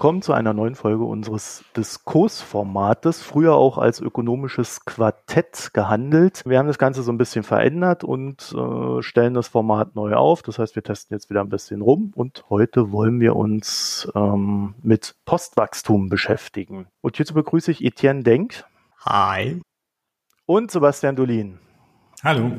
Willkommen zu einer neuen Folge unseres Diskursformates, früher auch als ökonomisches Quartett gehandelt. Wir haben das Ganze so ein bisschen verändert und äh, stellen das Format neu auf. Das heißt, wir testen jetzt wieder ein bisschen rum und heute wollen wir uns ähm, mit Postwachstum beschäftigen. Und hierzu begrüße ich Etienne Denk. Hi. Und Sebastian Dolin. Hallo.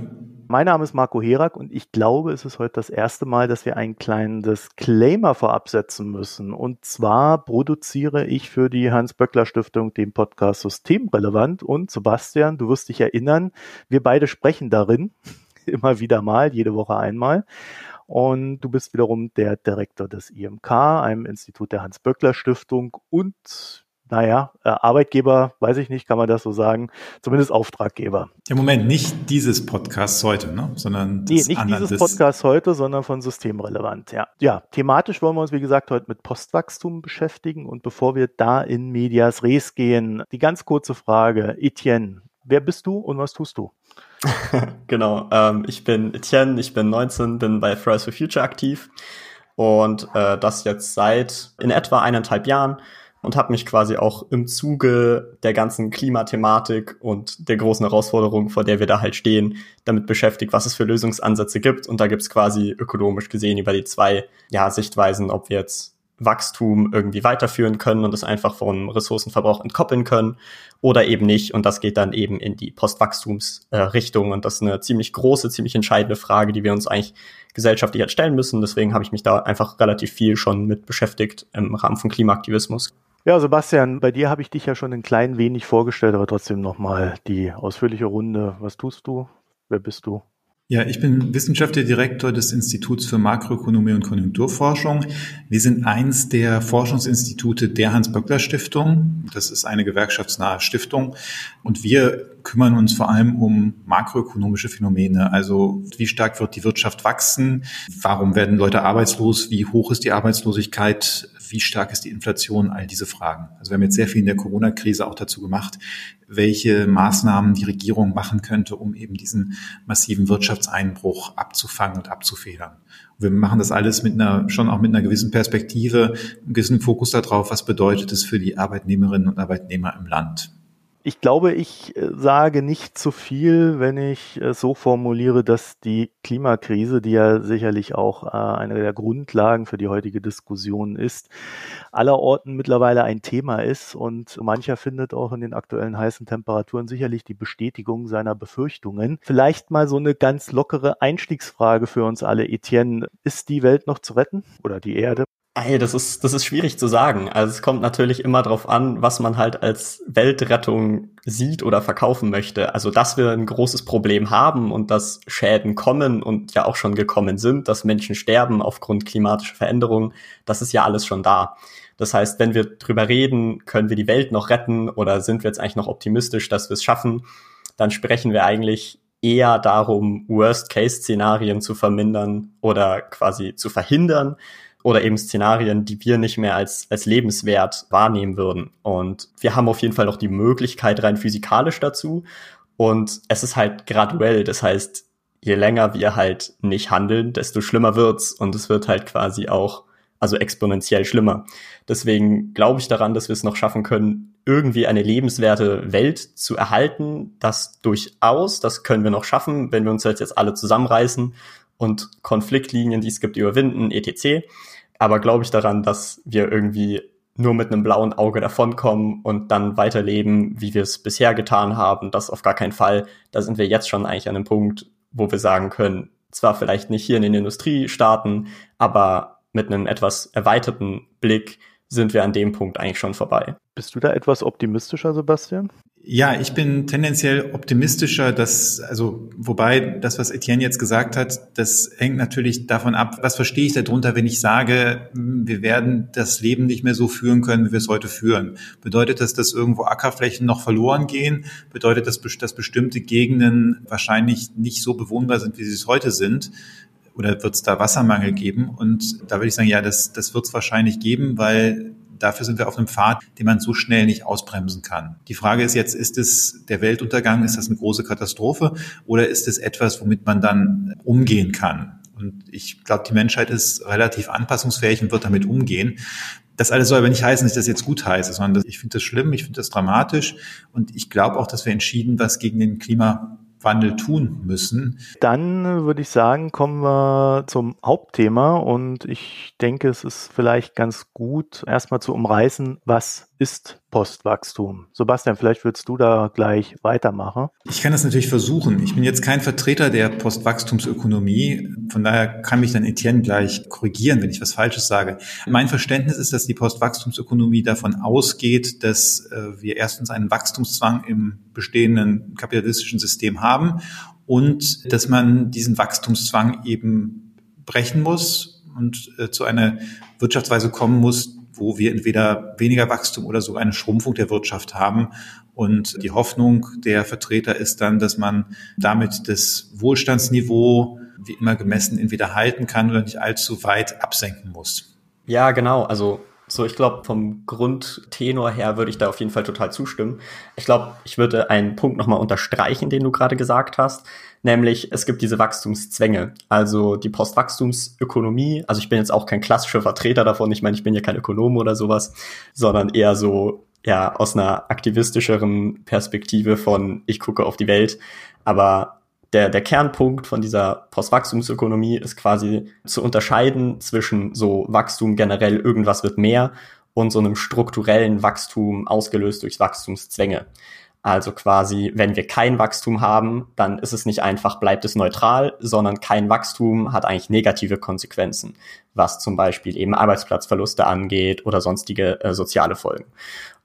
Mein Name ist Marco Herak und ich glaube, es ist heute das erste Mal, dass wir einen kleinen Disclaimer vorab setzen müssen. Und zwar produziere ich für die Hans-Böckler-Stiftung den Podcast Systemrelevant und Sebastian, du wirst dich erinnern, wir beide sprechen darin immer wieder mal, jede Woche einmal. Und du bist wiederum der Direktor des IMK, einem Institut der Hans-Böckler-Stiftung und naja, äh, Arbeitgeber, weiß ich nicht, kann man das so sagen, zumindest Auftraggeber. Im Moment nicht dieses Podcast heute, ne? sondern nee, nicht dieses Podcast heute, sondern von Systemrelevant, ja. Ja, thematisch wollen wir uns, wie gesagt, heute mit Postwachstum beschäftigen und bevor wir da in Medias Res gehen, die ganz kurze Frage, Etienne, wer bist du und was tust du? genau, ähm, ich bin Etienne, ich bin 19, bin bei Fridays for Future aktiv und äh, das jetzt seit in etwa eineinhalb Jahren und habe mich quasi auch im Zuge der ganzen Klimathematik und der großen Herausforderung, vor der wir da halt stehen, damit beschäftigt, was es für Lösungsansätze gibt. Und da gibt's quasi ökonomisch gesehen über die zwei ja, Sichtweisen, ob wir jetzt Wachstum irgendwie weiterführen können und es einfach vom Ressourcenverbrauch entkoppeln können oder eben nicht. Und das geht dann eben in die Postwachstumsrichtung. Äh, und das ist eine ziemlich große, ziemlich entscheidende Frage, die wir uns eigentlich gesellschaftlich halt stellen müssen. Deswegen habe ich mich da einfach relativ viel schon mit beschäftigt im Rahmen von Klimaaktivismus. Ja, Sebastian, bei dir habe ich dich ja schon ein klein wenig vorgestellt, aber trotzdem nochmal die ausführliche Runde. Was tust du? Wer bist du? Ja, ich bin wissenschaftlicher Direktor des Instituts für Makroökonomie und Konjunkturforschung. Wir sind eins der Forschungsinstitute der Hans-Böckler-Stiftung. Das ist eine gewerkschaftsnahe Stiftung. Und wir kümmern uns vor allem um makroökonomische Phänomene. Also wie stark wird die Wirtschaft wachsen? Warum werden Leute arbeitslos? Wie hoch ist die Arbeitslosigkeit? Wie stark ist die Inflation, all diese Fragen. Also wir haben jetzt sehr viel in der Corona-Krise auch dazu gemacht, welche Maßnahmen die Regierung machen könnte, um eben diesen massiven Wirtschaftseinbruch abzufangen und abzufedern. Und wir machen das alles mit einer, schon auch mit einer gewissen Perspektive, einem gewissen Fokus darauf, was bedeutet es für die Arbeitnehmerinnen und Arbeitnehmer im Land ich glaube, ich äh, sage nicht zu viel, wenn ich äh, so formuliere, dass die Klimakrise, die ja sicherlich auch äh, eine der Grundlagen für die heutige Diskussion ist, allerorten mittlerweile ein Thema ist und mancher findet auch in den aktuellen heißen Temperaturen sicherlich die Bestätigung seiner Befürchtungen. Vielleicht mal so eine ganz lockere Einstiegsfrage für uns alle, Etienne. Ist die Welt noch zu retten oder die Erde? Ey, das ist, das ist schwierig zu sagen. Also es kommt natürlich immer darauf an, was man halt als Weltrettung sieht oder verkaufen möchte. Also, dass wir ein großes Problem haben und dass Schäden kommen und ja auch schon gekommen sind, dass Menschen sterben aufgrund klimatischer Veränderungen, das ist ja alles schon da. Das heißt, wenn wir drüber reden, können wir die Welt noch retten oder sind wir jetzt eigentlich noch optimistisch, dass wir es schaffen, dann sprechen wir eigentlich eher darum, Worst-Case-Szenarien zu vermindern oder quasi zu verhindern, oder eben Szenarien, die wir nicht mehr als, als lebenswert wahrnehmen würden. Und wir haben auf jeden Fall noch die Möglichkeit rein physikalisch dazu. Und es ist halt graduell. Das heißt, je länger wir halt nicht handeln, desto schlimmer wird's. Und es wird halt quasi auch, also exponentiell schlimmer. Deswegen glaube ich daran, dass wir es noch schaffen können, irgendwie eine lebenswerte Welt zu erhalten. Das durchaus, das können wir noch schaffen, wenn wir uns jetzt alle zusammenreißen und Konfliktlinien, die es gibt, überwinden, etc. Aber glaube ich daran, dass wir irgendwie nur mit einem blauen Auge davonkommen und dann weiterleben, wie wir es bisher getan haben, das auf gar keinen Fall. Da sind wir jetzt schon eigentlich an einem Punkt, wo wir sagen können, zwar vielleicht nicht hier in den Industriestaaten, aber mit einem etwas erweiterten Blick sind wir an dem Punkt eigentlich schon vorbei. Bist du da etwas optimistischer, Sebastian? Ja, ich bin tendenziell optimistischer, dass, also, wobei das, was Etienne jetzt gesagt hat, das hängt natürlich davon ab, was verstehe ich darunter, wenn ich sage, hm, wir werden das Leben nicht mehr so führen können, wie wir es heute führen. Bedeutet das, dass irgendwo Ackerflächen noch verloren gehen? Bedeutet das, dass bestimmte Gegenden wahrscheinlich nicht so bewohnbar sind, wie sie es heute sind? Oder wird es da Wassermangel geben? Und da würde ich sagen, ja, das, das wird es wahrscheinlich geben, weil dafür sind wir auf einem Pfad, den man so schnell nicht ausbremsen kann. Die Frage ist jetzt, ist es der Weltuntergang, ist das eine große Katastrophe oder ist es etwas, womit man dann umgehen kann? Und ich glaube, die Menschheit ist relativ anpassungsfähig und wird damit umgehen. Das alles soll aber nicht heißen, dass ich das jetzt gut heiße, sondern ich finde das schlimm, ich finde das dramatisch und ich glaube auch, dass wir entschieden was gegen den Klima Wandel tun müssen. Dann würde ich sagen, kommen wir zum Hauptthema und ich denke, es ist vielleicht ganz gut, erstmal zu umreißen, was ist Postwachstum. Sebastian, vielleicht würdest du da gleich weitermachen. Ich kann das natürlich versuchen. Ich bin jetzt kein Vertreter der Postwachstumsökonomie. Von daher kann mich dann Etienne gleich korrigieren, wenn ich was Falsches sage. Mein Verständnis ist, dass die Postwachstumsökonomie davon ausgeht, dass äh, wir erstens einen Wachstumszwang im bestehenden kapitalistischen System haben und dass man diesen Wachstumszwang eben brechen muss und äh, zu einer Wirtschaftsweise kommen muss, wo wir entweder weniger Wachstum oder sogar eine Schrumpfung der Wirtschaft haben. Und die Hoffnung der Vertreter ist dann, dass man damit das Wohlstandsniveau wie immer gemessen entweder halten kann oder nicht allzu weit absenken muss. Ja, genau. Also so, ich glaube, vom Grundtenor her würde ich da auf jeden Fall total zustimmen. Ich glaube, ich würde einen Punkt nochmal unterstreichen, den du gerade gesagt hast nämlich es gibt diese Wachstumszwänge. Also die Postwachstumsökonomie, also ich bin jetzt auch kein klassischer Vertreter davon, ich meine, ich bin ja kein Ökonom oder sowas, sondern eher so ja aus einer aktivistischeren Perspektive von ich gucke auf die Welt, aber der, der Kernpunkt von dieser Postwachstumsökonomie ist quasi zu unterscheiden zwischen so Wachstum generell, irgendwas wird mehr und so einem strukturellen Wachstum ausgelöst durch Wachstumszwänge. Also quasi, wenn wir kein Wachstum haben, dann ist es nicht einfach, bleibt es neutral, sondern kein Wachstum hat eigentlich negative Konsequenzen, was zum Beispiel eben Arbeitsplatzverluste angeht oder sonstige äh, soziale Folgen.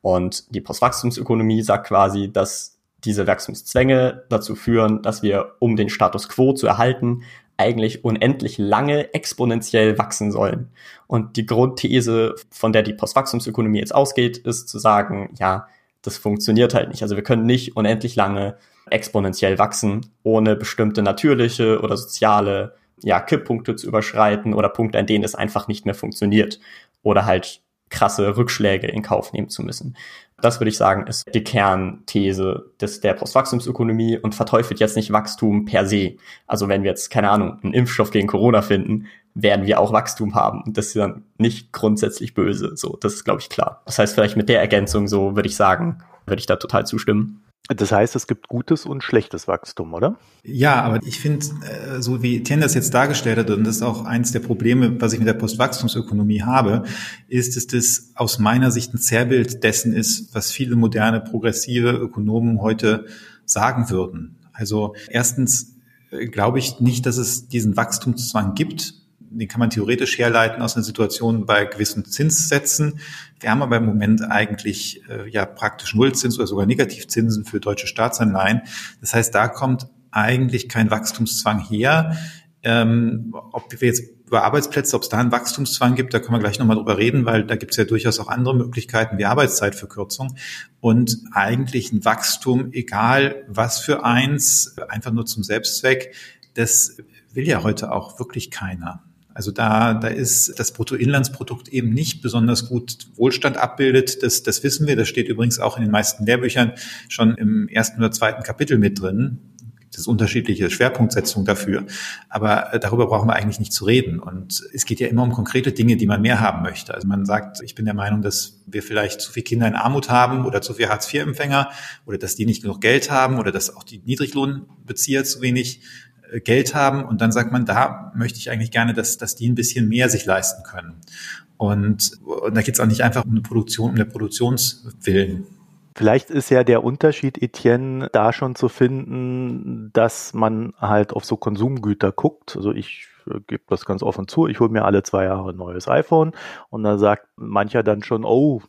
Und die Postwachstumsökonomie sagt quasi, dass diese Wachstumszwänge dazu führen, dass wir, um den Status quo zu erhalten, eigentlich unendlich lange exponentiell wachsen sollen. Und die Grundthese, von der die Postwachstumsökonomie jetzt ausgeht, ist zu sagen, ja, das funktioniert halt nicht. Also wir können nicht unendlich lange exponentiell wachsen, ohne bestimmte natürliche oder soziale ja, Kipppunkte zu überschreiten oder Punkte, an denen es einfach nicht mehr funktioniert oder halt krasse Rückschläge in Kauf nehmen zu müssen. Das würde ich sagen, ist die Kernthese des, der Postwachstumsökonomie und verteufelt jetzt nicht Wachstum per se. Also wenn wir jetzt, keine Ahnung, einen Impfstoff gegen Corona finden, werden wir auch Wachstum haben. Und das ist dann nicht grundsätzlich böse. So, das ist, glaube ich, klar. Das heißt, vielleicht mit der Ergänzung, so würde ich sagen, würde ich da total zustimmen. Das heißt, es gibt gutes und schlechtes Wachstum, oder? Ja, aber ich finde, äh, so wie Tien das jetzt dargestellt hat, und das ist auch eins der Probleme, was ich mit der Postwachstumsökonomie habe, ist, dass das aus meiner Sicht ein Zerrbild dessen ist, was viele moderne, progressive Ökonomen heute sagen würden. Also erstens äh, glaube ich nicht, dass es diesen Wachstumszwang gibt, den kann man theoretisch herleiten aus einer Situation bei gewissen Zinssätzen. Wir haben aber im Moment eigentlich äh, ja praktisch Nullzins oder sogar Negativzinsen für deutsche Staatsanleihen. Das heißt, da kommt eigentlich kein Wachstumszwang her. Ähm, ob wir jetzt über Arbeitsplätze, ob es da einen Wachstumszwang gibt, da können wir gleich nochmal drüber reden, weil da gibt es ja durchaus auch andere Möglichkeiten wie Arbeitszeitverkürzung und eigentlich ein Wachstum, egal was für eins, einfach nur zum Selbstzweck, das will ja heute auch wirklich keiner. Also da, da ist das Bruttoinlandsprodukt eben nicht besonders gut Wohlstand abbildet. Das, das wissen wir. Das steht übrigens auch in den meisten Lehrbüchern schon im ersten oder zweiten Kapitel mit drin. Das ist unterschiedliche Schwerpunktsetzung dafür. Aber äh, darüber brauchen wir eigentlich nicht zu reden. Und es geht ja immer um konkrete Dinge, die man mehr haben möchte. Also man sagt, ich bin der Meinung, dass wir vielleicht zu viele Kinder in Armut haben oder zu viele Hartz-IV-Empfänger oder dass die nicht genug Geld haben oder dass auch die Niedriglohnbezieher zu wenig Geld haben und dann sagt man, da möchte ich eigentlich gerne, dass, dass die ein bisschen mehr sich leisten können. Und, und da geht es auch nicht einfach um eine Produktion, um der Produktionswillen. Vielleicht ist ja der Unterschied, Etienne, da schon zu finden, dass man halt auf so Konsumgüter guckt. Also ich äh, gebe das ganz offen zu, ich hole mir alle zwei Jahre ein neues iPhone und da sagt mancher dann schon, oh,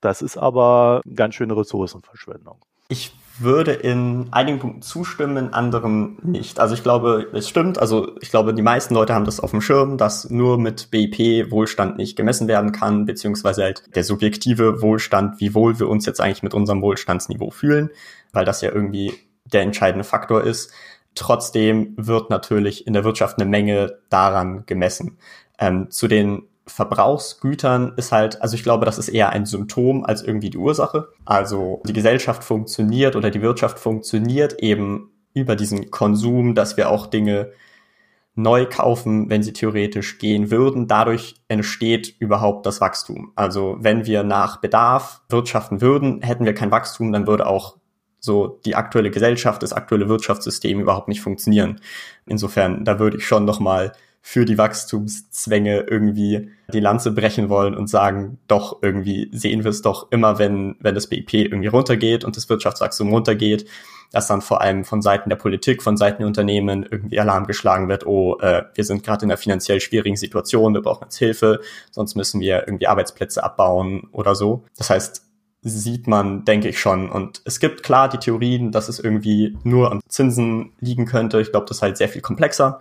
das ist aber ganz schöne Ressourcenverschwendung. Ich würde in einigen Punkten zustimmen, in anderen nicht. Also ich glaube, es stimmt. Also ich glaube, die meisten Leute haben das auf dem Schirm, dass nur mit BIP Wohlstand nicht gemessen werden kann, beziehungsweise halt der subjektive Wohlstand, wie wohl wir uns jetzt eigentlich mit unserem Wohlstandsniveau fühlen, weil das ja irgendwie der entscheidende Faktor ist. Trotzdem wird natürlich in der Wirtschaft eine Menge daran gemessen. Ähm, zu den Verbrauchsgütern ist halt, also ich glaube, das ist eher ein Symptom als irgendwie die Ursache. Also die Gesellschaft funktioniert oder die Wirtschaft funktioniert eben über diesen Konsum, dass wir auch Dinge neu kaufen, wenn sie theoretisch gehen würden. Dadurch entsteht überhaupt das Wachstum. Also wenn wir nach Bedarf wirtschaften würden, hätten wir kein Wachstum, dann würde auch so die aktuelle Gesellschaft, das aktuelle Wirtschaftssystem überhaupt nicht funktionieren. Insofern, da würde ich schon noch mal für die Wachstumszwänge irgendwie die Lanze brechen wollen und sagen, doch irgendwie sehen wir es doch immer, wenn, wenn das BIP irgendwie runtergeht und das Wirtschaftswachstum runtergeht, dass dann vor allem von Seiten der Politik, von Seiten der Unternehmen irgendwie Alarm geschlagen wird, oh, äh, wir sind gerade in einer finanziell schwierigen Situation, wir brauchen jetzt Hilfe, sonst müssen wir irgendwie Arbeitsplätze abbauen oder so. Das heißt, sieht man, denke ich schon. Und es gibt klar die Theorien, dass es irgendwie nur an Zinsen liegen könnte. Ich glaube, das ist halt sehr viel komplexer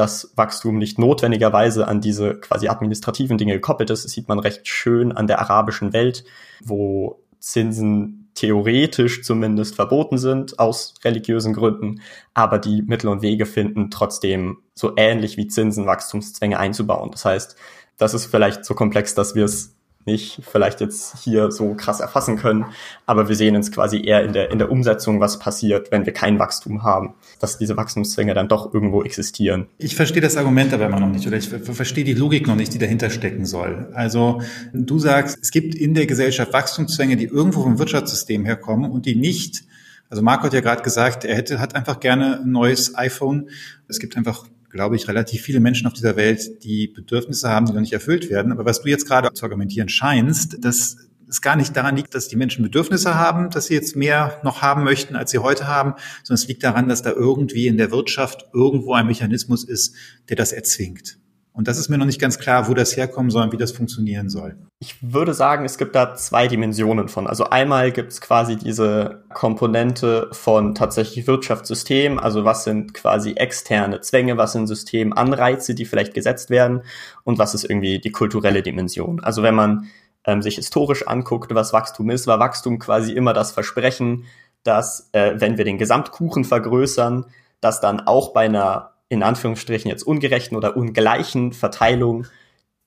dass Wachstum nicht notwendigerweise an diese quasi administrativen Dinge gekoppelt ist. Das sieht man recht schön an der arabischen Welt, wo Zinsen theoretisch zumindest verboten sind aus religiösen Gründen, aber die Mittel und Wege finden, trotzdem so ähnlich wie Zinsen Wachstumszwänge einzubauen. Das heißt, das ist vielleicht so komplex, dass wir es nicht vielleicht jetzt hier so krass erfassen können, aber wir sehen uns quasi eher in der, in der Umsetzung, was passiert, wenn wir kein Wachstum haben, dass diese Wachstumszwänge dann doch irgendwo existieren. Ich verstehe das Argument aber immer noch nicht oder ich verstehe die Logik noch nicht, die dahinter stecken soll. Also du sagst, es gibt in der Gesellschaft Wachstumszwänge, die irgendwo vom Wirtschaftssystem herkommen und die nicht also Marco hat ja gerade gesagt, er hätte, hat einfach gerne ein neues iPhone. Es gibt einfach glaube ich, relativ viele Menschen auf dieser Welt, die Bedürfnisse haben, die noch nicht erfüllt werden. Aber was du jetzt gerade zu argumentieren scheinst, dass es gar nicht daran liegt, dass die Menschen Bedürfnisse haben, dass sie jetzt mehr noch haben möchten, als sie heute haben, sondern es liegt daran, dass da irgendwie in der Wirtschaft irgendwo ein Mechanismus ist, der das erzwingt. Und das ist mir noch nicht ganz klar, wo das herkommen soll und wie das funktionieren soll. Ich würde sagen, es gibt da zwei Dimensionen von. Also einmal gibt es quasi diese Komponente von tatsächlich Wirtschaftssystem, also was sind quasi externe Zwänge, was sind Systemanreize, die vielleicht gesetzt werden und was ist irgendwie die kulturelle Dimension. Also wenn man ähm, sich historisch anguckt, was Wachstum ist, war Wachstum quasi immer das Versprechen, dass äh, wenn wir den Gesamtkuchen vergrößern, dass dann auch bei einer in Anführungsstrichen jetzt ungerechten oder ungleichen Verteilung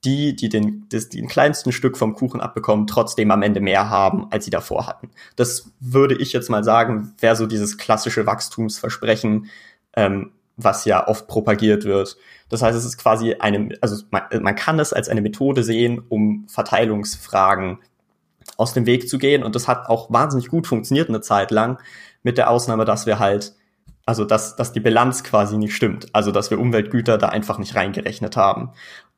die, die den, das, den kleinsten Stück vom Kuchen abbekommen, trotzdem am Ende mehr haben, als sie davor hatten. Das würde ich jetzt mal sagen, wäre so dieses klassische Wachstumsversprechen, ähm, was ja oft propagiert wird. Das heißt, es ist quasi eine, also man, man kann es als eine Methode sehen, um Verteilungsfragen aus dem Weg zu gehen. Und das hat auch wahnsinnig gut funktioniert eine Zeit lang, mit der Ausnahme, dass wir halt also dass, dass die Bilanz quasi nicht stimmt. Also dass wir Umweltgüter da einfach nicht reingerechnet haben.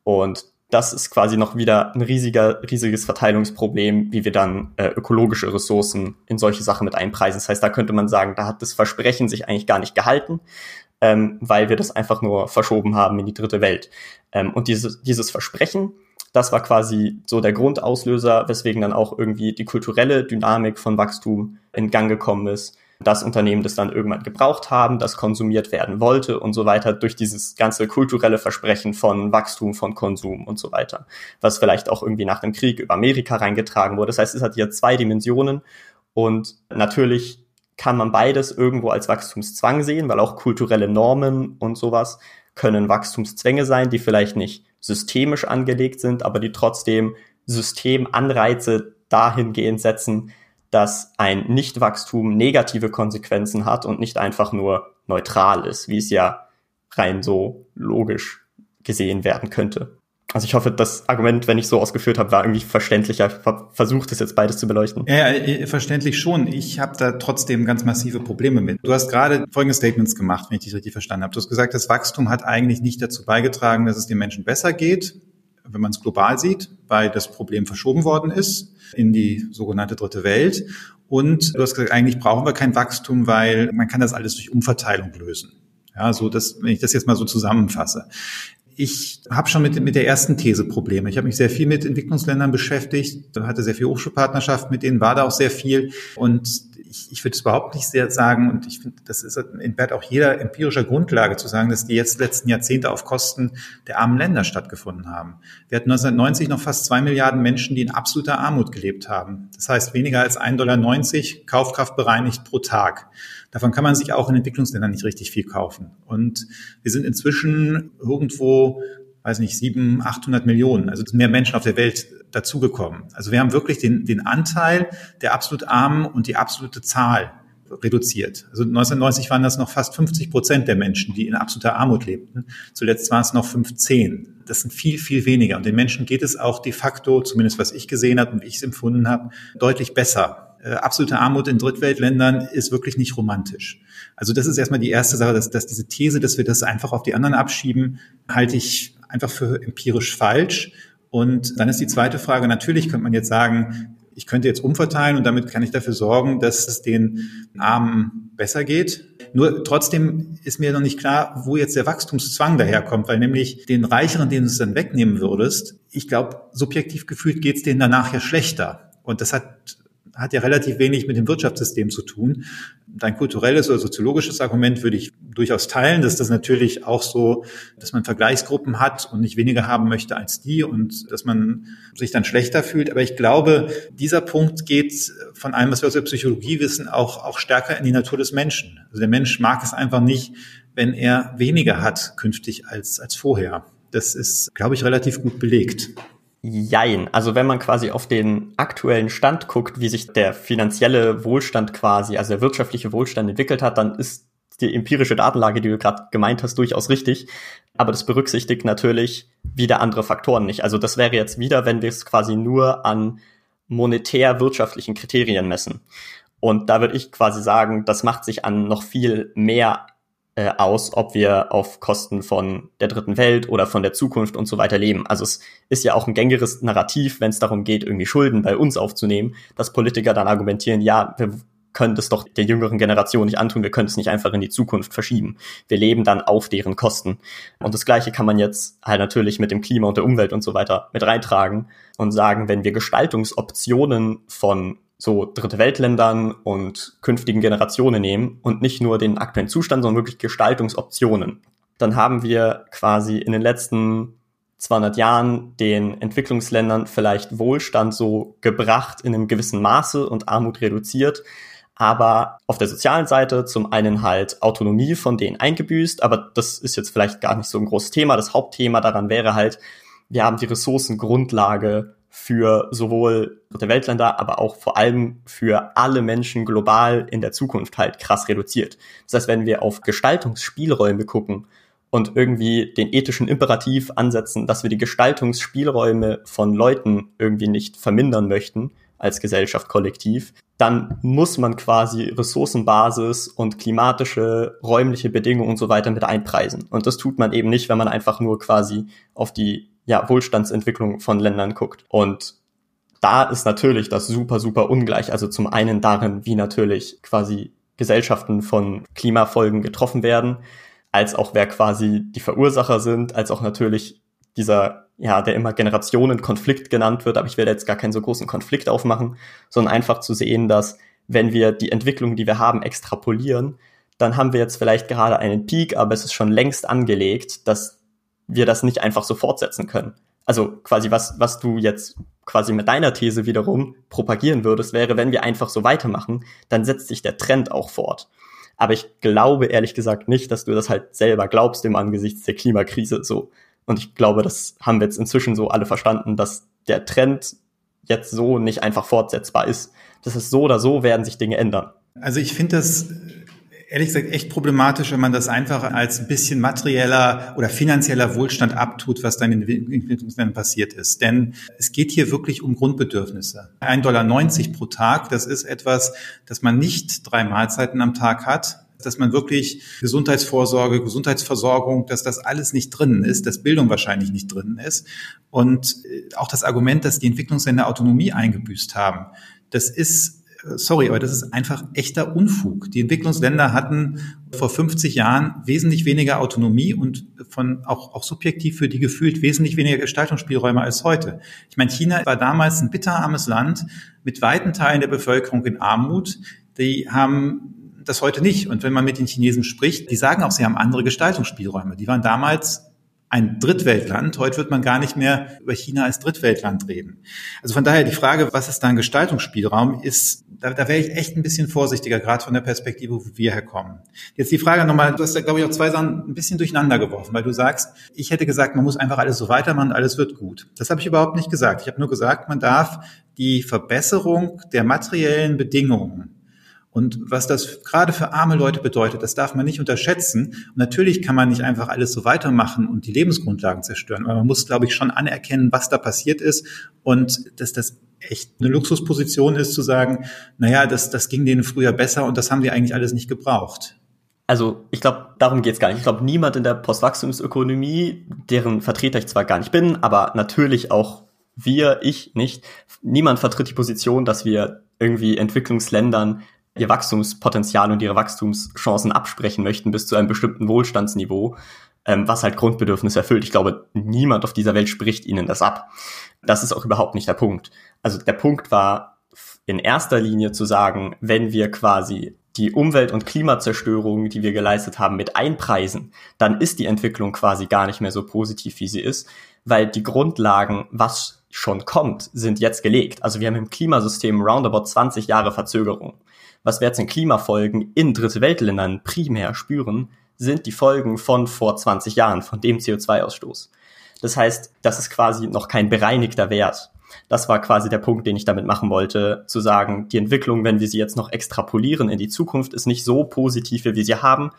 Und das ist quasi noch wieder ein riesiger, riesiges Verteilungsproblem, wie wir dann äh, ökologische Ressourcen in solche Sachen mit einpreisen. Das heißt, da könnte man sagen, da hat das Versprechen sich eigentlich gar nicht gehalten, ähm, weil wir das einfach nur verschoben haben in die dritte Welt. Ähm, und dieses, dieses Versprechen, das war quasi so der Grundauslöser, weswegen dann auch irgendwie die kulturelle Dynamik von Wachstum in Gang gekommen ist das Unternehmen das dann irgendwann gebraucht haben, das konsumiert werden wollte und so weiter durch dieses ganze kulturelle Versprechen von Wachstum, von Konsum und so weiter, was vielleicht auch irgendwie nach dem Krieg über Amerika reingetragen wurde. Das heißt, es hat hier zwei Dimensionen und natürlich kann man beides irgendwo als Wachstumszwang sehen, weil auch kulturelle Normen und sowas können Wachstumszwänge sein, die vielleicht nicht systemisch angelegt sind, aber die trotzdem Systemanreize dahingehend setzen, dass ein Nichtwachstum negative Konsequenzen hat und nicht einfach nur neutral ist, wie es ja rein so logisch gesehen werden könnte. Also ich hoffe, das Argument, wenn ich so ausgeführt habe, war irgendwie verständlicher. Versucht es jetzt beides zu beleuchten. Ja, ja verständlich schon. Ich habe da trotzdem ganz massive Probleme mit. Du hast gerade folgende Statements gemacht, wenn ich dich richtig verstanden habe. Du hast gesagt, das Wachstum hat eigentlich nicht dazu beigetragen, dass es den Menschen besser geht, wenn man es global sieht, weil das Problem verschoben worden ist in die sogenannte dritte Welt. Und du hast gesagt, eigentlich brauchen wir kein Wachstum, weil man kann das alles durch Umverteilung lösen. Ja, so das, wenn ich das jetzt mal so zusammenfasse. Ich habe schon mit, mit der ersten These Probleme. Ich habe mich sehr viel mit Entwicklungsländern beschäftigt, hatte sehr viel Hochschulpartnerschaft mit denen, war da auch sehr viel. Und ich, ich würde es überhaupt nicht sehr sagen, und ich finde, das ist entbehrt auch jeder empirischer Grundlage zu sagen, dass die jetzt letzten Jahrzehnte auf Kosten der armen Länder stattgefunden haben. Wir hatten 1990 noch fast zwei Milliarden Menschen, die in absoluter Armut gelebt haben. Das heißt, weniger als 1,90 Dollar Kaufkraft bereinigt pro Tag. Davon kann man sich auch in Entwicklungsländern nicht richtig viel kaufen. Und wir sind inzwischen irgendwo weiß nicht, sieben, 800 Millionen. Also mehr Menschen auf der Welt dazugekommen. Also wir haben wirklich den, den Anteil der absolut Armen und die absolute Zahl reduziert. Also 1990 waren das noch fast 50 Prozent der Menschen, die in absoluter Armut lebten. Zuletzt waren es noch 15. Das sind viel, viel weniger. Und den Menschen geht es auch de facto, zumindest was ich gesehen habe und wie ich es empfunden habe, deutlich besser. Äh, absolute Armut in Drittweltländern ist wirklich nicht romantisch. Also das ist erstmal die erste Sache, dass, dass diese These, dass wir das einfach auf die anderen abschieben, halte ich einfach für empirisch falsch. Und dann ist die zweite Frage, natürlich könnte man jetzt sagen, ich könnte jetzt umverteilen und damit kann ich dafür sorgen, dass es den Armen besser geht. Nur trotzdem ist mir noch nicht klar, wo jetzt der Wachstumszwang daherkommt, weil nämlich den Reicheren, den du es dann wegnehmen würdest, ich glaube, subjektiv gefühlt geht es denen danach ja schlechter. Und das hat hat ja relativ wenig mit dem Wirtschaftssystem zu tun. Dein kulturelles oder soziologisches Argument würde ich durchaus teilen, dass das natürlich auch so, dass man Vergleichsgruppen hat und nicht weniger haben möchte als die und dass man sich dann schlechter fühlt. Aber ich glaube, dieser Punkt geht von allem, was wir aus der Psychologie wissen, auch, auch stärker in die Natur des Menschen. Also der Mensch mag es einfach nicht, wenn er weniger hat künftig als, als vorher. Das ist, glaube ich, relativ gut belegt. Jein. Also wenn man quasi auf den aktuellen Stand guckt, wie sich der finanzielle Wohlstand quasi, also der wirtschaftliche Wohlstand entwickelt hat, dann ist die empirische Datenlage, die du gerade gemeint hast, durchaus richtig. Aber das berücksichtigt natürlich wieder andere Faktoren nicht. Also das wäre jetzt wieder, wenn wir es quasi nur an monetär-wirtschaftlichen Kriterien messen. Und da würde ich quasi sagen, das macht sich an noch viel mehr äh, aus, ob wir auf Kosten von der dritten Welt oder von der Zukunft und so weiter leben. Also es ist ja auch ein gängiges Narrativ, wenn es darum geht, irgendwie Schulden bei uns aufzunehmen, dass Politiker dann argumentieren, ja, wir können das doch der jüngeren Generation nicht antun, wir können es nicht einfach in die Zukunft verschieben. Wir leben dann auf deren Kosten. Und das Gleiche kann man jetzt halt natürlich mit dem Klima und der Umwelt und so weiter mit reintragen und sagen, wenn wir Gestaltungsoptionen von so dritte Weltländern und künftigen Generationen nehmen und nicht nur den aktuellen Zustand, sondern wirklich Gestaltungsoptionen. Dann haben wir quasi in den letzten 200 Jahren den Entwicklungsländern vielleicht Wohlstand so gebracht in einem gewissen Maße und Armut reduziert, aber auf der sozialen Seite zum einen halt Autonomie von denen eingebüßt, aber das ist jetzt vielleicht gar nicht so ein großes Thema. Das Hauptthema daran wäre halt, wir haben die Ressourcengrundlage für sowohl dritte Weltländer, aber auch vor allem für alle Menschen global in der Zukunft halt krass reduziert. Das heißt, wenn wir auf Gestaltungsspielräume gucken und irgendwie den ethischen Imperativ ansetzen, dass wir die Gestaltungsspielräume von Leuten irgendwie nicht vermindern möchten als Gesellschaft kollektiv, dann muss man quasi Ressourcenbasis und klimatische, räumliche Bedingungen und so weiter mit einpreisen. Und das tut man eben nicht, wenn man einfach nur quasi auf die ja, Wohlstandsentwicklung von Ländern guckt. Und da ist natürlich das super, super ungleich. Also zum einen darin, wie natürlich quasi Gesellschaften von Klimafolgen getroffen werden, als auch wer quasi die Verursacher sind, als auch natürlich dieser, ja, der immer Generationenkonflikt genannt wird, aber ich werde jetzt gar keinen so großen Konflikt aufmachen, sondern einfach zu sehen, dass wenn wir die Entwicklung, die wir haben, extrapolieren, dann haben wir jetzt vielleicht gerade einen Peak, aber es ist schon längst angelegt, dass wir das nicht einfach so fortsetzen können. Also quasi was, was du jetzt quasi mit deiner These wiederum propagieren würdest, wäre, wenn wir einfach so weitermachen, dann setzt sich der Trend auch fort. Aber ich glaube ehrlich gesagt nicht, dass du das halt selber glaubst im Angesichts der Klimakrise so. Und ich glaube, das haben wir jetzt inzwischen so alle verstanden, dass der Trend jetzt so nicht einfach fortsetzbar ist. Das ist so oder so werden sich Dinge ändern. Also ich finde das ehrlich gesagt echt problematisch, wenn man das einfach als ein bisschen materieller oder finanzieller Wohlstand abtut, was dann in Entwicklungsländern passiert ist. Denn es geht hier wirklich um Grundbedürfnisse. Ein Dollar neunzig pro Tag, das ist etwas, das man nicht drei Mahlzeiten am Tag hat, dass man wirklich Gesundheitsvorsorge, Gesundheitsversorgung, dass das alles nicht drin ist, dass Bildung wahrscheinlich nicht drin ist. Und äh, auch das Argument, dass die Entwicklungsländer Autonomie eingebüßt haben, das ist sorry, aber das ist einfach echter Unfug. Die Entwicklungsländer hatten vor 50 Jahren wesentlich weniger Autonomie und von auch, auch subjektiv für die gefühlt wesentlich weniger Gestaltungsspielräume als heute. Ich meine, China war damals ein bitterarmes Land mit weiten Teilen der Bevölkerung in Armut. Die haben das heute nicht. Und wenn man mit den Chinesen spricht, die sagen auch, sie haben andere Gestaltungsspielräume. Die waren damals ein Drittweltland. Heute wird man gar nicht mehr über China als Drittweltland reden. Also von daher die Frage, was ist da ein Gestaltungsspielraum, ist, da, da wäre ich echt ein bisschen vorsichtiger, gerade von der Perspektive, wo wir herkommen. Jetzt die Frage nochmal, du hast da, glaube ich, auch zwei Sachen ein bisschen durcheinander geworfen, weil du sagst, ich hätte gesagt, man muss einfach alles so weitermachen, alles wird gut. Das habe ich überhaupt nicht gesagt. Ich habe nur gesagt, man darf die Verbesserung der materiellen Bedingungen Und was das gerade für arme Leute bedeutet, das darf man nicht unterschätzen. Und natürlich kann man nicht einfach alles so weitermachen und die Lebensgrundlagen zerstören. Aber man muss, glaube ich, schon anerkennen, was da passiert ist und dass das echt eine Luxusposition ist, zu sagen, naja, das, das ging denen früher besser und das haben die eigentlich alles nicht gebraucht. Also ich glaube, darum geht's gar nicht. Ich glaube, niemand in der Postwachstumsökonomie, deren Vertreter ich zwar gar nicht bin, aber natürlich auch wir, ich nicht, niemand vertritt die Position, dass wir irgendwie Entwicklungsländern ihr Wachstumspotenzial und ihre Wachstumschancen absprechen möchten bis zu einem bestimmten Wohlstandsniveau, ähm, was halt Grundbedürfnisse erfüllt. Ich glaube, niemand auf dieser Welt spricht ihnen das ab. Das ist auch überhaupt nicht der Punkt. Also der Punkt war in erster Linie zu sagen, wenn wir quasi die Umwelt- und Klimazerstörung, die wir geleistet haben, mit einpreisen, dann ist die Entwicklung quasi gar nicht mehr so positiv, wie sie ist, weil die Grundlagen, was schon kommt, sind jetzt gelegt. Also wir haben im Klimasystem roundabout 20 Jahre Verzögerung was wir jetzt in Klimafolgen in Dritte Weltländern primär spüren, sind die Folgen von vor 20 Jahren, von dem CO2-Ausstoß. Das heißt, das ist quasi noch kein bereinigter Wert. Das war quasi der Punkt, den ich damit machen wollte, zu sagen, die Entwicklung, wenn wir sie jetzt noch extrapolieren in die Zukunft, ist nicht so positiv, wie wir sie haben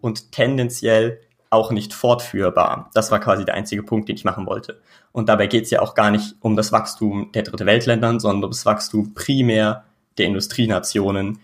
und tendenziell auch nicht fortführbar. Das war quasi der einzige Punkt, den ich machen wollte. Und dabei geht es ja auch gar nicht um das Wachstum der Dritte Weltländern, sondern um das Wachstum primär der Industrienationen,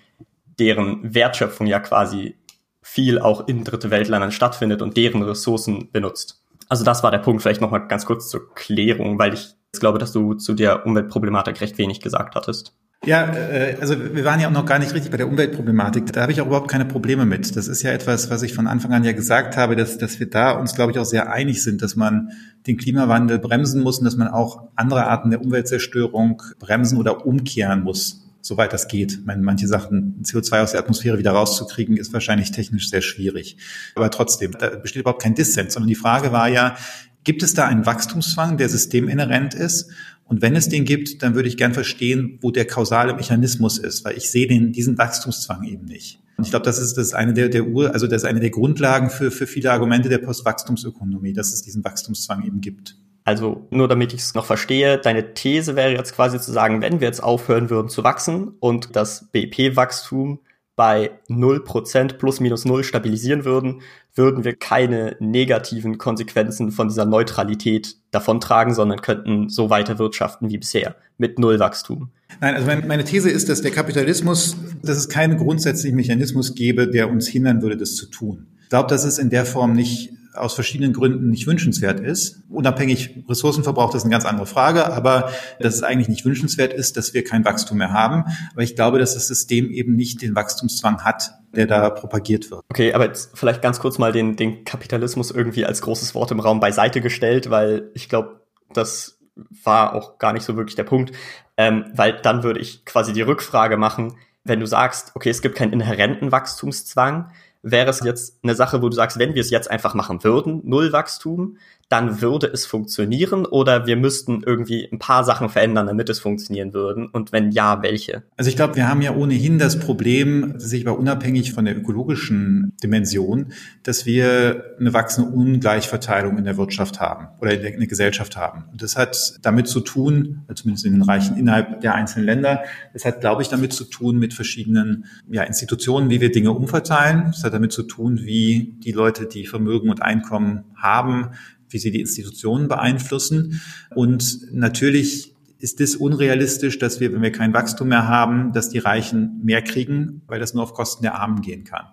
deren Wertschöpfung ja quasi viel auch in dritte Weltländern stattfindet und deren Ressourcen benutzt. Also das war der Punkt, vielleicht nochmal ganz kurz zur Klärung, weil ich glaube, dass du zu der Umweltproblematik recht wenig gesagt hattest. Ja, äh, also wir waren ja auch noch gar nicht richtig bei der Umweltproblematik. Da habe ich auch überhaupt keine Probleme mit. Das ist ja etwas, was ich von Anfang an ja gesagt habe, dass, dass wir da uns, glaube ich, auch sehr einig sind, dass man den Klimawandel bremsen muss und dass man auch andere Arten der Umweltzerstörung bremsen oder umkehren muss soweit das geht. meine, manche Sachen, CO2 aus der Atmosphäre wieder rauszukriegen, ist wahrscheinlich technisch sehr schwierig. Aber trotzdem, da besteht überhaupt kein Dissens, sondern die Frage war ja, gibt es da einen Wachstumszwang, der systeminhärent ist? Und wenn es den gibt, dann würde ich gern verstehen, wo der kausale Mechanismus ist, weil ich sehe den, diesen Wachstumszwang eben nicht. Und ich glaube, das ist, das ist eine der, der Ur, also das ist eine der Grundlagen für, für viele Argumente der Postwachstumsökonomie, dass es diesen Wachstumszwang eben gibt. Also nur damit ich es noch verstehe, deine These wäre jetzt quasi zu sagen, wenn wir jetzt aufhören würden zu wachsen und das BIP-Wachstum bei 0% plus minus 0 stabilisieren würden, würden wir keine negativen Konsequenzen von dieser Neutralität davontragen, sondern könnten so weiter wirtschaften wie bisher mit Nullwachstum. Nein, also meine These ist, dass der Kapitalismus, dass es keinen grundsätzlichen Mechanismus gäbe, der uns hindern würde, das zu tun. Ich glaube, dass es in der Form nicht aus verschiedenen Gründen nicht wünschenswert ist. Unabhängig Ressourcenverbrauch, das ist eine ganz andere Frage, aber dass es eigentlich nicht wünschenswert ist, dass wir kein Wachstum mehr haben. Aber ich glaube, dass das System eben nicht den Wachstumszwang hat, der da propagiert wird. Okay, aber jetzt vielleicht ganz kurz mal den, den Kapitalismus irgendwie als großes Wort im Raum beiseite gestellt, weil ich glaube, das war auch gar nicht so wirklich der Punkt, ähm, weil dann würde ich quasi die Rückfrage machen, wenn du sagst, okay, es gibt keinen inhärenten Wachstumszwang, wäre es jetzt eine Sache, wo du sagst, wenn wir es jetzt einfach machen würden, Null Wachstum, dann würde es funktionieren oder wir müssten irgendwie ein paar Sachen verändern, damit es funktionieren würden? Und wenn ja, welche? Also ich glaube, wir haben ja ohnehin das Problem, das ich aber unabhängig von der ökologischen Dimension, dass wir eine wachsende Ungleichverteilung in der Wirtschaft haben oder in der, in der Gesellschaft haben. Und das hat damit zu tun, zumindest in den Reichen innerhalb der einzelnen Länder, das hat, glaube ich, damit zu tun mit verschiedenen ja, Institutionen, wie wir Dinge umverteilen. Das hat damit zu tun, wie die Leute, die Vermögen und Einkommen haben, wie sie die Institutionen beeinflussen. Und natürlich ist es unrealistisch, dass wir, wenn wir kein Wachstum mehr haben, dass die Reichen mehr kriegen, weil das nur auf Kosten der Armen gehen kann.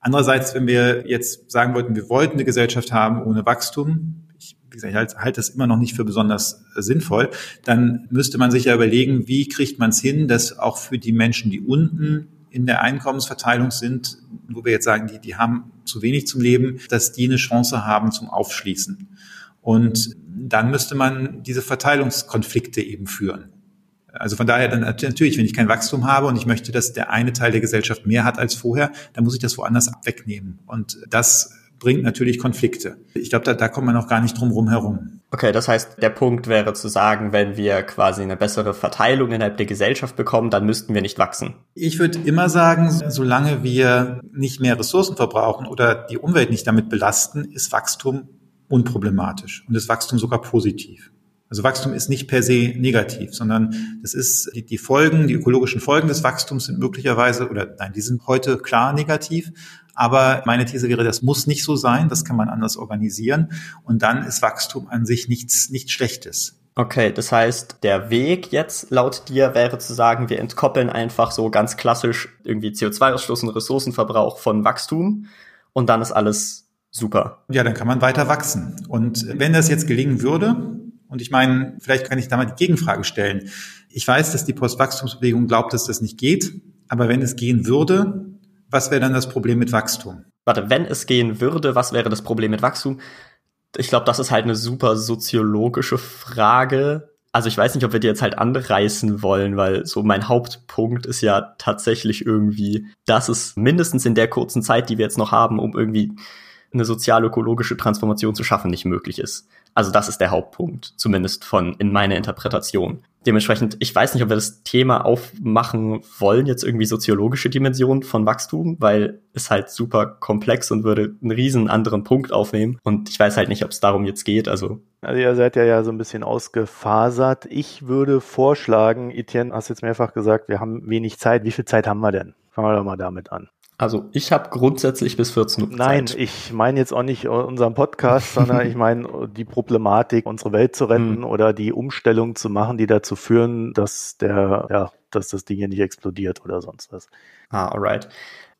Andererseits, wenn wir jetzt sagen wollten, wir wollten eine Gesellschaft haben ohne Wachstum, ich, wie gesagt, ich halte, halte das immer noch nicht für besonders sinnvoll, dann müsste man sich ja überlegen, wie kriegt man es hin, dass auch für die Menschen, die unten in der Einkommensverteilung sind, wo wir jetzt sagen, die, die haben zu wenig zum Leben, dass die eine Chance haben zum Aufschließen. Und dann müsste man diese Verteilungskonflikte eben führen. Also von daher dann natürlich, wenn ich kein Wachstum habe und ich möchte, dass der eine Teil der Gesellschaft mehr hat als vorher, dann muss ich das woanders wegnehmen. Und das bringt natürlich Konflikte. Ich glaube, da, da kommt man auch gar nicht drum rum herum. Okay, das heißt, der Punkt wäre zu sagen, wenn wir quasi eine bessere Verteilung innerhalb der Gesellschaft bekommen, dann müssten wir nicht wachsen. Ich würde immer sagen, solange wir nicht mehr Ressourcen verbrauchen oder die Umwelt nicht damit belasten, ist Wachstum unproblematisch und ist Wachstum sogar positiv. Also Wachstum ist nicht per se negativ, sondern das ist die, die Folgen, die ökologischen Folgen des Wachstums sind möglicherweise oder nein, die sind heute klar negativ. Aber meine These wäre, das muss nicht so sein, das kann man anders organisieren. Und dann ist Wachstum an sich nichts, nichts Schlechtes. Okay, das heißt, der Weg jetzt laut dir wäre zu sagen, wir entkoppeln einfach so ganz klassisch irgendwie CO2-Ausstoß und Ressourcenverbrauch von Wachstum und dann ist alles super. Ja, dann kann man weiter wachsen. Und wenn das jetzt gelingen würde, und ich meine, vielleicht kann ich da mal die Gegenfrage stellen. Ich weiß, dass die Postwachstumsbewegung glaubt, dass das nicht geht, aber wenn es gehen würde, was wäre dann das Problem mit Wachstum? Warte, wenn es gehen würde, was wäre das Problem mit Wachstum? Ich glaube, das ist halt eine super soziologische Frage. Also ich weiß nicht, ob wir die jetzt halt anreißen wollen, weil so mein Hauptpunkt ist ja tatsächlich irgendwie, dass es mindestens in der kurzen Zeit, die wir jetzt noch haben, um irgendwie eine sozial-ökologische Transformation zu schaffen, nicht möglich ist. Also das ist der Hauptpunkt, zumindest von in meiner Interpretation. Dementsprechend, ich weiß nicht, ob wir das Thema aufmachen wollen, jetzt irgendwie soziologische Dimension von Wachstum, weil es halt super komplex und würde einen riesen anderen Punkt aufnehmen. Und ich weiß halt nicht, ob es darum jetzt geht. Also also ihr seid ja ja so ein bisschen ausgefasert. Ich würde vorschlagen, Etienne, hast jetzt mehrfach gesagt, wir haben wenig Zeit. Wie viel Zeit haben wir denn? Fangen wir doch mal damit an. Also ich habe grundsätzlich bis 14 Uhr. Nein, Zeit. ich meine jetzt auch nicht unseren Podcast, sondern ich meine die Problematik, unsere Welt zu retten hm. oder die Umstellung zu machen, die dazu führen, dass der, ja, dass das Ding hier nicht explodiert oder sonst was. Ah, alright.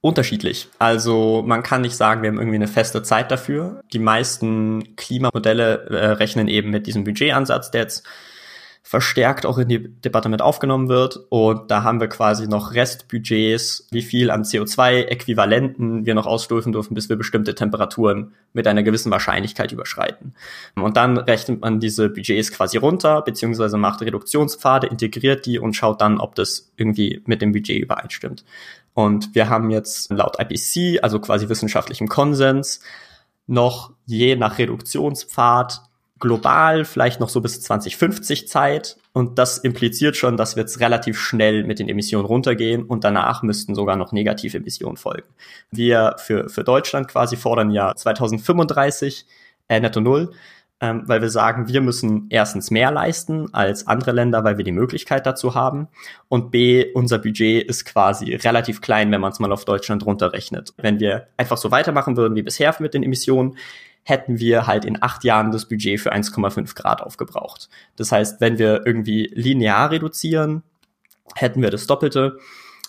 Unterschiedlich. Also man kann nicht sagen, wir haben irgendwie eine feste Zeit dafür. Die meisten Klimamodelle äh, rechnen eben mit diesem Budgetansatz, der jetzt verstärkt auch in die Debatte mit aufgenommen wird. Und da haben wir quasi noch Restbudgets, wie viel an CO2-Äquivalenten wir noch ausstoßen dürfen, bis wir bestimmte Temperaturen mit einer gewissen Wahrscheinlichkeit überschreiten. Und dann rechnet man diese Budgets quasi runter, beziehungsweise macht Reduktionspfade, integriert die und schaut dann, ob das irgendwie mit dem Budget übereinstimmt. Und wir haben jetzt laut IPC, also quasi wissenschaftlichem Konsens, noch je nach Reduktionspfad global vielleicht noch so bis 2050 Zeit. Und das impliziert schon, dass wir jetzt relativ schnell mit den Emissionen runtergehen und danach müssten sogar noch negative Emissionen folgen. Wir für, für Deutschland quasi fordern ja 2035 äh, netto null, ähm, weil wir sagen, wir müssen erstens mehr leisten als andere Länder, weil wir die Möglichkeit dazu haben. Und B, unser Budget ist quasi relativ klein, wenn man es mal auf Deutschland runterrechnet. Wenn wir einfach so weitermachen würden wie bisher mit den Emissionen, hätten wir halt in acht Jahren das Budget für 1,5 Grad aufgebraucht. Das heißt, wenn wir irgendwie linear reduzieren, hätten wir das Doppelte,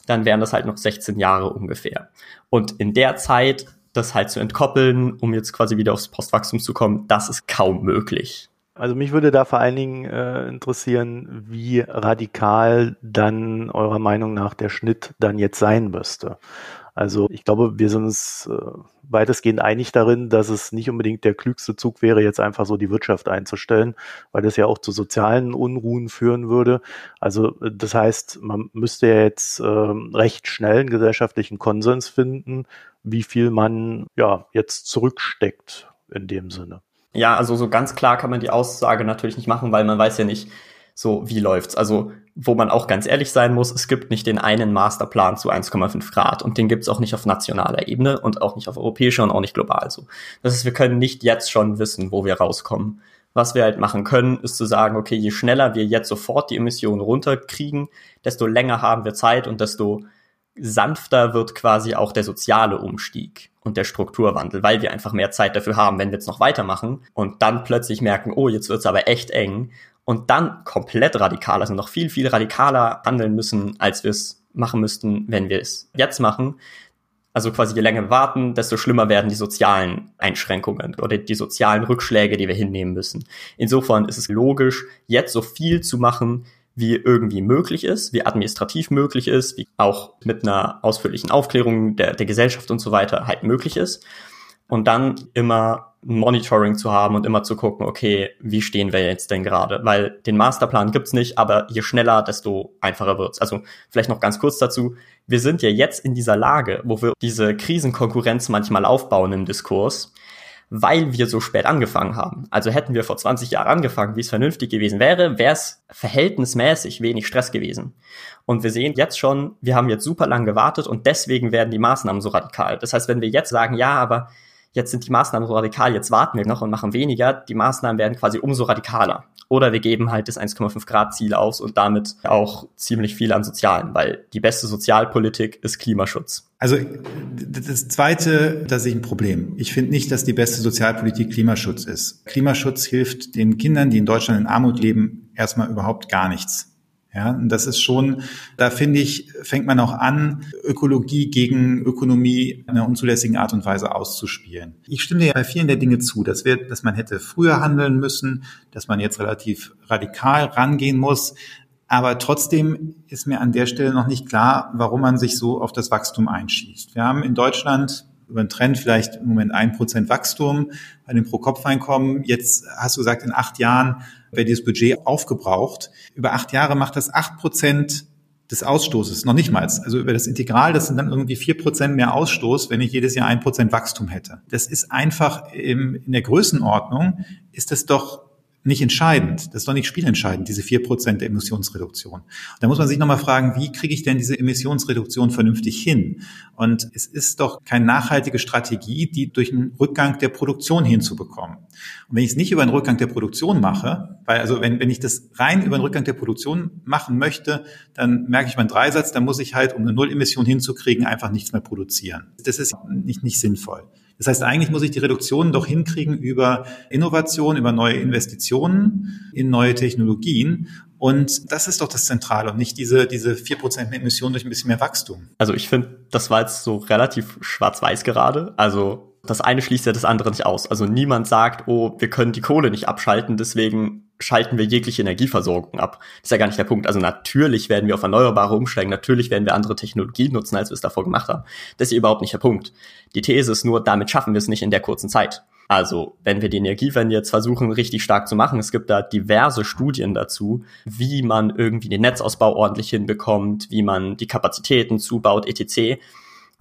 dann wären das halt noch 16 Jahre ungefähr. Und in der Zeit das halt zu entkoppeln, um jetzt quasi wieder aufs Postwachstum zu kommen, das ist kaum möglich. Also mich würde da vor allen Dingen äh, interessieren, wie radikal dann eurer Meinung nach der Schnitt dann jetzt sein müsste. Also ich glaube, wir sind uns äh, weitestgehend einig darin, dass es nicht unbedingt der klügste Zug wäre, jetzt einfach so die Wirtschaft einzustellen, weil das ja auch zu sozialen Unruhen führen würde. Also äh, das heißt, man müsste ja jetzt äh, recht schnell einen gesellschaftlichen Konsens finden, wie viel man ja jetzt zurücksteckt in dem Sinne. Ja, also so ganz klar kann man die Aussage natürlich nicht machen, weil man weiß ja nicht, so wie läuft's. Also wo man auch ganz ehrlich sein muss, es gibt nicht den einen Masterplan zu 1,5 Grad und den gibt's auch nicht auf nationaler Ebene und auch nicht auf europäischer und auch nicht global so. Das heißt, wir können nicht jetzt schon wissen, wo wir rauskommen. Was wir halt machen können, ist zu sagen, okay, je schneller wir jetzt sofort die Emissionen runterkriegen, desto länger haben wir Zeit und desto sanfter wird quasi auch der soziale Umstieg und der Strukturwandel, weil wir einfach mehr Zeit dafür haben, wenn wir jetzt noch weitermachen und dann plötzlich merken, oh, jetzt wird's aber echt eng und dann komplett radikal, also noch viel, viel radikaler handeln müssen, als wir es machen müssten, wenn wir es jetzt machen. Also quasi je länger wir warten, desto schlimmer werden die sozialen Einschränkungen oder die sozialen Rückschläge, die wir hinnehmen müssen. Insofern ist es logisch, jetzt so viel zu machen, wie irgendwie möglich ist, wie administrativ möglich ist, wie auch mit einer ausführlichen Aufklärung der, der Gesellschaft und so weiter halt möglich ist. Und dann immer Monitoring zu haben und immer zu gucken, okay, wie stehen wir jetzt denn gerade? Weil den Masterplan gibt's nicht, aber je schneller, desto einfacher wird's. Also vielleicht noch ganz kurz dazu. Wir sind ja jetzt in dieser Lage, wo wir diese Krisenkonkurrenz manchmal aufbauen im Diskurs, weil wir so spät angefangen haben. Also hätten wir vor 20 Jahren angefangen, wie es vernünftig gewesen wäre, wäre es verhältnismäßig wenig Stress gewesen. Und wir sehen jetzt schon, wir haben jetzt super lang gewartet und deswegen werden die Maßnahmen so radikal. Das heißt, wenn wir jetzt sagen, ja, aber jetzt sind die Maßnahmen so radikal, jetzt warten wir noch und machen weniger, die Maßnahmen werden quasi umso radikaler. oder wir geben halt das 1,5 Grad Ziel aus und damit auch ziemlich viel an Sozialen, weil die beste Sozialpolitik ist Klimaschutz. Also das Zweite, da sehe ich ein Problem. Ich finde nicht, dass die beste Sozialpolitik Klimaschutz ist. Klimaschutz hilft den Kindern, die in Deutschland in Armut leben, erstmal überhaupt gar nichts. Ja, und das ist schon, da finde ich, fängt man auch an, Ökologie gegen Ökonomie in einer unzulässigen Art und Weise auszuspielen. Ich stimme dir bei vielen der Dinge zu, dass wir, dass man hätte früher handeln müssen, dass man jetzt relativ radikal rangehen muss. Aber trotzdem ist mir an der Stelle noch nicht klar, warum man sich so auf das Wachstum einschießt. Wir haben in Deutschland über einen Trend vielleicht im Moment ein Prozent Wachstum bei dem Pro-Kopf-Einkommen. Jetzt hast du gesagt, in acht Jahren wäre dieses Budget aufgebraucht. Über acht Jahre macht das acht Prozent des Ausstoßes, noch nicht mal. Also über das Integral, das sind dann irgendwie vier Prozent mehr Ausstoß, wenn ich jedes Jahr ein Prozent Wachstum hätte. Das ist einfach im, in der Größenordnung ist das doch nicht entscheidend. Das ist doch nicht spielentscheidend, diese vier Prozent der Emissionsreduktion. Da muss man sich nochmal fragen, wie kriege ich denn diese Emissionsreduktion vernünftig hin? Und es ist doch keine nachhaltige Strategie, die durch einen Rückgang der Produktion hinzubekommen. Und wenn ich es nicht über einen Rückgang der Produktion mache, weil also wenn, wenn ich das rein über einen Rückgang der Produktion machen möchte, dann merke ich meinen Dreisatz, dann muss ich halt, um eine Nullemission hinzukriegen, einfach nichts mehr produzieren. Das ist nicht, nicht sinnvoll. Das heißt, eigentlich muss ich die Reduktion doch hinkriegen über Innovation, über neue Investitionen in neue Technologien. Und das ist doch das Zentrale und nicht diese, diese vier Prozent Emissionen durch ein bisschen mehr Wachstum. Also ich finde, das war jetzt so relativ schwarz-weiß gerade. Also das eine schließt ja das andere nicht aus. Also niemand sagt, oh, wir können die Kohle nicht abschalten, deswegen schalten wir jegliche Energieversorgung ab. Das ist ja gar nicht der Punkt. Also natürlich werden wir auf Erneuerbare umsteigen, natürlich werden wir andere Technologien nutzen, als wir es davor gemacht haben. Das ist überhaupt nicht der Punkt. Die These ist nur, damit schaffen wir es nicht in der kurzen Zeit. Also, wenn wir die Energiewende jetzt versuchen, richtig stark zu machen, es gibt da diverse Studien dazu, wie man irgendwie den Netzausbau ordentlich hinbekommt, wie man die Kapazitäten zubaut, etc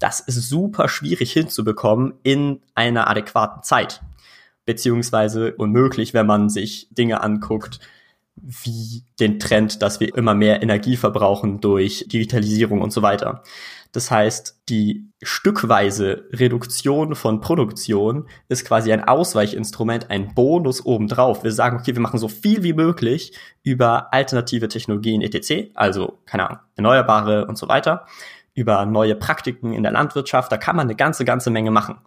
das ist super schwierig hinzubekommen in einer adäquaten Zeit. Beziehungsweise unmöglich, wenn man sich Dinge anguckt, wie den Trend, dass wir immer mehr Energie verbrauchen durch Digitalisierung und so weiter. Das heißt, die stückweise Reduktion von Produktion ist quasi ein Ausweichinstrument, ein Bonus obendrauf. Wir sagen, okay, wir machen so viel wie möglich über alternative Technologien etc., also keine Ahnung, erneuerbare und so weiter über neue Praktiken in der Landwirtschaft. Da kann man eine ganze, ganze Menge machen.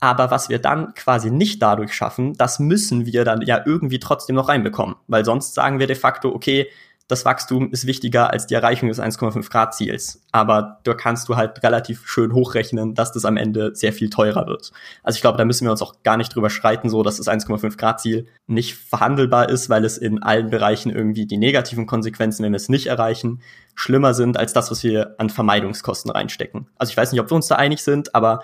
Aber was wir dann quasi nicht dadurch schaffen, das müssen wir dann ja irgendwie trotzdem noch reinbekommen. Weil sonst sagen wir de facto, okay, das Wachstum ist wichtiger als die Erreichung des 1,5 Grad Ziels. Aber da kannst du halt relativ schön hochrechnen, dass das am Ende sehr viel teurer wird. Also ich glaube, da müssen wir uns auch gar nicht drüber streiten, so dass das 1,5 Grad Ziel nicht verhandelbar ist, weil es in allen Bereichen irgendwie die negativen Konsequenzen, wenn wir es nicht erreichen, schlimmer sind als das, was wir an Vermeidungskosten reinstecken. Also ich weiß nicht, ob wir uns da einig sind, aber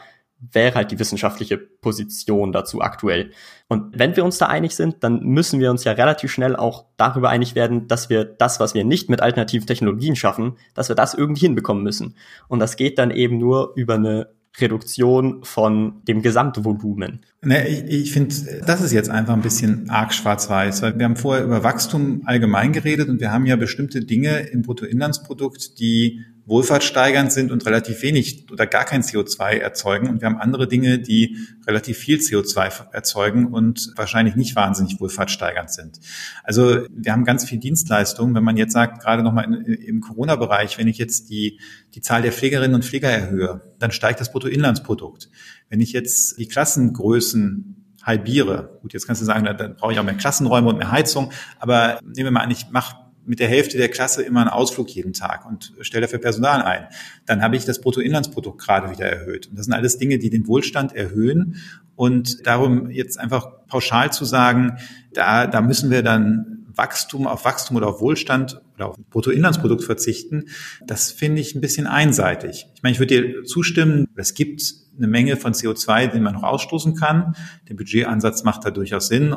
wäre halt die wissenschaftliche Position dazu aktuell. Und wenn wir uns da einig sind, dann müssen wir uns ja relativ schnell auch darüber einig werden, dass wir das, was wir nicht mit alternativen Technologien schaffen, dass wir das irgendwie hinbekommen müssen. Und das geht dann eben nur über eine Reduktion von dem Gesamtvolumen. Ne, ich, ich finde, das ist jetzt einfach ein bisschen arg schwarz-weiß, weil wir haben vorher über Wachstum allgemein geredet und wir haben ja bestimmte Dinge im Bruttoinlandsprodukt, die wohlfahrtssteigernd sind und relativ wenig oder gar kein CO2 erzeugen. Und wir haben andere Dinge, die relativ viel CO2 erzeugen und wahrscheinlich nicht wahnsinnig wohlfahrtssteigernd sind. Also wir haben ganz viel Dienstleistungen. Wenn man jetzt sagt, gerade nochmal im Corona-Bereich, wenn ich jetzt die, die Zahl der Pflegerinnen und Pfleger erhöhe, dann steigt das Bruttoinlandsprodukt. Wenn ich jetzt die Klassengrößen halbiere. Gut, jetzt kannst du sagen, dann brauche ich auch mehr Klassenräume und mehr Heizung. Aber nehmen wir mal an, ich mache mit der Hälfte der Klasse immer einen Ausflug jeden Tag und stelle dafür Personal ein. Dann habe ich das Bruttoinlandsprodukt gerade wieder erhöht. Und das sind alles Dinge, die den Wohlstand erhöhen. Und darum jetzt einfach pauschal zu sagen, da, da müssen wir dann Wachstum auf Wachstum oder auf Wohlstand oder auf Bruttoinlandsprodukt verzichten, das finde ich ein bisschen einseitig. Ich meine, ich würde dir zustimmen, es gibt eine Menge von CO2, den man noch ausstoßen kann. Der Budgetansatz macht da durchaus Sinn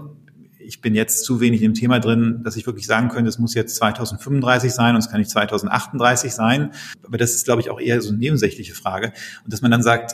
ich bin jetzt zu wenig im Thema drin, dass ich wirklich sagen könnte, es muss jetzt 2035 sein und es kann nicht 2038 sein. Aber das ist, glaube ich, auch eher so eine nebensächliche Frage. Und dass man dann sagt,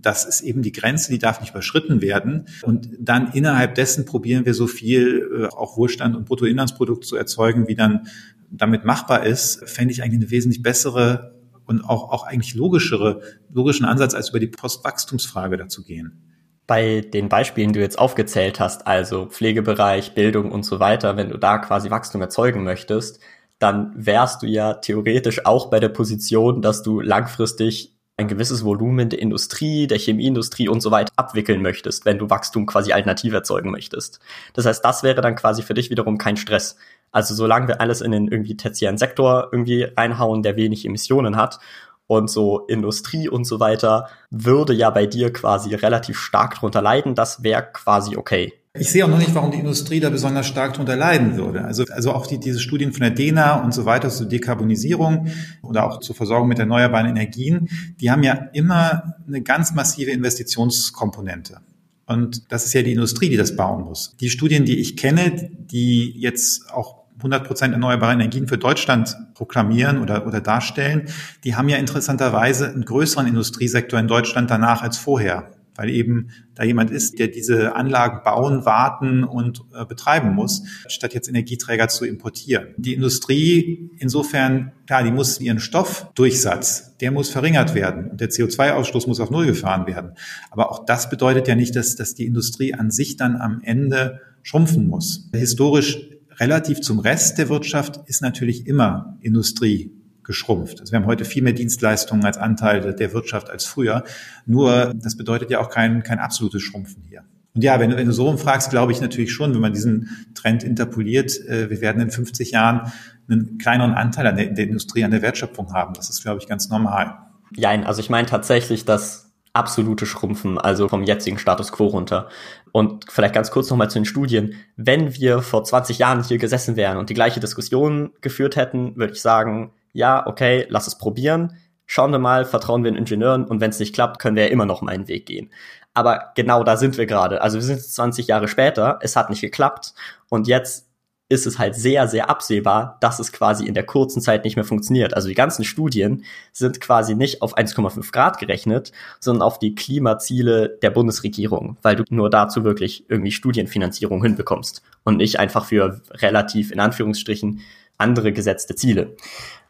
das ist eben die Grenze, die darf nicht überschritten werden. Und dann innerhalb dessen probieren wir so viel äh, auch Wohlstand und Bruttoinlandsprodukt zu erzeugen, wie dann damit machbar ist, fände ich eigentlich eine wesentlich bessere und auch, auch eigentlich logischere, logischen Ansatz, als über die Postwachstumsfrage dazu gehen. Bei den Beispielen, die du jetzt aufgezählt hast, also Pflegebereich, Bildung und so weiter, wenn du da quasi Wachstum erzeugen möchtest, dann wärst du ja theoretisch auch bei der Position, dass du langfristig ein gewisses Volumen der Industrie, der Chemieindustrie und so weiter abwickeln möchtest, wenn du Wachstum quasi alternativ erzeugen möchtest. Das heißt, das wäre dann quasi für dich wiederum kein Stress. Also solange wir alles in den irgendwie tertiären Sektor irgendwie reinhauen, der wenig Emissionen hat und so Industrie und so weiter, würde ja bei dir quasi relativ stark drunter leiden. Das wäre quasi okay. Ich sehe auch noch nicht, warum die Industrie da besonders stark drunter leiden würde. Also, also auch die, diese Studien von der DENA und so weiter zur Dekarbonisierung oder auch zur Versorgung mit erneuerbaren Energien, die haben ja immer eine ganz massive Investitionskomponente. Und das ist ja die Industrie, die das bauen muss. Die Studien, die ich kenne, die jetzt auch 100 Prozent erneuerbare Energien für Deutschland proklamieren oder, oder darstellen, die haben ja interessanterweise einen größeren Industriesektor in Deutschland danach als vorher weil eben da jemand ist, der diese Anlagen bauen, warten und äh, betreiben muss, statt jetzt Energieträger zu importieren. Die Industrie insofern, klar, die muss ihren Stoffdurchsatz, der muss verringert werden und der CO2-Ausstoß muss auf Null gefahren werden. Aber auch das bedeutet ja nicht, dass, dass die Industrie an sich dann am Ende schrumpfen muss. Historisch relativ zum Rest der Wirtschaft ist natürlich immer Industrie geschrumpft. Also wir haben heute viel mehr Dienstleistungen als Anteil der Wirtschaft als früher. Nur das bedeutet ja auch kein, kein absolutes Schrumpfen hier. Und ja, wenn, wenn du so umfragst, glaube ich natürlich schon, wenn man diesen Trend interpoliert, äh, wir werden in 50 Jahren einen kleineren Anteil an der, der Industrie, an der Wertschöpfung haben. Das ist, glaube ich, ganz normal. Ja, also ich meine tatsächlich, dass absolute Schrumpfen, also vom jetzigen Status quo runter. Und vielleicht ganz kurz nochmal zu den Studien. Wenn wir vor 20 Jahren hier gesessen wären und die gleiche Diskussion geführt hätten, würde ich sagen, ja, okay, lass es probieren. Schauen wir mal, vertrauen wir den Ingenieuren und wenn es nicht klappt, können wir ja immer noch meinen Weg gehen. Aber genau da sind wir gerade. Also wir sind 20 Jahre später, es hat nicht geklappt und jetzt ist es halt sehr, sehr absehbar, dass es quasi in der kurzen Zeit nicht mehr funktioniert. Also die ganzen Studien sind quasi nicht auf 1,5 Grad gerechnet, sondern auf die Klimaziele der Bundesregierung, weil du nur dazu wirklich irgendwie Studienfinanzierung hinbekommst und nicht einfach für relativ in Anführungsstrichen andere gesetzte Ziele.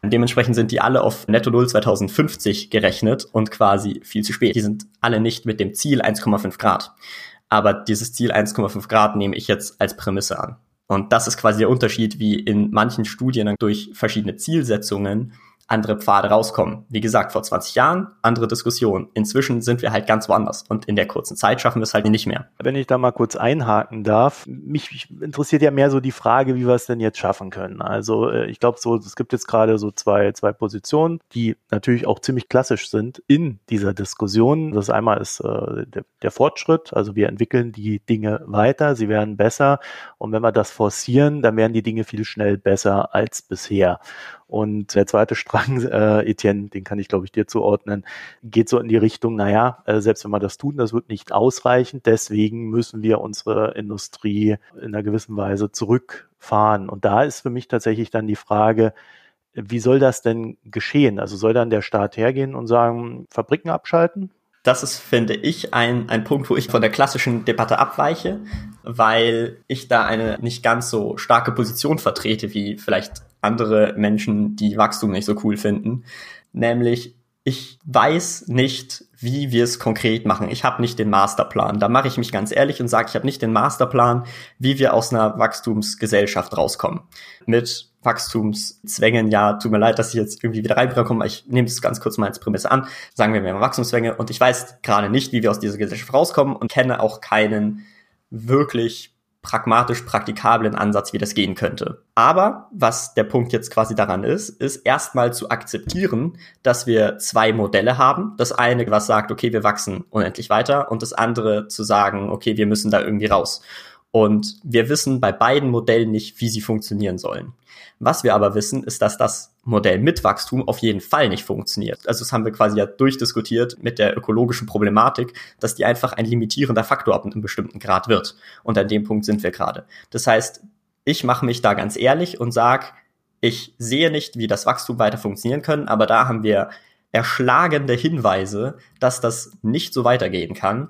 Dementsprechend sind die alle auf Netto Null 2050 gerechnet und quasi viel zu spät. Die sind alle nicht mit dem Ziel 1,5 Grad. Aber dieses Ziel 1,5 Grad nehme ich jetzt als Prämisse an. Und das ist quasi der Unterschied, wie in manchen Studien durch verschiedene Zielsetzungen andere Pfade rauskommen. Wie gesagt, vor 20 Jahren andere Diskussion. Inzwischen sind wir halt ganz woanders und in der kurzen Zeit schaffen wir es halt nicht mehr. Wenn ich da mal kurz einhaken darf, mich interessiert ja mehr so die Frage, wie wir es denn jetzt schaffen können. Also äh, ich glaube so, es gibt jetzt gerade so zwei, zwei Positionen, die natürlich auch ziemlich klassisch sind in dieser Diskussion. Das einmal ist äh, der, der Fortschritt, also wir entwickeln die Dinge weiter, sie werden besser und wenn wir das forcieren, dann werden die Dinge viel schnell besser als bisher. Und der zweite Strang, äh, Etienne, den kann ich, glaube ich, dir zuordnen, geht so in die Richtung, naja, äh, selbst wenn wir das tun, das wird nicht ausreichen. Deswegen müssen wir unsere Industrie in einer gewissen Weise zurückfahren. Und da ist für mich tatsächlich dann die Frage, wie soll das denn geschehen? Also soll dann der Staat hergehen und sagen, Fabriken abschalten? Das ist, finde ich, ein, ein Punkt, wo ich von der klassischen Debatte abweiche, weil ich da eine nicht ganz so starke Position vertrete, wie vielleicht andere Menschen, die Wachstum nicht so cool finden. Nämlich, ich weiß nicht, wie wir es konkret machen. Ich habe nicht den Masterplan. Da mache ich mich ganz ehrlich und sage, ich habe nicht den Masterplan, wie wir aus einer Wachstumsgesellschaft rauskommen. Mit Wachstumszwängen, ja, tut mir leid, dass ich jetzt irgendwie wieder reinkomme, ich nehme es ganz kurz mal als Prämisse an. Sagen wir, haben Wachstumszwänge und ich weiß gerade nicht, wie wir aus dieser Gesellschaft rauskommen und kenne auch keinen wirklich pragmatisch praktikablen Ansatz, wie das gehen könnte. Aber was der Punkt jetzt quasi daran ist, ist erstmal zu akzeptieren, dass wir zwei Modelle haben. Das eine, was sagt, okay, wir wachsen unendlich weiter und das andere zu sagen, okay, wir müssen da irgendwie raus. Und wir wissen bei beiden Modellen nicht, wie sie funktionieren sollen. Was wir aber wissen, ist, dass das Modell mit Wachstum auf jeden Fall nicht funktioniert. Also das haben wir quasi ja durchdiskutiert mit der ökologischen Problematik, dass die einfach ein limitierender Faktor ab einem bestimmten Grad wird. Und an dem Punkt sind wir gerade. Das heißt, ich mache mich da ganz ehrlich und sag, ich sehe nicht, wie das Wachstum weiter funktionieren können, aber da haben wir erschlagende Hinweise, dass das nicht so weitergehen kann.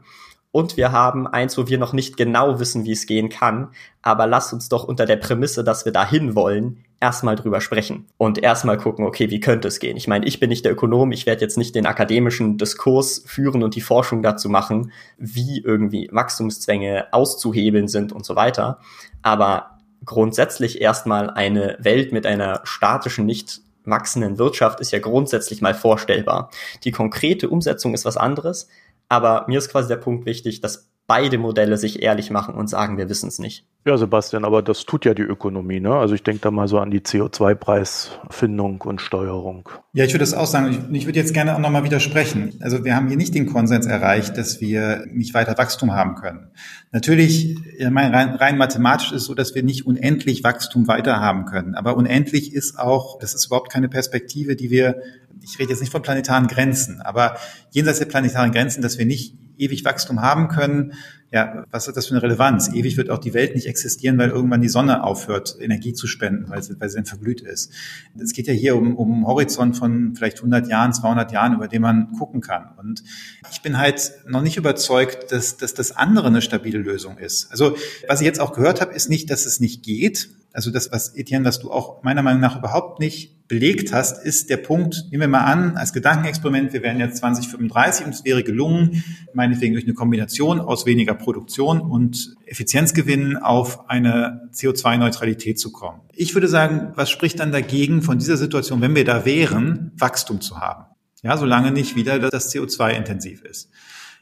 Und wir haben eins, wo wir noch nicht genau wissen, wie es gehen kann. Aber lasst uns doch unter der Prämisse, dass wir dahin wollen, erstmal drüber sprechen und erstmal gucken, okay, wie könnte es gehen? Ich meine, ich bin nicht der Ökonom, ich werde jetzt nicht den akademischen Diskurs führen und die Forschung dazu machen, wie irgendwie Wachstumszwänge auszuhebeln sind und so weiter. Aber grundsätzlich erstmal eine Welt mit einer statischen, nicht wachsenden Wirtschaft ist ja grundsätzlich mal vorstellbar. Die konkrete Umsetzung ist was anderes, aber mir ist quasi der Punkt wichtig, dass beide Modelle sich ehrlich machen und sagen, wir wissen es nicht. Ja, Sebastian, aber das tut ja die Ökonomie, ne? Also ich denke da mal so an die CO2-Preisfindung und Steuerung. Ja, ich würde das auch sagen. Ich, ich würde jetzt gerne auch nochmal widersprechen. Also wir haben hier nicht den Konsens erreicht, dass wir nicht weiter Wachstum haben können. Natürlich, rein, rein mathematisch ist es so, dass wir nicht unendlich Wachstum weiter haben können. Aber unendlich ist auch, das ist überhaupt keine Perspektive, die wir, ich rede jetzt nicht von planetaren Grenzen, aber jenseits der planetaren Grenzen, dass wir nicht ewig Wachstum haben können, ja, was hat das für eine Relevanz? Ewig wird auch die Welt nicht existieren, weil irgendwann die Sonne aufhört, Energie zu spenden, weil sie, weil sie dann verglüht ist. Es geht ja hier um, um einen Horizont von vielleicht 100 Jahren, 200 Jahren, über den man gucken kann. Und ich bin halt noch nicht überzeugt, dass, dass das andere eine stabile Lösung ist. Also was ich jetzt auch gehört habe, ist nicht, dass es nicht geht. Also das, was Etienne, was du auch meiner Meinung nach überhaupt nicht belegt hast, ist der Punkt, nehmen wir mal an, als Gedankenexperiment, wir wären jetzt 2035 und es wäre gelungen, meinetwegen durch eine Kombination aus weniger Produktion und Effizienzgewinnen auf eine CO2-Neutralität zu kommen. Ich würde sagen, was spricht dann dagegen von dieser Situation, wenn wir da wären, Wachstum zu haben? Ja, solange nicht wieder das CO2 intensiv ist.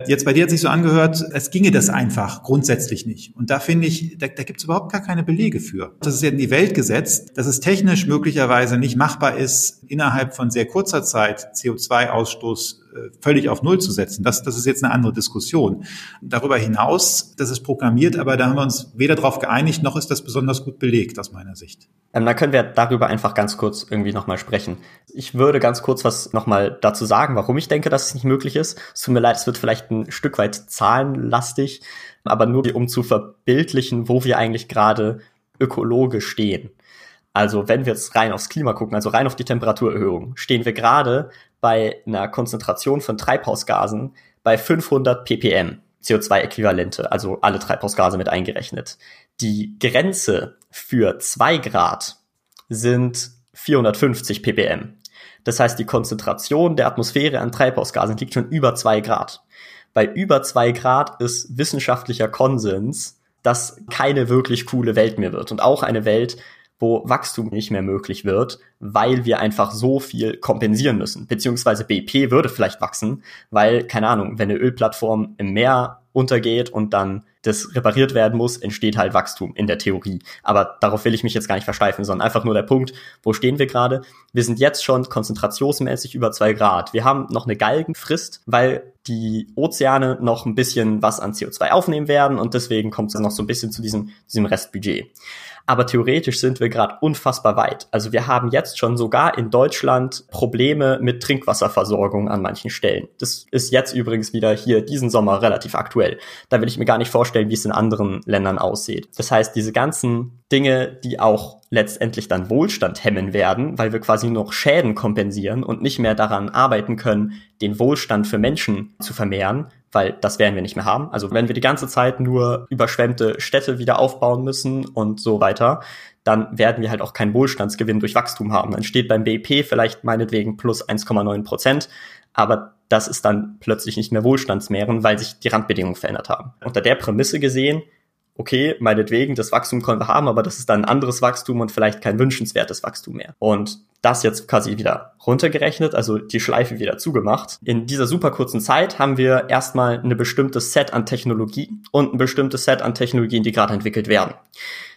Jetzt bei dir hat sich so angehört, es ginge das einfach grundsätzlich nicht. Und da finde ich, da, da gibt es überhaupt gar keine Belege für. Das ist ja in die Welt gesetzt, dass es technisch möglicherweise nicht machbar ist, innerhalb von sehr kurzer Zeit CO2-Ausstoß äh, völlig auf Null zu setzen. Das, das ist jetzt eine andere Diskussion. Darüber hinaus, das ist programmiert, aber da haben wir uns weder darauf geeinigt, noch ist das besonders gut belegt aus meiner Sicht. Ähm, dann können wir darüber einfach ganz kurz irgendwie nochmal sprechen. Ich würde ganz kurz was nochmal dazu sagen, warum ich denke, dass es nicht möglich ist. Es tut mir leid, es wird vielleicht ein Stück weit zahlenlastig, aber nur um zu verbildlichen, wo wir eigentlich gerade ökologisch stehen. Also wenn wir jetzt rein aufs Klima gucken, also rein auf die Temperaturerhöhung, stehen wir gerade bei einer Konzentration von Treibhausgasen bei 500 ppm CO2-Äquivalente, also alle Treibhausgase mit eingerechnet. Die Grenze für zwei Grad sind 450 ppm. Das heißt, die Konzentration der Atmosphäre an Treibhausgasen liegt schon über zwei Grad. Bei über zwei Grad ist wissenschaftlicher Konsens, dass keine wirklich coole Welt mehr wird und auch eine Welt, wo Wachstum nicht mehr möglich wird, weil wir einfach so viel kompensieren müssen. Beziehungsweise BP würde vielleicht wachsen, weil, keine Ahnung, wenn eine Ölplattform im Meer untergeht und dann das repariert werden muss, entsteht halt Wachstum in der Theorie. Aber darauf will ich mich jetzt gar nicht versteifen, sondern einfach nur der Punkt, wo stehen wir gerade? Wir sind jetzt schon konzentrationsmäßig über zwei Grad. Wir haben noch eine Galgenfrist, weil die Ozeane noch ein bisschen was an CO2 aufnehmen werden und deswegen kommt es noch so ein bisschen zu diesem, diesem Restbudget aber theoretisch sind wir gerade unfassbar weit. Also wir haben jetzt schon sogar in Deutschland Probleme mit Trinkwasserversorgung an manchen Stellen. Das ist jetzt übrigens wieder hier diesen Sommer relativ aktuell. Da will ich mir gar nicht vorstellen, wie es in anderen Ländern aussieht. Das heißt, diese ganzen Dinge, die auch letztendlich dann Wohlstand hemmen werden, weil wir quasi nur noch Schäden kompensieren und nicht mehr daran arbeiten können, den Wohlstand für Menschen zu vermehren, weil das werden wir nicht mehr haben. Also wenn wir die ganze Zeit nur überschwemmte Städte wieder aufbauen müssen und so weiter, dann werden wir halt auch keinen Wohlstandsgewinn durch Wachstum haben. Dann steht beim BIP vielleicht meinetwegen plus 1,9 Prozent, aber das ist dann plötzlich nicht mehr Wohlstandsmehren, weil sich die Randbedingungen verändert haben. Unter der Prämisse gesehen okay, meinetwegen, das Wachstum können wir haben, aber das ist dann ein anderes Wachstum und vielleicht kein wünschenswertes Wachstum mehr. Und das jetzt quasi wieder runtergerechnet, also die Schleife wieder zugemacht. In dieser super kurzen Zeit haben wir erstmal eine bestimmtes Set an Technologie und ein bestimmtes Set an Technologien, die gerade entwickelt werden.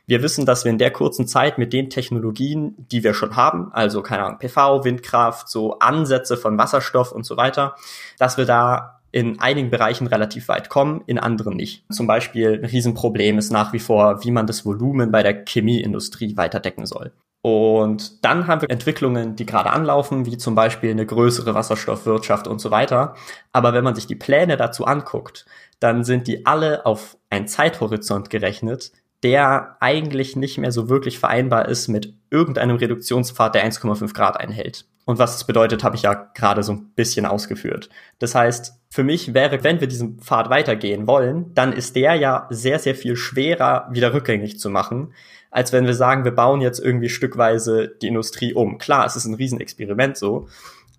Wir wissen, dass wir in der kurzen Zeit mit den Technologien, die wir schon haben, also keine Ahnung, PV, Windkraft, so Ansätze von Wasserstoff und so weiter, dass wir da in einigen Bereichen relativ weit kommen, in anderen nicht. Zum Beispiel ein Riesenproblem ist nach wie vor, wie man das Volumen bei der Chemieindustrie weiter decken soll. Und dann haben wir Entwicklungen, die gerade anlaufen, wie zum Beispiel eine größere Wasserstoffwirtschaft und so weiter. Aber wenn man sich die Pläne dazu anguckt, dann sind die alle auf einen Zeithorizont gerechnet, der eigentlich nicht mehr so wirklich vereinbar ist mit irgendeinem Reduktionspfad, der 1,5 Grad einhält. Und was es bedeutet, habe ich ja gerade so ein bisschen ausgeführt. Das heißt, für mich wäre, wenn wir diesen Pfad weitergehen wollen, dann ist der ja sehr, sehr viel schwerer wieder rückgängig zu machen, als wenn wir sagen, wir bauen jetzt irgendwie stückweise die Industrie um. Klar, es ist ein Riesenexperiment so,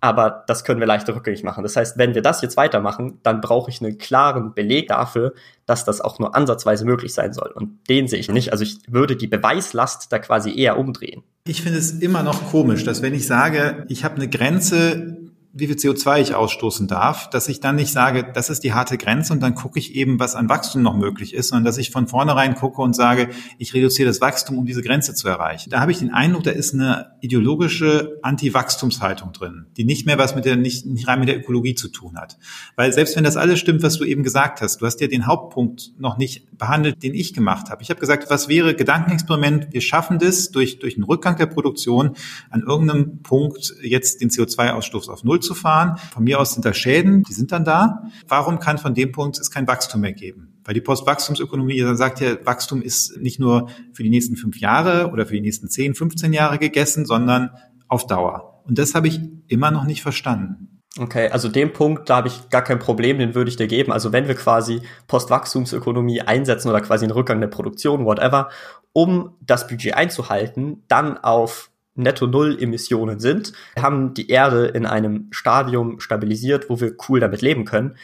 aber das können wir leichter rückgängig machen. Das heißt, wenn wir das jetzt weitermachen, dann brauche ich einen klaren Beleg dafür, dass das auch nur ansatzweise möglich sein soll. Und den sehe ich nicht. Also ich würde die Beweislast da quasi eher umdrehen. Ich finde es immer noch komisch, dass wenn ich sage, ich habe eine Grenze wie viel CO2 ich ausstoßen darf, dass ich dann nicht sage, das ist die harte Grenze und dann gucke ich eben, was an Wachstum noch möglich ist, sondern dass ich von vornherein gucke und sage, ich reduziere das Wachstum, um diese Grenze zu erreichen. Da habe ich den Eindruck, da ist eine ideologische Anti-Wachstumshaltung drin, die nicht mehr was mit der, nicht, nicht rein mit der Ökologie zu tun hat. Weil selbst wenn das alles stimmt, was du eben gesagt hast, du hast ja den Hauptpunkt noch nicht behandelt, den ich gemacht habe. Ich habe gesagt, was wäre Gedankenexperiment, wir schaffen das durch, durch einen Rückgang der Produktion an irgendeinem Punkt jetzt den CO2-Ausstoß auf Null zu fahren. Von mir aus sind da Schäden, die sind dann da. Warum kann von dem Punkt es kein Wachstum mehr geben? Weil die Postwachstumsökonomie sagt ja, Wachstum ist nicht nur für die nächsten fünf Jahre oder für die nächsten zehn, 15 Jahre gegessen, sondern auf Dauer. Und das habe ich immer noch nicht verstanden. Okay, also den Punkt, da habe ich gar kein Problem, den würde ich dir geben. Also wenn wir quasi Postwachstumsökonomie einsetzen oder quasi einen Rückgang der Produktion, whatever, um das Budget einzuhalten, dann auf Netto-Null-Emissionen sind, haben die Erde in einem Stadium stabilisiert, wo wir cool damit leben können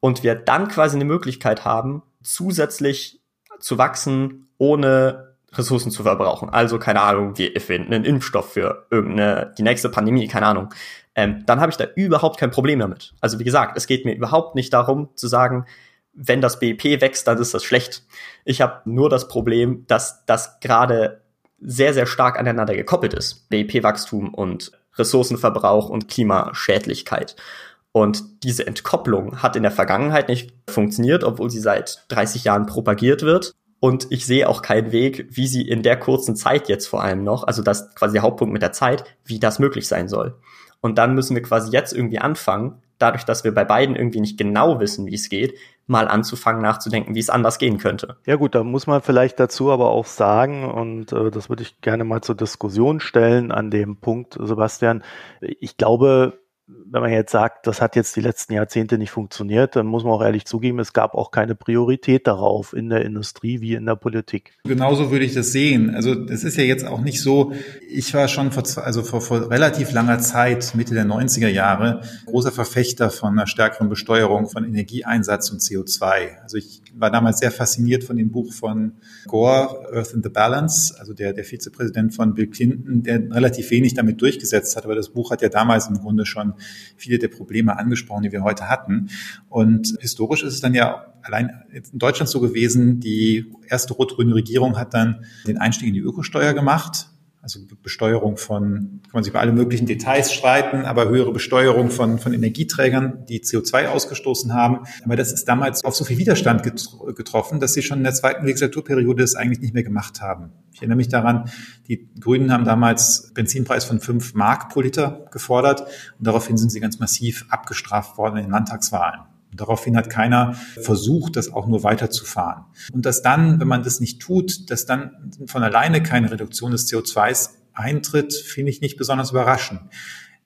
und wir dann quasi eine Möglichkeit haben, zusätzlich zu wachsen, ohne Ressourcen zu verbrauchen. Also, keine Ahnung, wir erfinden einen Impfstoff für irgendeine, die nächste Pandemie, keine Ahnung. Ähm, dann habe ich da überhaupt kein Problem damit. Also, wie gesagt, es geht mir überhaupt nicht darum zu sagen, wenn das BIP wächst, dann ist das schlecht. Ich habe nur das Problem, dass das gerade sehr, sehr stark aneinander gekoppelt ist. BIP-Wachstum und Ressourcenverbrauch und Klimaschädlichkeit. Und diese Entkopplung hat in der Vergangenheit nicht funktioniert, obwohl sie seit 30 Jahren propagiert wird. Und ich sehe auch keinen Weg, wie sie in der kurzen Zeit jetzt vor allem noch, also das quasi der Hauptpunkt mit der Zeit, wie das möglich sein soll. Und dann müssen wir quasi jetzt irgendwie anfangen, dadurch, dass wir bei beiden irgendwie nicht genau wissen, wie es geht, mal anzufangen nachzudenken, wie es anders gehen könnte. Ja gut, da muss man vielleicht dazu aber auch sagen, und äh, das würde ich gerne mal zur Diskussion stellen an dem Punkt, Sebastian, ich glaube, wenn man jetzt sagt, das hat jetzt die letzten Jahrzehnte nicht funktioniert, dann muss man auch ehrlich zugeben, es gab auch keine Priorität darauf in der Industrie wie in der Politik. Genauso würde ich das sehen. Also es ist ja jetzt auch nicht so, ich war schon vor, also vor, vor relativ langer Zeit, Mitte der 90er Jahre, großer Verfechter von einer stärkeren Besteuerung von Energieeinsatz und CO2. Also ich war damals sehr fasziniert von dem Buch von Gore, Earth in the Balance, also der, der Vizepräsident von Bill Clinton, der relativ wenig damit durchgesetzt hat, aber das Buch hat ja damals im Grunde schon viele der Probleme angesprochen, die wir heute hatten. Und historisch ist es dann ja allein in Deutschland so gewesen, die erste rot-grüne Regierung hat dann den Einstieg in die Ökosteuer gemacht also Besteuerung von, kann man sich über alle möglichen Details streiten, aber höhere Besteuerung von, von Energieträgern, die CO2 ausgestoßen haben. Aber das ist damals auf so viel Widerstand getroffen, dass sie schon in der zweiten Legislaturperiode es eigentlich nicht mehr gemacht haben. Ich erinnere mich daran, die Grünen haben damals Benzinpreis von fünf Mark pro Liter gefordert und daraufhin sind sie ganz massiv abgestraft worden in den Landtagswahlen. Und daraufhin hat keiner versucht, das auch nur weiterzufahren. Und dass dann, wenn man das nicht tut, dass dann von alleine keine Reduktion des CO2s eintritt, finde ich nicht besonders überraschend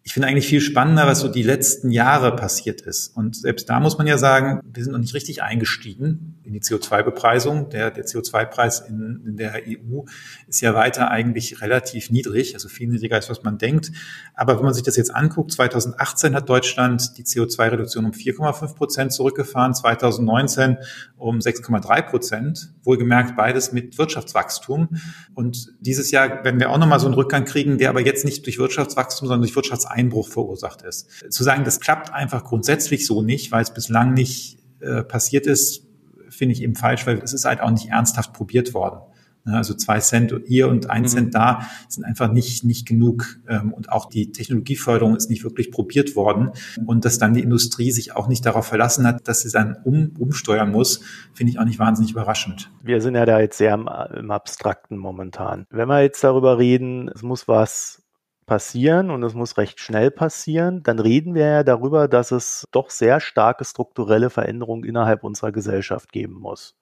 ich finde eigentlich viel spannender, was so die letzten Jahre passiert ist. Und selbst da muss man ja sagen, wir sind noch nicht richtig eingestiegen in die CO2-Bepreisung. Der, der CO2-Preis in, in der EU ist ja weiter eigentlich relativ niedrig, also viel niedriger als was man denkt. Aber wenn man sich das jetzt anguckt, 2018 hat Deutschland die CO2-Reduktion um 4,5 Prozent zurückgefahren, 2019 um 6,3 Prozent. Wohlgemerkt beides mit Wirtschaftswachstum. Und dieses Jahr werden wir auch nochmal so einen Rückgang kriegen, der aber jetzt nicht durch Wirtschaftswachstum, sondern durch Wirtschafts Einbruch verursacht ist. Zu sagen, das klappt einfach grundsätzlich so nicht, weil es bislang nicht äh, passiert ist, finde ich eben falsch, weil es ist halt auch nicht ernsthaft probiert worden. Also zwei Cent hier und ein mhm. Cent da sind einfach nicht, nicht genug. Ähm, und auch die Technologieförderung ist nicht wirklich probiert worden. Und dass dann die Industrie sich auch nicht darauf verlassen hat, dass sie dann um, umsteuern muss, finde ich auch nicht wahnsinnig überraschend. Wir sind ja da jetzt sehr im, im Abstrakten momentan. Wenn wir jetzt darüber reden, es muss was passieren und es muss recht schnell passieren, dann reden wir ja darüber, dass es doch sehr starke strukturelle Veränderungen innerhalb unserer Gesellschaft geben muss.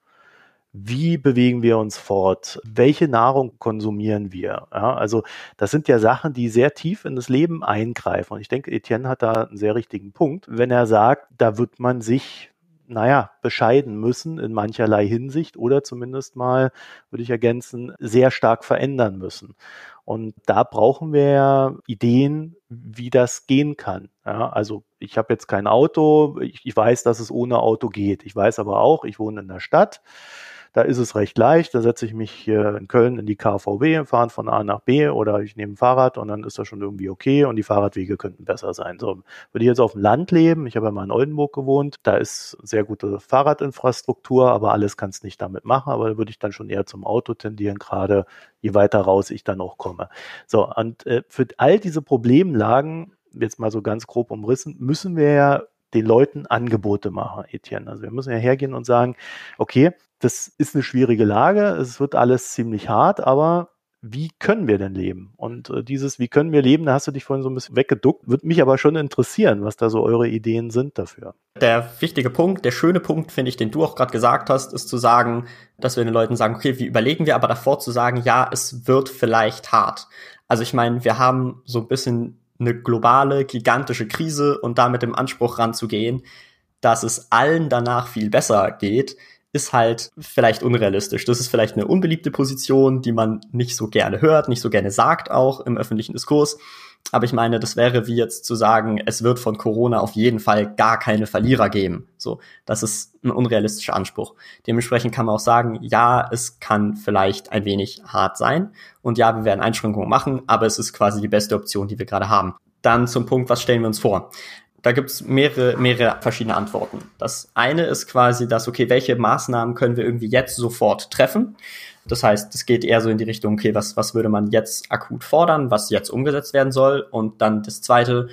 wie bewegen wir uns fort, welche Nahrung konsumieren wir. Ja, also das sind ja Sachen, die sehr tief in das Leben eingreifen. Und ich denke, Etienne hat da einen sehr richtigen Punkt, wenn er sagt, da wird man sich naja, bescheiden müssen in mancherlei Hinsicht oder zumindest mal, würde ich ergänzen, sehr stark verändern müssen. Und da brauchen wir ja Ideen, wie das gehen kann. Ja, also ich habe jetzt kein Auto, ich, ich weiß, dass es ohne Auto geht. Ich weiß aber auch, ich wohne in der Stadt da ist es recht leicht. Da setze ich mich hier in Köln in die KVW, fahren von A nach B oder ich nehme ein Fahrrad und dann ist das schon irgendwie okay und die Fahrradwege könnten besser sein. So, würde ich jetzt auf dem Land leben, ich habe ja mal in Oldenburg gewohnt, da ist sehr gute Fahrradinfrastruktur, aber alles kannst nicht damit machen, aber da würde ich dann schon eher zum Auto tendieren, gerade je weiter raus ich dann auch komme. So, und äh, für all diese Problemlagen, jetzt mal so ganz grob umrissen, müssen wir ja den Leuten Angebote machen, Etienne. Also wir müssen ja hergehen und sagen, okay, das ist eine schwierige Lage, es wird alles ziemlich hart, aber wie können wir denn leben? Und äh, dieses, wie können wir leben, da hast du dich vorhin so ein bisschen weggeduckt, würde mich aber schon interessieren, was da so eure Ideen sind dafür. Der wichtige Punkt, der schöne Punkt, finde ich, den du auch gerade gesagt hast, ist zu sagen, dass wir den Leuten sagen, okay, wie überlegen wir, aber davor zu sagen, ja, es wird vielleicht hart. Also ich meine, wir haben so ein bisschen eine globale, gigantische Krise und damit im Anspruch ranzugehen, dass es allen danach viel besser geht, ist halt vielleicht unrealistisch. Das ist vielleicht eine unbeliebte Position, die man nicht so gerne hört, nicht so gerne sagt auch im öffentlichen Diskurs. Aber ich meine, das wäre wie jetzt zu sagen, es wird von Corona auf jeden Fall gar keine Verlierer geben. So, das ist ein unrealistischer Anspruch. Dementsprechend kann man auch sagen, ja, es kann vielleicht ein wenig hart sein und ja, wir werden Einschränkungen machen, aber es ist quasi die beste Option, die wir gerade haben. Dann zum Punkt, was stellen wir uns vor? Da gibt's mehrere, mehrere verschiedene Antworten. Das eine ist quasi das, okay, welche Maßnahmen können wir irgendwie jetzt sofort treffen? Das heißt, es geht eher so in die Richtung, okay, was, was würde man jetzt akut fordern, was jetzt umgesetzt werden soll? Und dann das zweite,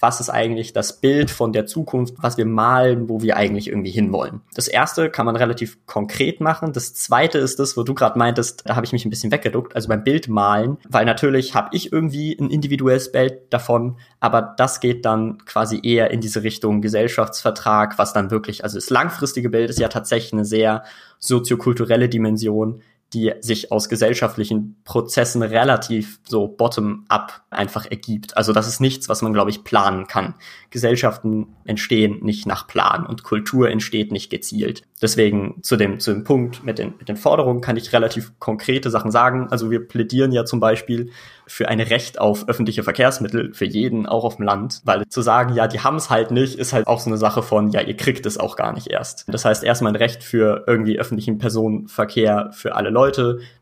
was ist eigentlich das Bild von der Zukunft, was wir malen, wo wir eigentlich irgendwie hinwollen. Das erste kann man relativ konkret machen. Das zweite ist das, wo du gerade meintest, da habe ich mich ein bisschen weggeduckt, also beim Bild malen, weil natürlich habe ich irgendwie ein individuelles Bild davon, aber das geht dann quasi eher in diese Richtung Gesellschaftsvertrag, was dann wirklich, also das langfristige Bild ist ja tatsächlich eine sehr soziokulturelle Dimension, die sich aus gesellschaftlichen Prozessen relativ so bottom-up einfach ergibt. Also das ist nichts, was man, glaube ich, planen kann. Gesellschaften entstehen nicht nach Plan und Kultur entsteht nicht gezielt. Deswegen zu dem, zu dem Punkt mit den, mit den Forderungen kann ich relativ konkrete Sachen sagen. Also wir plädieren ja zum Beispiel für ein Recht auf öffentliche Verkehrsmittel für jeden, auch auf dem Land, weil zu sagen, ja, die haben es halt nicht, ist halt auch so eine Sache von, ja, ihr kriegt es auch gar nicht erst. Das heißt, erstmal ein Recht für irgendwie öffentlichen Personenverkehr für alle Leute,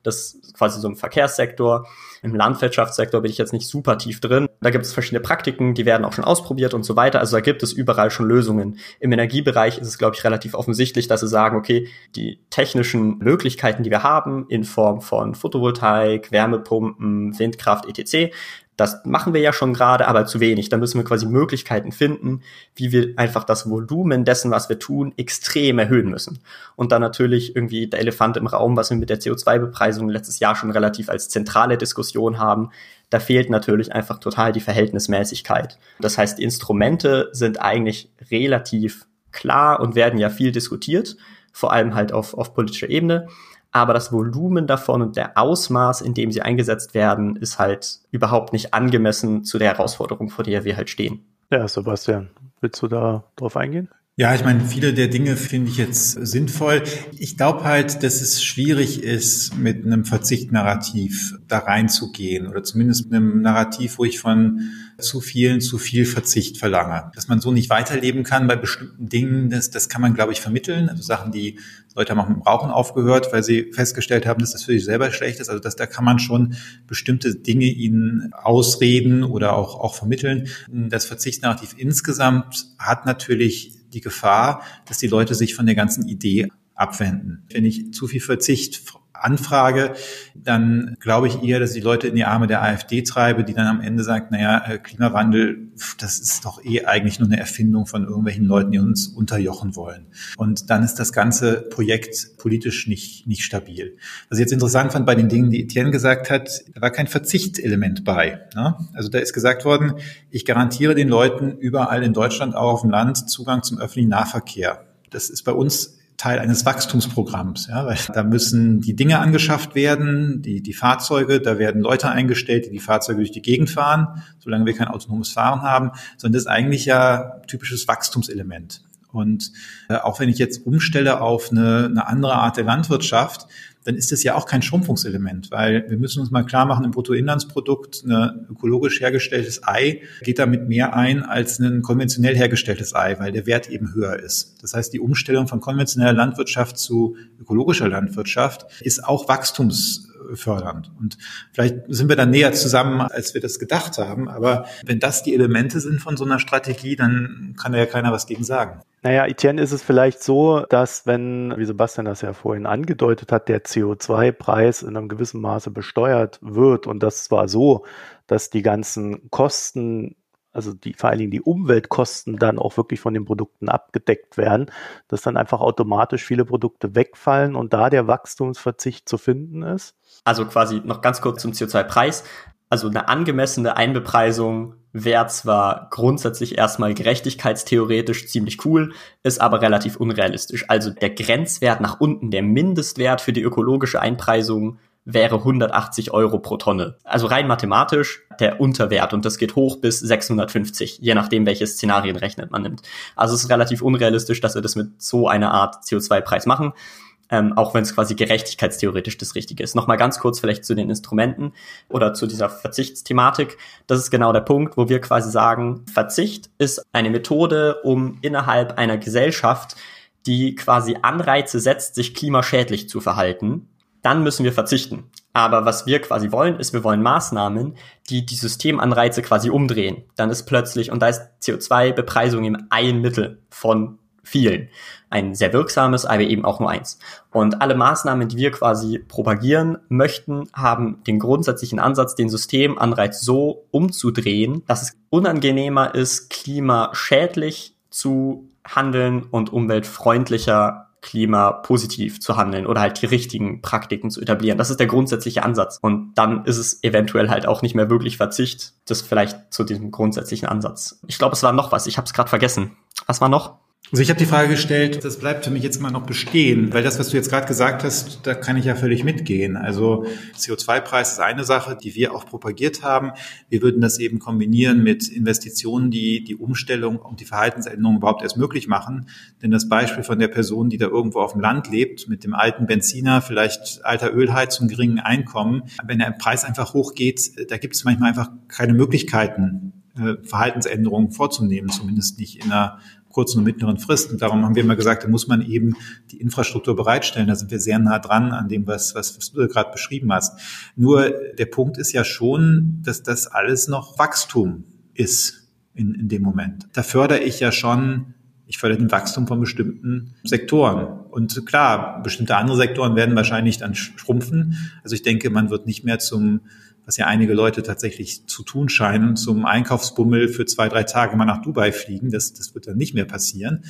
das ist quasi so ein Verkehrssektor. Im Landwirtschaftssektor bin ich jetzt nicht super tief drin. Da gibt es verschiedene Praktiken, die werden auch schon ausprobiert und so weiter. Also da gibt es überall schon Lösungen. Im Energiebereich ist es, glaube ich, relativ offensichtlich, dass sie sagen, okay, die technischen Möglichkeiten, die wir haben in Form von Photovoltaik, Wärmepumpen, Windkraft, etc., das machen wir ja schon gerade, aber zu wenig. Da müssen wir quasi Möglichkeiten finden, wie wir einfach das Volumen dessen, was wir tun, extrem erhöhen müssen. Und dann natürlich irgendwie der Elefant im Raum, was wir mit der CO2-Bepreisung letztes Jahr schon relativ als zentrale Diskussion haben. Da fehlt natürlich einfach total die Verhältnismäßigkeit. Das heißt, die Instrumente sind eigentlich relativ klar und werden ja viel diskutiert, vor allem halt auf, auf politischer Ebene aber das Volumen davon und der Ausmaß, in dem sie eingesetzt werden, ist halt überhaupt nicht angemessen zu der Herausforderung, vor der wir halt stehen. Ja, Sebastian, willst du da drauf eingehen? Ja, ich meine, viele der Dinge finde ich jetzt sinnvoll. Ich glaube halt, dass es schwierig ist, mit einem Verzichtnarrativ da reinzugehen oder zumindest mit einem Narrativ, wo ich von zu vielen zu viel Verzicht verlange. Dass man so nicht weiterleben kann bei bestimmten Dingen, das, das kann man, glaube ich, vermitteln. Also Sachen, die Leute haben auch mit dem Rauchen aufgehört, weil sie festgestellt haben, dass das für sich selber schlecht ist. Also dass, da kann man schon bestimmte Dinge ihnen ausreden oder auch, auch vermitteln. Das Verzichtnarrativ insgesamt hat natürlich die Gefahr, dass die Leute sich von der ganzen Idee abwenden. Wenn ich zu viel Verzicht anfrage, dann glaube ich eher, dass ich Leute in die Arme der AfD treibe, die dann am Ende sagt, naja, äh, Klimawandel, das ist doch eh eigentlich nur eine Erfindung von irgendwelchen Leuten, die uns unterjochen wollen. Und dann ist das ganze Projekt politisch nicht, nicht stabil. Was ich jetzt interessant fand bei den Dingen, die Etienne gesagt hat, da war kein Verzichtselement bei. Ne? Also da ist gesagt worden, ich garantiere den Leuten überall in Deutschland, auch auf dem Land, Zugang zum öffentlichen Nahverkehr. Das ist bei uns Teil eines Wachstumsprogramms, ja, weil da müssen die Dinge angeschafft werden, die, die Fahrzeuge, da werden Leute eingestellt, die die Fahrzeuge durch die Gegend fahren, solange wir kein autonomes Fahren haben, sondern das ist eigentlich ja typisches Wachstumselement. Und äh, auch wenn ich jetzt umstelle auf eine, eine andere Art der Landwirtschaft, dann ist das ja auch kein Schrumpfungselement, weil wir müssen uns mal klar machen, im Bruttoinlandsprodukt ein ökologisch hergestelltes Ei geht damit mehr ein als ein konventionell hergestelltes Ei, weil der Wert eben höher ist. Das heißt, die Umstellung von konventioneller Landwirtschaft zu ökologischer Landwirtschaft ist auch wachstumsfördernd. Und vielleicht sind wir dann näher zusammen, als wir das gedacht haben. Aber wenn das die Elemente sind von so einer Strategie, dann kann da ja keiner was gegen sagen. Naja, Etienne, ist es vielleicht so, dass wenn, wie Sebastian das ja vorhin angedeutet hat, der CO2-Preis in einem gewissen Maße besteuert wird und das zwar so, dass die ganzen Kosten, also die, vor allen Dingen die Umweltkosten dann auch wirklich von den Produkten abgedeckt werden, dass dann einfach automatisch viele Produkte wegfallen und da der Wachstumsverzicht zu finden ist? Also quasi noch ganz kurz zum CO2-Preis. Also eine angemessene Einbepreisung wäre zwar grundsätzlich erstmal gerechtigkeitstheoretisch ziemlich cool, ist aber relativ unrealistisch. Also der Grenzwert nach unten, der Mindestwert für die ökologische Einpreisung wäre 180 Euro pro Tonne. Also rein mathematisch der Unterwert und das geht hoch bis 650, je nachdem, welche Szenarien rechnet man nimmt. Also es ist relativ unrealistisch, dass wir das mit so einer Art CO2-Preis machen ähm, auch wenn es quasi gerechtigkeitstheoretisch das Richtige ist. Nochmal ganz kurz vielleicht zu den Instrumenten oder zu dieser Verzichtsthematik. Das ist genau der Punkt, wo wir quasi sagen, Verzicht ist eine Methode, um innerhalb einer Gesellschaft, die quasi Anreize setzt, sich klimaschädlich zu verhalten, dann müssen wir verzichten. Aber was wir quasi wollen, ist, wir wollen Maßnahmen, die die Systemanreize quasi umdrehen. Dann ist plötzlich, und da ist CO2-Bepreisung eben ein Mittel von vielen. Ein sehr wirksames, aber eben auch nur eins. Und alle Maßnahmen, die wir quasi propagieren möchten, haben den grundsätzlichen Ansatz, den Systemanreiz so umzudrehen, dass es unangenehmer ist, klimaschädlich zu handeln und umweltfreundlicher klimapositiv zu handeln oder halt die richtigen Praktiken zu etablieren. Das ist der grundsätzliche Ansatz. Und dann ist es eventuell halt auch nicht mehr wirklich Verzicht. Das vielleicht zu diesem grundsätzlichen Ansatz. Ich glaube, es war noch was. Ich habe es gerade vergessen. Was war noch? Also ich habe die Frage gestellt, das bleibt für mich jetzt immer noch bestehen, weil das, was du jetzt gerade gesagt hast, da kann ich ja völlig mitgehen. Also CO2-Preis ist eine Sache, die wir auch propagiert haben. Wir würden das eben kombinieren mit Investitionen, die die Umstellung und die Verhaltensänderung überhaupt erst möglich machen. Denn das Beispiel von der Person, die da irgendwo auf dem Land lebt, mit dem alten Benziner, vielleicht alter Ölheizung, geringen Einkommen, wenn der Preis einfach hochgeht, da gibt es manchmal einfach keine Möglichkeiten, äh, Verhaltensänderungen vorzunehmen, zumindest nicht in einer kurzen und mittleren Frist. Und darum haben wir immer gesagt, da muss man eben die Infrastruktur bereitstellen. Da sind wir sehr nah dran an dem, was, was, was du gerade beschrieben hast. Nur der Punkt ist ja schon, dass das alles noch Wachstum ist in, in dem Moment. Da fördere ich ja schon ich fördere den Wachstum von bestimmten Sektoren. Und klar, bestimmte andere Sektoren werden wahrscheinlich dann schrumpfen. Also ich denke, man wird nicht mehr zum was ja einige Leute tatsächlich zu tun scheinen, zum Einkaufsbummel für zwei, drei Tage mal nach Dubai fliegen. Das, das wird dann nicht mehr passieren.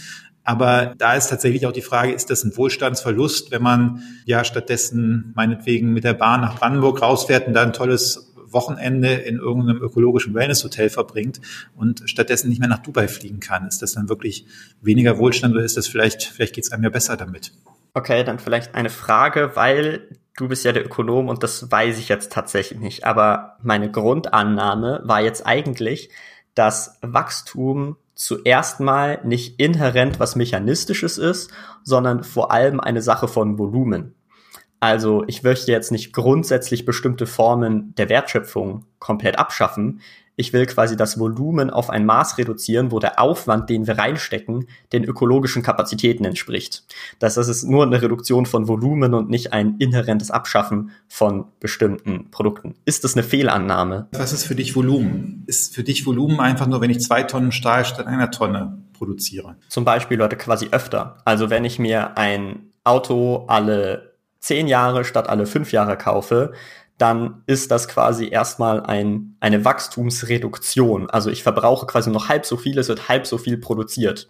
Aber da ist tatsächlich auch die Frage, ist das ein Wohlstandsverlust, wenn man ja stattdessen meinetwegen mit der Bahn nach Brandenburg rausfährt und da ein tolles Wochenende in irgendeinem ökologischen Wellnesshotel verbringt und stattdessen nicht mehr nach Dubai fliegen kann. Ist das dann wirklich weniger Wohlstand oder ist das vielleicht, vielleicht geht es einem ja besser damit? Okay, dann vielleicht eine Frage, weil du bist ja der Ökonom und das weiß ich jetzt tatsächlich nicht. Aber meine Grundannahme war jetzt eigentlich, dass Wachstum zuerst mal nicht inhärent was Mechanistisches ist, sondern vor allem eine Sache von Volumen. Also ich möchte jetzt nicht grundsätzlich bestimmte Formen der Wertschöpfung komplett abschaffen ich will quasi das Volumen auf ein Maß reduzieren, wo der Aufwand, den wir reinstecken, den ökologischen Kapazitäten entspricht. Das ist nur eine Reduktion von Volumen und nicht ein inhärentes Abschaffen von bestimmten Produkten. Ist das eine Fehlannahme? Was ist für dich Volumen? Ist für dich Volumen einfach nur, wenn ich zwei Tonnen Stahl statt einer Tonne produziere? Zum Beispiel Leute quasi öfter. Also wenn ich mir ein Auto alle zehn Jahre statt alle fünf Jahre kaufe, dann ist das quasi erstmal ein, eine Wachstumsreduktion. Also ich verbrauche quasi noch halb so viel, es wird halb so viel produziert.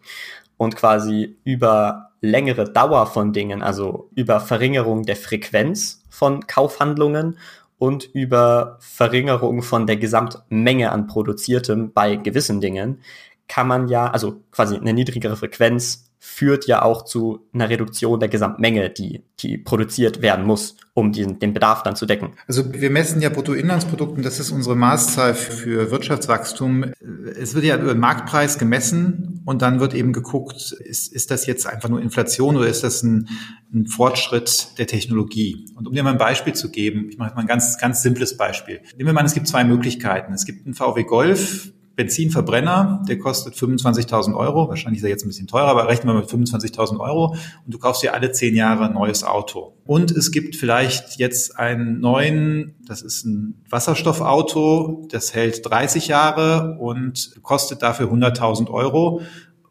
Und quasi über längere Dauer von Dingen, also über Verringerung der Frequenz von Kaufhandlungen und über Verringerung von der Gesamtmenge an Produziertem bei gewissen Dingen, kann man ja, also quasi eine niedrigere Frequenz führt ja auch zu einer Reduktion der Gesamtmenge, die, die produziert werden muss, um diesen, den Bedarf dann zu decken. Also wir messen ja Bruttoinlandsprodukt und das ist unsere Maßzahl für Wirtschaftswachstum. Es wird ja über den Marktpreis gemessen und dann wird eben geguckt, ist, ist das jetzt einfach nur Inflation oder ist das ein, ein Fortschritt der Technologie? Und um dir mal ein Beispiel zu geben, ich mache mal ein ganz, ganz simples Beispiel. Nehmen wir mal, es gibt zwei Möglichkeiten. Es gibt einen VW Golf, Benzinverbrenner, der kostet 25.000 Euro. Wahrscheinlich ist er jetzt ein bisschen teurer, aber rechnen wir mit 25.000 Euro und du kaufst dir alle zehn Jahre ein neues Auto. Und es gibt vielleicht jetzt einen neuen, das ist ein Wasserstoffauto, das hält 30 Jahre und kostet dafür 100.000 Euro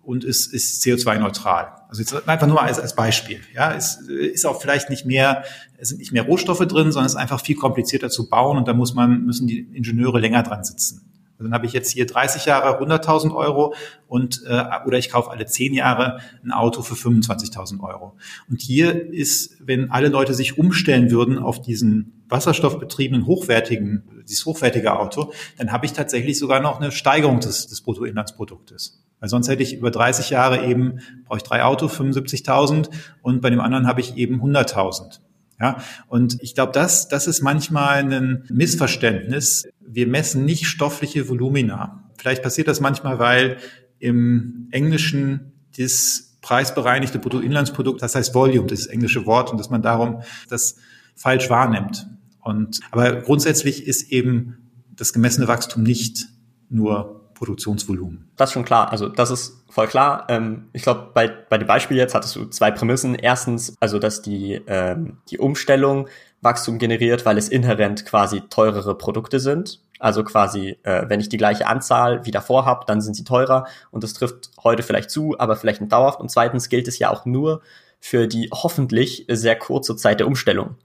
und ist, ist CO2-neutral. Also jetzt einfach nur als, als Beispiel. Ja, es ist auch vielleicht nicht mehr, es sind nicht mehr Rohstoffe drin, sondern es ist einfach viel komplizierter zu bauen und da muss man, müssen die Ingenieure länger dran sitzen. Also dann habe ich jetzt hier 30 Jahre 100.000 Euro und äh, oder ich kaufe alle 10 Jahre ein Auto für 25.000 Euro. Und hier ist, wenn alle Leute sich umstellen würden auf diesen wasserstoffbetriebenen hochwertigen, dieses hochwertige Auto, dann habe ich tatsächlich sogar noch eine Steigerung des, des Bruttoinlandsproduktes. Weil sonst hätte ich über 30 Jahre eben, brauche ich drei Autos, 75.000 und bei dem anderen habe ich eben 100.000. Ja, und ich glaube, das, das ist manchmal ein Missverständnis. Wir messen nicht stoffliche Volumina. Vielleicht passiert das manchmal, weil im Englischen das preisbereinigte Bruttoinlandsprodukt, das heißt Volume, das englische Wort, und dass man darum das falsch wahrnimmt. Und, aber grundsätzlich ist eben das gemessene Wachstum nicht nur Produktionsvolumen. Das ist schon klar. Also das ist voll klar. Ähm, ich glaube, bei, bei dem Beispiel jetzt hattest du zwei Prämissen. Erstens, also dass die, ähm, die Umstellung Wachstum generiert, weil es inhärent quasi teurere Produkte sind. Also quasi, äh, wenn ich die gleiche Anzahl wie davor habe, dann sind sie teurer und das trifft heute vielleicht zu, aber vielleicht nicht dauerhaft. Und zweitens gilt es ja auch nur für die hoffentlich sehr kurze Zeit der Umstellung.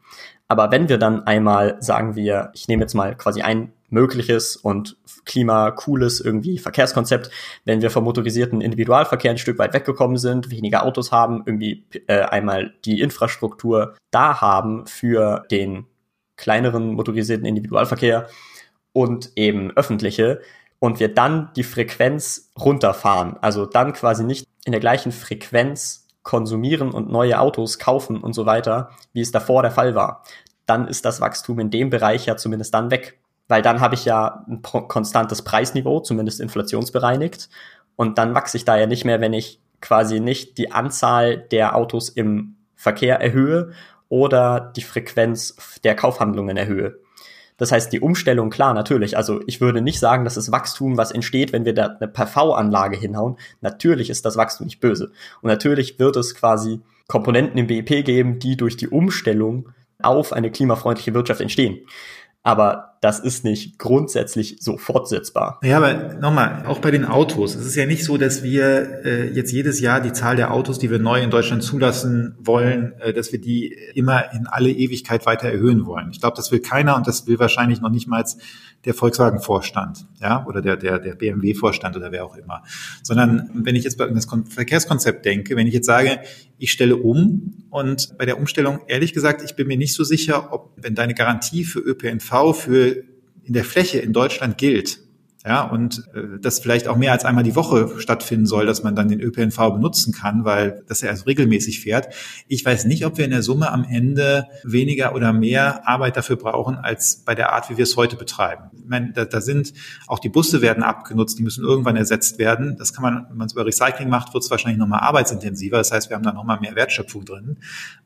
Aber wenn wir dann einmal sagen wir, ich nehme jetzt mal quasi ein mögliches und klimacooles irgendwie Verkehrskonzept, wenn wir vom motorisierten Individualverkehr ein Stück weit weggekommen sind, weniger Autos haben, irgendwie äh, einmal die Infrastruktur da haben für den kleineren motorisierten Individualverkehr und eben öffentliche und wir dann die Frequenz runterfahren, also dann quasi nicht in der gleichen Frequenz konsumieren und neue Autos kaufen und so weiter, wie es davor der Fall war, dann ist das Wachstum in dem Bereich ja zumindest dann weg weil dann habe ich ja ein konstantes Preisniveau, zumindest inflationsbereinigt. Und dann wachse ich da ja nicht mehr, wenn ich quasi nicht die Anzahl der Autos im Verkehr erhöhe oder die Frequenz der Kaufhandlungen erhöhe. Das heißt, die Umstellung, klar, natürlich. Also ich würde nicht sagen, dass das Wachstum, was entsteht, wenn wir da eine PV-Anlage hinhauen. Natürlich ist das Wachstum nicht böse. Und natürlich wird es quasi Komponenten im BIP geben, die durch die Umstellung auf eine klimafreundliche Wirtschaft entstehen aber das ist nicht grundsätzlich so fortsetzbar. Ja, aber nochmal, auch bei den Autos. Es ist ja nicht so, dass wir äh, jetzt jedes Jahr die Zahl der Autos, die wir neu in Deutschland zulassen wollen, äh, dass wir die immer in alle Ewigkeit weiter erhöhen wollen. Ich glaube, das will keiner und das will wahrscheinlich noch nicht mal der Volkswagen-Vorstand, ja, oder der, der, der BMW-Vorstand oder wer auch immer. Sondern wenn ich jetzt bei das Verkehrskonzept denke, wenn ich jetzt sage, ich stelle um und bei der Umstellung, ehrlich gesagt, ich bin mir nicht so sicher, ob, wenn deine Garantie für ÖPNV für in der Fläche in Deutschland gilt, ja, und äh, das vielleicht auch mehr als einmal die Woche stattfinden soll, dass man dann den ÖPNV benutzen kann, weil das er also regelmäßig fährt. Ich weiß nicht, ob wir in der Summe am Ende weniger oder mehr Arbeit dafür brauchen, als bei der Art, wie wir es heute betreiben. Ich meine, da, da sind auch die Busse werden abgenutzt, die müssen irgendwann ersetzt werden. Das kann man, wenn man es über Recycling macht, wird es wahrscheinlich nochmal arbeitsintensiver. Das heißt, wir haben da nochmal mehr Wertschöpfung drin.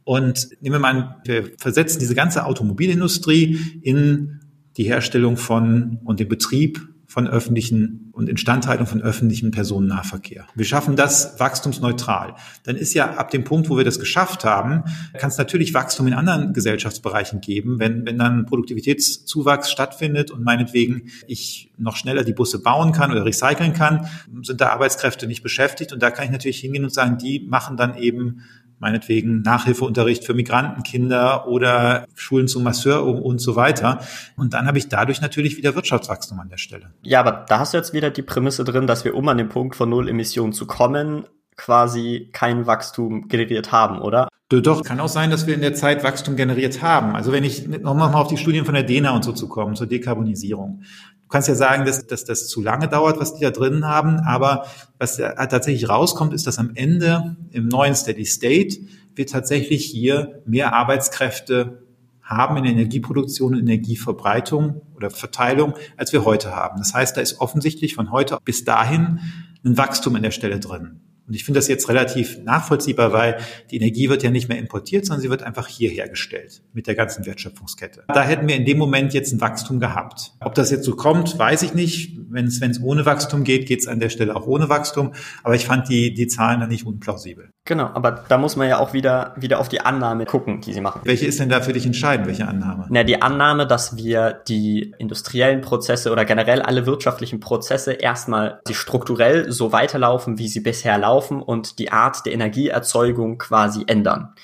Und nehmen wir mal an, wir versetzen diese ganze Automobilindustrie in die Herstellung von und den Betrieb von öffentlichen und Instandhaltung von öffentlichem Personennahverkehr. Wir schaffen das wachstumsneutral. Dann ist ja ab dem Punkt, wo wir das geschafft haben, kann es natürlich Wachstum in anderen Gesellschaftsbereichen geben. Wenn, wenn dann Produktivitätszuwachs stattfindet und meinetwegen ich noch schneller die Busse bauen kann oder recyceln kann, sind da Arbeitskräfte nicht beschäftigt. Und da kann ich natürlich hingehen und sagen, die machen dann eben meinetwegen Nachhilfeunterricht für Migrantenkinder oder Schulen zum Masseur und so weiter. Und dann habe ich dadurch natürlich wieder Wirtschaftswachstum an der Stelle. Ja, aber da hast du jetzt wieder die Prämisse drin, dass wir, um an den Punkt von Null Emissionen zu kommen, quasi kein Wachstum generiert haben, oder? Doch, kann auch sein, dass wir in der Zeit Wachstum generiert haben. Also wenn ich nochmal auf die Studien von der DENA und so zu kommen, zur Dekarbonisierung. Du kannst ja sagen, dass, dass das zu lange dauert, was die da drin haben, aber was tatsächlich rauskommt, ist, dass am Ende im neuen Steady State wir tatsächlich hier mehr Arbeitskräfte haben in der Energieproduktion und Energieverbreitung oder Verteilung, als wir heute haben. Das heißt, da ist offensichtlich von heute bis dahin ein Wachstum an der Stelle drin. Und ich finde das jetzt relativ nachvollziehbar, weil die Energie wird ja nicht mehr importiert, sondern sie wird einfach hier hergestellt mit der ganzen Wertschöpfungskette. Da hätten wir in dem Moment jetzt ein Wachstum gehabt. Ob das jetzt so kommt, weiß ich nicht. Wenn es, wenn es ohne Wachstum geht, geht es an der Stelle auch ohne Wachstum. Aber ich fand die, die Zahlen dann nicht unplausibel. Genau, aber da muss man ja auch wieder, wieder auf die Annahme gucken, die sie machen. Welche ist denn da für dich entscheidend, welche Annahme? Na, die Annahme, dass wir die industriellen Prozesse oder generell alle wirtschaftlichen Prozesse erstmal die strukturell so weiterlaufen, wie sie bisher laufen und die Art der Energieerzeugung quasi ändern.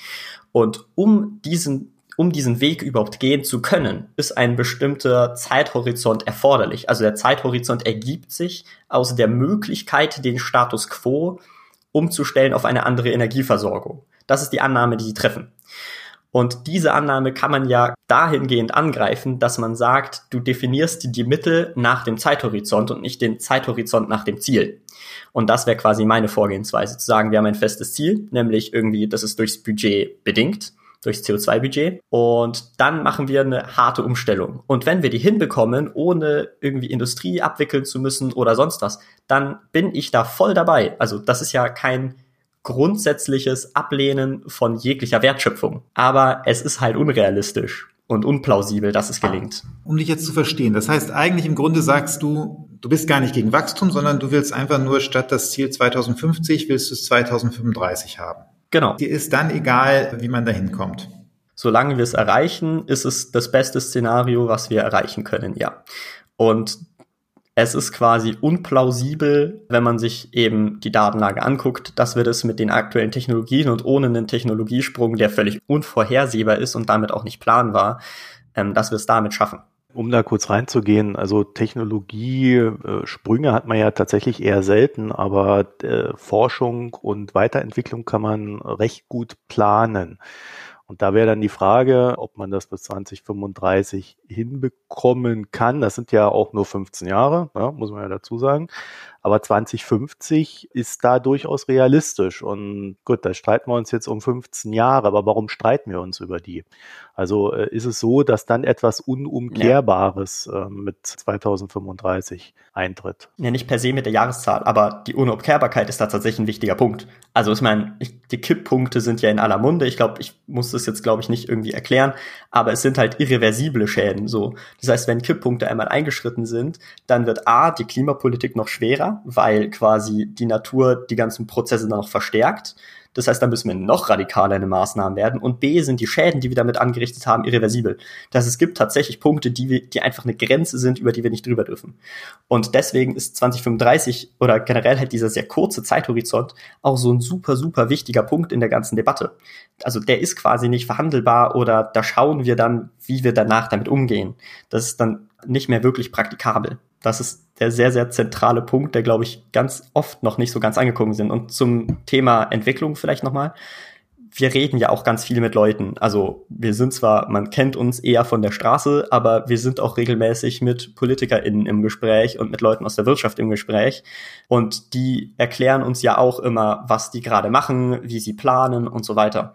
Und um diesen um diesen Weg überhaupt gehen zu können, ist ein bestimmter Zeithorizont erforderlich. Also der Zeithorizont ergibt sich aus der Möglichkeit, den Status quo umzustellen auf eine andere Energieversorgung. Das ist die Annahme, die sie treffen. Und diese Annahme kann man ja dahingehend angreifen, dass man sagt, du definierst die Mittel nach dem Zeithorizont und nicht den Zeithorizont nach dem Ziel. Und das wäre quasi meine Vorgehensweise, zu sagen, wir haben ein festes Ziel, nämlich irgendwie, das ist durchs Budget bedingt, durchs CO2-Budget. Und dann machen wir eine harte Umstellung. Und wenn wir die hinbekommen, ohne irgendwie Industrie abwickeln zu müssen oder sonst was, dann bin ich da voll dabei. Also das ist ja kein grundsätzliches Ablehnen von jeglicher Wertschöpfung. Aber es ist halt unrealistisch und unplausibel, dass es gelingt. Um dich jetzt zu verstehen, das heißt eigentlich im Grunde sagst du, du bist gar nicht gegen Wachstum, sondern du willst einfach nur statt das Ziel 2050 willst du es 2035 haben. Genau. Dir ist dann egal, wie man dahin kommt. Solange wir es erreichen, ist es das beste Szenario, was wir erreichen können, ja. Und es ist quasi unplausibel, wenn man sich eben die Datenlage anguckt, dass wir das mit den aktuellen Technologien und ohne einen Technologiesprung, der völlig unvorhersehbar ist und damit auch nicht planbar, ähm, dass wir es damit schaffen. Um da kurz reinzugehen, also Technologiesprünge hat man ja tatsächlich eher selten, aber äh, Forschung und Weiterentwicklung kann man recht gut planen. Und da wäre dann die Frage, ob man das bis 2035 hinbekommen kann. Das sind ja auch nur 15 Jahre, ja, muss man ja dazu sagen. Aber 2050 ist da durchaus realistisch. Und gut, da streiten wir uns jetzt um 15 Jahre. Aber warum streiten wir uns über die? Also äh, ist es so, dass dann etwas Unumkehrbares äh, mit 2035 eintritt? Ja, nicht per se mit der Jahreszahl, aber die Unumkehrbarkeit ist da tatsächlich ein wichtiger Punkt. Also ich meine, die Kipppunkte sind ja in aller Munde. Ich glaube, ich muss das jetzt, glaube ich, nicht irgendwie erklären, aber es sind halt irreversible Schäden so. Das heißt, wenn Kipppunkte einmal eingeschritten sind, dann wird A, die Klimapolitik noch schwerer, weil quasi die Natur die ganzen Prozesse dann noch verstärkt. Das heißt, da müssen wir noch radikaler in den Maßnahmen werden. Und B sind die Schäden, die wir damit angerichtet haben, irreversibel. Das heißt, es gibt tatsächlich Punkte, die, wir, die einfach eine Grenze sind, über die wir nicht drüber dürfen. Und deswegen ist 2035 oder generell halt dieser sehr kurze Zeithorizont auch so ein super, super wichtiger Punkt in der ganzen Debatte. Also der ist quasi nicht verhandelbar oder da schauen wir dann, wie wir danach damit umgehen. Das ist dann nicht mehr wirklich praktikabel. Das ist der sehr, sehr zentrale Punkt, der, glaube ich, ganz oft noch nicht so ganz angekommen sind. Und zum Thema Entwicklung vielleicht nochmal. Wir reden ja auch ganz viel mit Leuten. Also wir sind zwar, man kennt uns eher von der Straße, aber wir sind auch regelmäßig mit PolitikerInnen im Gespräch und mit Leuten aus der Wirtschaft im Gespräch. Und die erklären uns ja auch immer, was die gerade machen, wie sie planen und so weiter.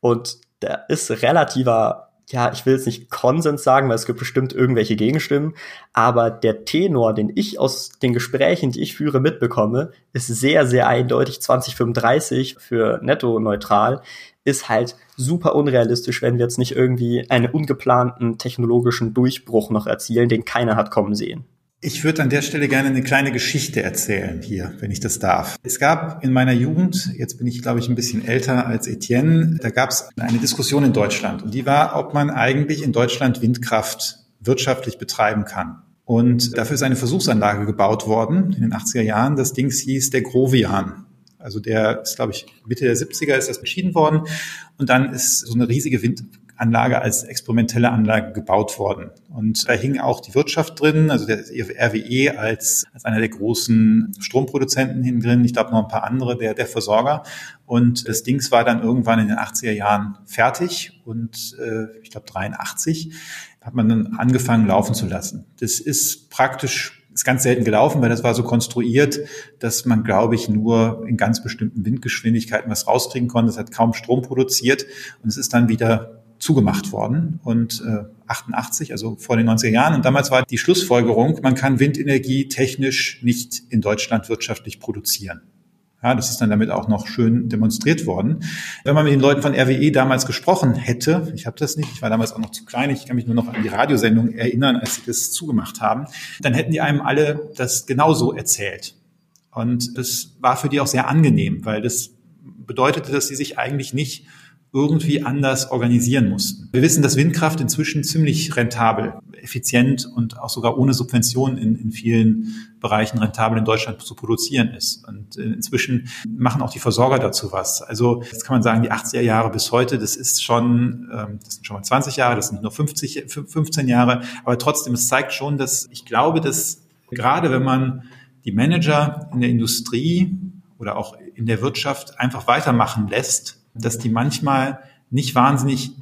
Und da ist relativer ja, ich will jetzt nicht Konsens sagen, weil es gibt bestimmt irgendwelche Gegenstimmen, aber der Tenor, den ich aus den Gesprächen, die ich führe, mitbekomme, ist sehr, sehr eindeutig 2035 für netto neutral, ist halt super unrealistisch, wenn wir jetzt nicht irgendwie einen ungeplanten technologischen Durchbruch noch erzielen, den keiner hat kommen sehen. Ich würde an der Stelle gerne eine kleine Geschichte erzählen hier, wenn ich das darf. Es gab in meiner Jugend, jetzt bin ich glaube ich ein bisschen älter als Etienne, da gab es eine Diskussion in Deutschland und die war, ob man eigentlich in Deutschland Windkraft wirtschaftlich betreiben kann. Und dafür ist eine Versuchsanlage gebaut worden in den 80er Jahren. Das Ding hieß der Grovian. Also der ist, glaube ich, Mitte der 70er ist das entschieden worden. Und dann ist so eine riesige Wind Anlage als experimentelle Anlage gebaut worden. Und da hing auch die Wirtschaft drin, also der RWE als, als einer der großen Stromproduzenten hin drin, ich glaube noch ein paar andere, der, der Versorger. Und das Dings war dann irgendwann in den 80er Jahren fertig und äh, ich glaube 83 hat man dann angefangen laufen zu lassen. Das ist praktisch ist ganz selten gelaufen, weil das war so konstruiert, dass man, glaube ich, nur in ganz bestimmten Windgeschwindigkeiten was rauskriegen konnte. Es hat kaum Strom produziert und es ist dann wieder zugemacht worden und äh, 88, also vor den 90er Jahren. Und damals war die Schlussfolgerung, man kann Windenergie technisch nicht in Deutschland wirtschaftlich produzieren. Ja, das ist dann damit auch noch schön demonstriert worden. Wenn man mit den Leuten von RWE damals gesprochen hätte, ich habe das nicht, ich war damals auch noch zu klein, ich kann mich nur noch an die Radiosendung erinnern, als sie das zugemacht haben, dann hätten die einem alle das genauso erzählt. Und das war für die auch sehr angenehm, weil das bedeutete, dass sie sich eigentlich nicht irgendwie anders organisieren mussten. Wir wissen, dass Windkraft inzwischen ziemlich rentabel, effizient und auch sogar ohne Subventionen in, in vielen Bereichen rentabel in Deutschland zu produzieren ist. Und inzwischen machen auch die Versorger dazu was. Also jetzt kann man sagen, die 80er Jahre bis heute, das ist schon, ähm, das sind schon mal 20 Jahre, das sind nur 50, 15 Jahre, aber trotzdem, es zeigt schon, dass ich glaube, dass gerade wenn man die Manager in der Industrie oder auch in der Wirtschaft einfach weitermachen lässt, dass die manchmal nicht wahnsinnig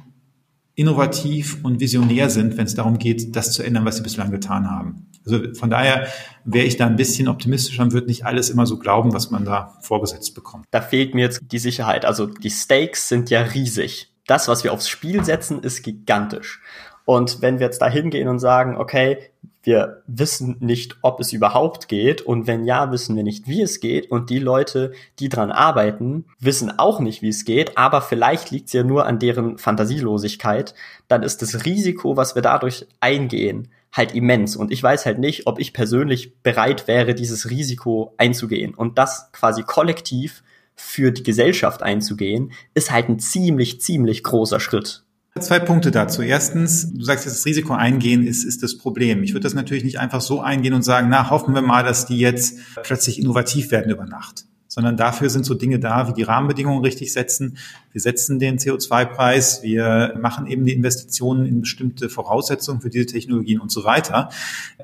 innovativ und visionär sind, wenn es darum geht, das zu ändern, was sie bislang getan haben. Also von daher wäre ich da ein bisschen optimistischer und würde nicht alles immer so glauben, was man da vorgesetzt bekommt. Da fehlt mir jetzt die Sicherheit. Also die Stakes sind ja riesig. Das, was wir aufs Spiel setzen, ist gigantisch. Und wenn wir jetzt da hingehen und sagen, okay, wir wissen nicht, ob es überhaupt geht. Und wenn ja, wissen wir nicht, wie es geht. Und die Leute, die dran arbeiten, wissen auch nicht, wie es geht, aber vielleicht liegt es ja nur an deren Fantasielosigkeit, dann ist das Risiko, was wir dadurch eingehen, halt immens. Und ich weiß halt nicht, ob ich persönlich bereit wäre, dieses Risiko einzugehen. Und das quasi kollektiv für die Gesellschaft einzugehen, ist halt ein ziemlich, ziemlich großer Schritt. Zwei Punkte dazu. Erstens, du sagst jetzt, das Risiko eingehen ist, ist das Problem. Ich würde das natürlich nicht einfach so eingehen und sagen, na, hoffen wir mal, dass die jetzt plötzlich innovativ werden über Nacht. Sondern dafür sind so Dinge da, wie die Rahmenbedingungen richtig setzen. Wir setzen den CO2-Preis, wir machen eben die Investitionen in bestimmte Voraussetzungen für diese Technologien und so weiter.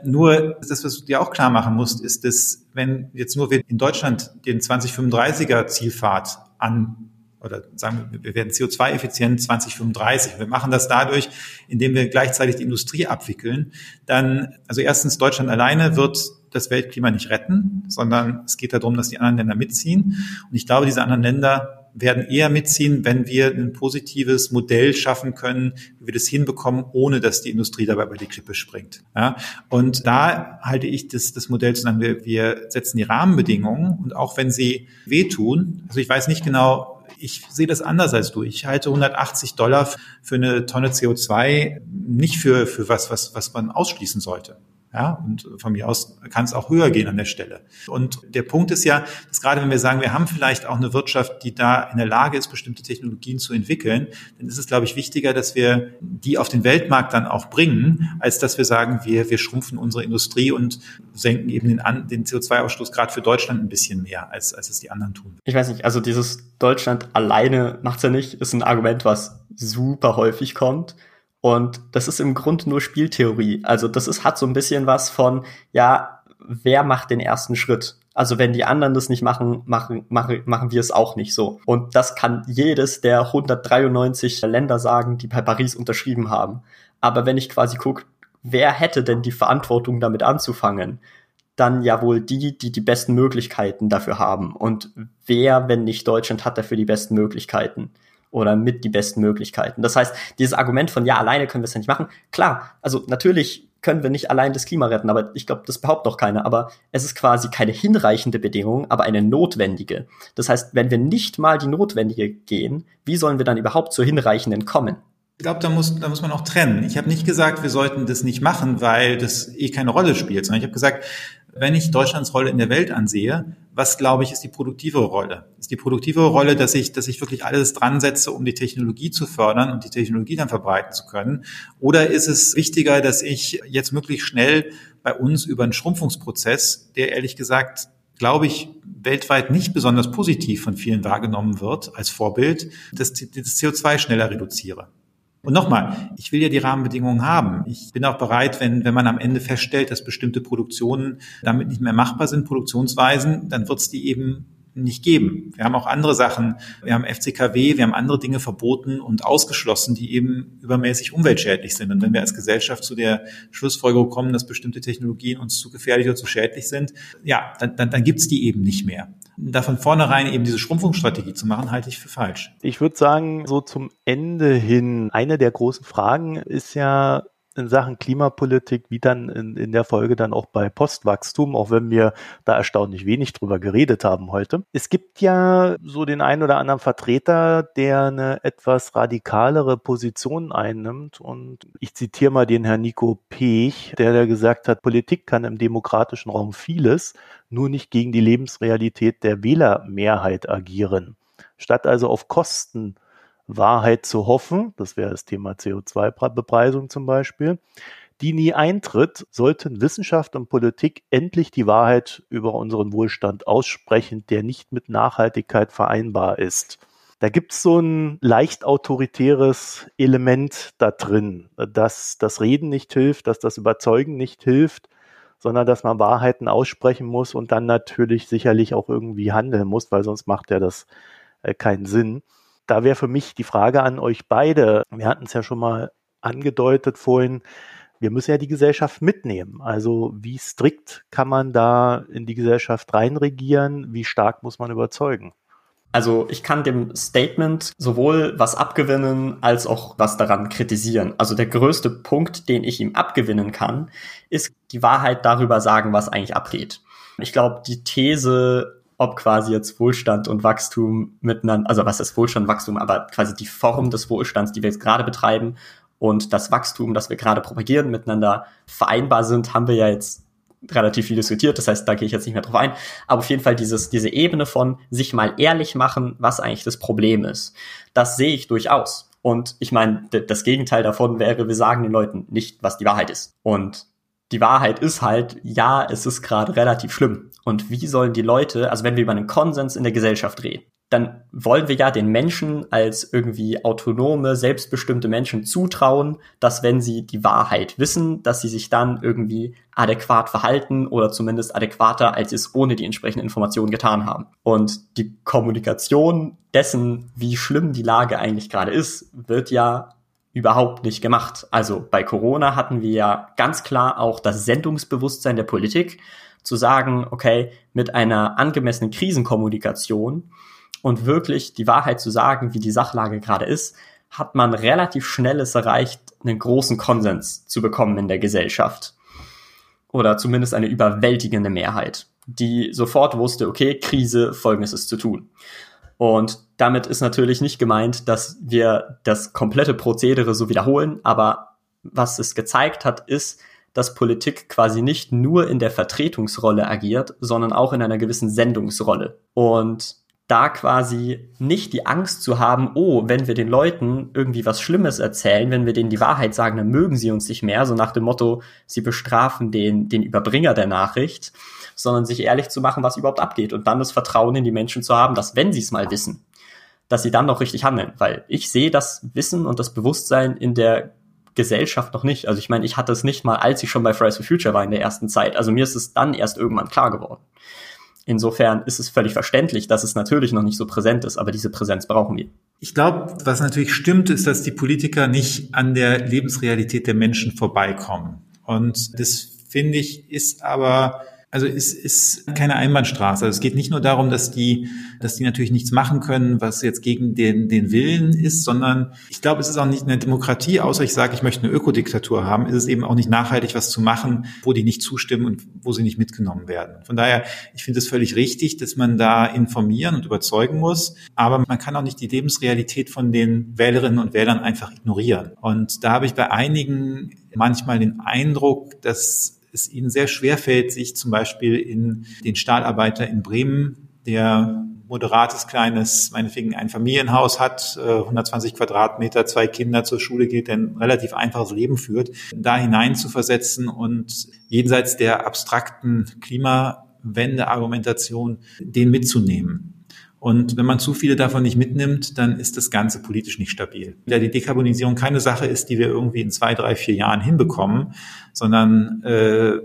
Nur, das, was du dir auch klar machen musst, ist, dass wenn jetzt nur wir in Deutschland den 2035er Zielpfad an oder sagen wir, wir werden CO2-effizient 2035. Wir machen das dadurch, indem wir gleichzeitig die Industrie abwickeln. Dann, also erstens, Deutschland alleine wird das Weltklima nicht retten, sondern es geht darum, dass die anderen Länder mitziehen. Und ich glaube, diese anderen Länder werden eher mitziehen, wenn wir ein positives Modell schaffen können, wie wir das hinbekommen, ohne dass die Industrie dabei bei die Klippe springt. Ja? Und da halte ich das, das Modell zu sagen, wir, wir setzen die Rahmenbedingungen und auch wenn sie wehtun, also ich weiß nicht genau, ich sehe das anders als du. Ich halte 180 Dollar für eine Tonne CO2 nicht für, für was, was, was man ausschließen sollte. Ja, und von mir aus kann es auch höher gehen an der Stelle. Und der Punkt ist ja, dass gerade wenn wir sagen, wir haben vielleicht auch eine Wirtschaft, die da in der Lage ist, bestimmte Technologien zu entwickeln, dann ist es, glaube ich, wichtiger, dass wir die auf den Weltmarkt dann auch bringen, als dass wir sagen, wir, wir schrumpfen unsere Industrie und senken eben den, den CO2-Ausstoß gerade für Deutschland ein bisschen mehr, als, als es die anderen tun. Ich weiß nicht, also dieses Deutschland alleine macht's ja nicht, ist ein Argument, was super häufig kommt. Und das ist im Grunde nur Spieltheorie. Also das ist, hat so ein bisschen was von, ja, wer macht den ersten Schritt? Also wenn die anderen das nicht machen, machen, machen, machen wir es auch nicht so. Und das kann jedes der 193 Länder sagen, die bei Paris unterschrieben haben. Aber wenn ich quasi gucke, wer hätte denn die Verantwortung damit anzufangen? Dann ja wohl die, die die besten Möglichkeiten dafür haben. Und wer, wenn nicht Deutschland, hat dafür die besten Möglichkeiten? Oder mit die besten Möglichkeiten. Das heißt, dieses Argument von ja, alleine können wir es ja nicht machen. Klar, also natürlich können wir nicht allein das Klima retten, aber ich glaube, das behauptet doch keiner. Aber es ist quasi keine hinreichende Bedingung, aber eine notwendige. Das heißt, wenn wir nicht mal die notwendige gehen, wie sollen wir dann überhaupt zur hinreichenden kommen? Ich glaube, da muss, da muss man auch trennen. Ich habe nicht gesagt, wir sollten das nicht machen, weil das eh keine Rolle spielt, sondern ich habe gesagt, wenn ich Deutschlands Rolle in der Welt ansehe, was glaube ich ist die produktivere Rolle? Ist die produktivere Rolle, dass ich, dass ich wirklich alles dran setze, um die Technologie zu fördern und die Technologie dann verbreiten zu können? Oder ist es wichtiger, dass ich jetzt möglichst schnell bei uns über einen Schrumpfungsprozess, der ehrlich gesagt glaube ich, weltweit nicht besonders positiv von vielen wahrgenommen wird als Vorbild, dass das CO2 schneller reduziere. Und nochmal, ich will ja die Rahmenbedingungen haben. Ich bin auch bereit, wenn, wenn man am Ende feststellt, dass bestimmte Produktionen damit nicht mehr machbar sind, Produktionsweisen, dann wird es die eben nicht geben. Wir haben auch andere Sachen. Wir haben FCKW, wir haben andere Dinge verboten und ausgeschlossen, die eben übermäßig umweltschädlich sind. Und wenn wir als Gesellschaft zu der Schlussfolgerung kommen, dass bestimmte Technologien uns zu gefährlich oder zu schädlich sind, ja, dann, dann, dann gibt's die eben nicht mehr. Da von vornherein eben diese Schrumpfungsstrategie zu machen, halte ich für falsch. Ich würde sagen, so zum Ende hin, eine der großen Fragen ist ja, in Sachen Klimapolitik, wie dann in, in der Folge dann auch bei Postwachstum, auch wenn wir da erstaunlich wenig drüber geredet haben heute. Es gibt ja so den einen oder anderen Vertreter, der eine etwas radikalere Position einnimmt und ich zitiere mal den Herrn Nico Pech, der da gesagt hat, Politik kann im demokratischen Raum vieles, nur nicht gegen die Lebensrealität der Wählermehrheit agieren. Statt also auf Kosten Wahrheit zu hoffen, das wäre das Thema CO2-Bepreisung zum Beispiel, die nie eintritt, sollten Wissenschaft und Politik endlich die Wahrheit über unseren Wohlstand aussprechen, der nicht mit Nachhaltigkeit vereinbar ist. Da gibt es so ein leicht autoritäres Element da drin, dass das Reden nicht hilft, dass das Überzeugen nicht hilft, sondern dass man Wahrheiten aussprechen muss und dann natürlich sicherlich auch irgendwie handeln muss, weil sonst macht ja das äh, keinen Sinn da wäre für mich die Frage an euch beide. Wir hatten es ja schon mal angedeutet vorhin. Wir müssen ja die Gesellschaft mitnehmen. Also wie strikt kann man da in die Gesellschaft reinregieren? Wie stark muss man überzeugen? Also ich kann dem Statement sowohl was abgewinnen als auch was daran kritisieren. Also der größte Punkt, den ich ihm abgewinnen kann, ist die Wahrheit darüber sagen, was eigentlich abgeht. Ich glaube, die These, ob quasi jetzt Wohlstand und Wachstum miteinander, also was ist Wohlstand, Wachstum, aber quasi die Form des Wohlstands, die wir jetzt gerade betreiben und das Wachstum, das wir gerade propagieren, miteinander vereinbar sind, haben wir ja jetzt relativ viel diskutiert. Das heißt, da gehe ich jetzt nicht mehr drauf ein. Aber auf jeden Fall dieses, diese Ebene von sich mal ehrlich machen, was eigentlich das Problem ist. Das sehe ich durchaus. Und ich meine, das Gegenteil davon wäre, wir sagen den Leuten nicht, was die Wahrheit ist. Und die Wahrheit ist halt, ja, es ist gerade relativ schlimm. Und wie sollen die Leute, also wenn wir über einen Konsens in der Gesellschaft reden, dann wollen wir ja den Menschen als irgendwie autonome, selbstbestimmte Menschen zutrauen, dass wenn sie die Wahrheit wissen, dass sie sich dann irgendwie adäquat verhalten oder zumindest adäquater, als sie es ohne die entsprechenden Informationen getan haben. Und die Kommunikation dessen, wie schlimm die Lage eigentlich gerade ist, wird ja überhaupt nicht gemacht. Also bei Corona hatten wir ja ganz klar auch das Sendungsbewusstsein der Politik, zu sagen, okay, mit einer angemessenen Krisenkommunikation und wirklich die Wahrheit zu sagen, wie die Sachlage gerade ist, hat man relativ schnell es erreicht, einen großen Konsens zu bekommen in der Gesellschaft. Oder zumindest eine überwältigende Mehrheit, die sofort wusste, okay, Krise, folgendes ist zu tun. Und damit ist natürlich nicht gemeint, dass wir das komplette Prozedere so wiederholen, aber was es gezeigt hat, ist, dass Politik quasi nicht nur in der Vertretungsrolle agiert, sondern auch in einer gewissen Sendungsrolle. Und da quasi nicht die Angst zu haben, oh, wenn wir den Leuten irgendwie was Schlimmes erzählen, wenn wir denen die Wahrheit sagen, dann mögen sie uns nicht mehr, so nach dem Motto, sie bestrafen den, den Überbringer der Nachricht, sondern sich ehrlich zu machen, was überhaupt abgeht und dann das Vertrauen in die Menschen zu haben, dass wenn sie es mal wissen, dass sie dann noch richtig handeln, weil ich sehe das Wissen und das Bewusstsein in der Gesellschaft noch nicht. Also ich meine, ich hatte es nicht mal, als ich schon bei Fridays for Future war in der ersten Zeit. Also mir ist es dann erst irgendwann klar geworden. Insofern ist es völlig verständlich, dass es natürlich noch nicht so präsent ist, aber diese Präsenz brauchen wir. Ich glaube, was natürlich stimmt, ist, dass die Politiker nicht an der Lebensrealität der Menschen vorbeikommen. Und das finde ich ist aber also es ist keine Einbahnstraße. Es geht nicht nur darum, dass die, dass die natürlich nichts machen können, was jetzt gegen den, den Willen ist, sondern ich glaube, es ist auch nicht eine Demokratie, außer ich sage, ich möchte eine Ökodiktatur haben, ist es eben auch nicht nachhaltig, was zu machen, wo die nicht zustimmen und wo sie nicht mitgenommen werden. Von daher, ich finde es völlig richtig, dass man da informieren und überzeugen muss, aber man kann auch nicht die Lebensrealität von den Wählerinnen und Wählern einfach ignorieren. Und da habe ich bei einigen manchmal den Eindruck, dass es ihnen sehr schwer fällt, sich zum Beispiel in den Stahlarbeiter in Bremen, der moderates, kleines, meinetwegen ein Familienhaus hat, 120 äh, Quadratmeter, zwei Kinder zur Schule geht, ein relativ einfaches Leben führt, da hinein zu versetzen und jenseits der abstrakten Klimawende-Argumentation den mitzunehmen. Und wenn man zu viele davon nicht mitnimmt, dann ist das Ganze politisch nicht stabil. Da die Dekarbonisierung keine Sache ist, die wir irgendwie in zwei, drei, vier Jahren hinbekommen, sondern äh,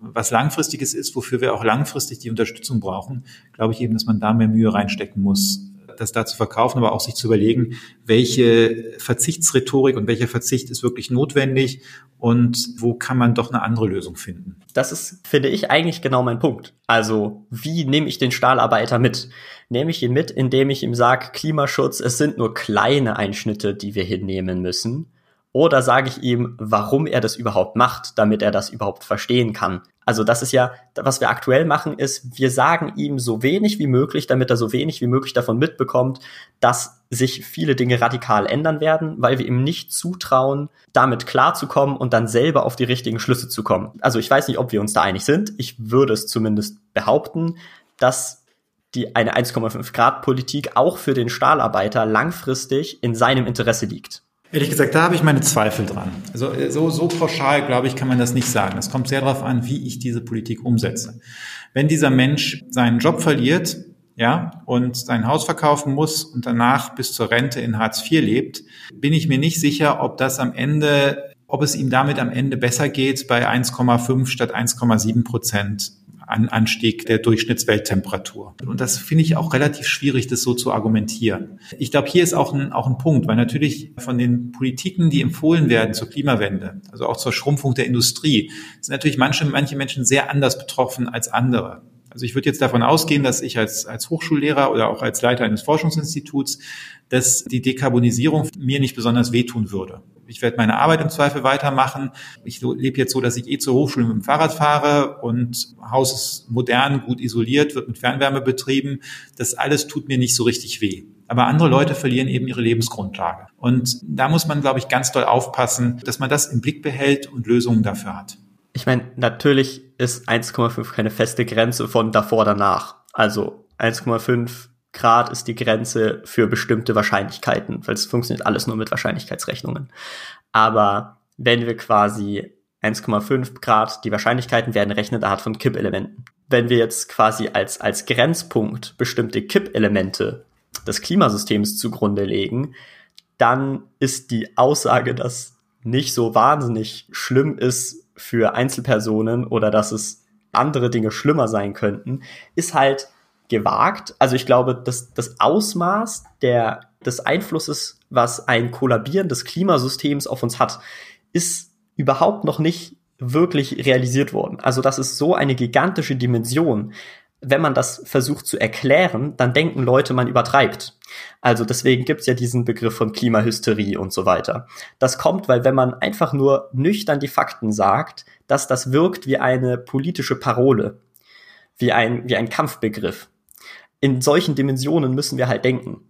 was langfristiges ist, wofür wir auch langfristig die Unterstützung brauchen, glaube ich eben, dass man da mehr Mühe reinstecken muss, das da zu verkaufen, aber auch sich zu überlegen, welche Verzichtsrhetorik und welcher Verzicht ist wirklich notwendig und wo kann man doch eine andere Lösung finden. Das ist, finde ich, eigentlich genau mein Punkt. Also, wie nehme ich den Stahlarbeiter mit? Nehme ich ihn mit, indem ich ihm sage, Klimaschutz, es sind nur kleine Einschnitte, die wir hinnehmen müssen? Oder sage ich ihm, warum er das überhaupt macht, damit er das überhaupt verstehen kann? Also das ist ja, was wir aktuell machen, ist, wir sagen ihm so wenig wie möglich, damit er so wenig wie möglich davon mitbekommt, dass sich viele Dinge radikal ändern werden, weil wir ihm nicht zutrauen, damit klarzukommen und dann selber auf die richtigen Schlüsse zu kommen. Also ich weiß nicht, ob wir uns da einig sind. Ich würde es zumindest behaupten, dass die eine 1,5 Grad Politik auch für den Stahlarbeiter langfristig in seinem Interesse liegt. Ehrlich gesagt, da habe ich meine Zweifel dran. Also so, so pauschal, glaube ich, kann man das nicht sagen. Es kommt sehr darauf an, wie ich diese Politik umsetze. Wenn dieser Mensch seinen Job verliert, ja, und sein Haus verkaufen muss und danach bis zur Rente in Hartz IV lebt, bin ich mir nicht sicher, ob das am Ende, ob es ihm damit am Ende besser geht bei 1,5 statt 1,7 Prozent an Anstieg der Durchschnittswelttemperatur. Und das finde ich auch relativ schwierig, das so zu argumentieren. Ich glaube, hier ist auch ein, auch ein Punkt, weil natürlich von den Politiken, die empfohlen werden zur Klimawende, also auch zur Schrumpfung der Industrie, sind natürlich manche, manche Menschen sehr anders betroffen als andere. Also ich würde jetzt davon ausgehen, dass ich als, als Hochschullehrer oder auch als Leiter eines Forschungsinstituts, dass die Dekarbonisierung mir nicht besonders wehtun würde. Ich werde meine Arbeit im Zweifel weitermachen. Ich lebe jetzt so, dass ich eh zur Hochschule mit dem Fahrrad fahre und Haus ist modern, gut isoliert, wird mit Fernwärme betrieben. Das alles tut mir nicht so richtig weh. Aber andere Leute verlieren eben ihre Lebensgrundlage. Und da muss man, glaube ich, ganz doll aufpassen, dass man das im Blick behält und Lösungen dafür hat. Ich meine, natürlich ist 1,5 keine feste Grenze von davor danach. Also 1,5 Grad ist die Grenze für bestimmte Wahrscheinlichkeiten, weil es funktioniert alles nur mit Wahrscheinlichkeitsrechnungen. Aber wenn wir quasi 1,5 Grad die Wahrscheinlichkeiten werden rechnen anhand von Kippelementen. Wenn wir jetzt quasi als, als Grenzpunkt bestimmte Kippelemente des Klimasystems zugrunde legen, dann ist die Aussage, dass nicht so wahnsinnig schlimm ist für Einzelpersonen oder dass es andere Dinge schlimmer sein könnten, ist halt gewagt. Also ich glaube, dass das Ausmaß der, des Einflusses, was ein Kollabieren des Klimasystems auf uns hat, ist überhaupt noch nicht wirklich realisiert worden. Also das ist so eine gigantische Dimension. Wenn man das versucht zu erklären, dann denken Leute, man übertreibt. Also deswegen gibt's ja diesen Begriff von Klimahysterie und so weiter. Das kommt, weil wenn man einfach nur nüchtern die Fakten sagt, dass das wirkt wie eine politische Parole, wie ein, wie ein Kampfbegriff in solchen Dimensionen müssen wir halt denken.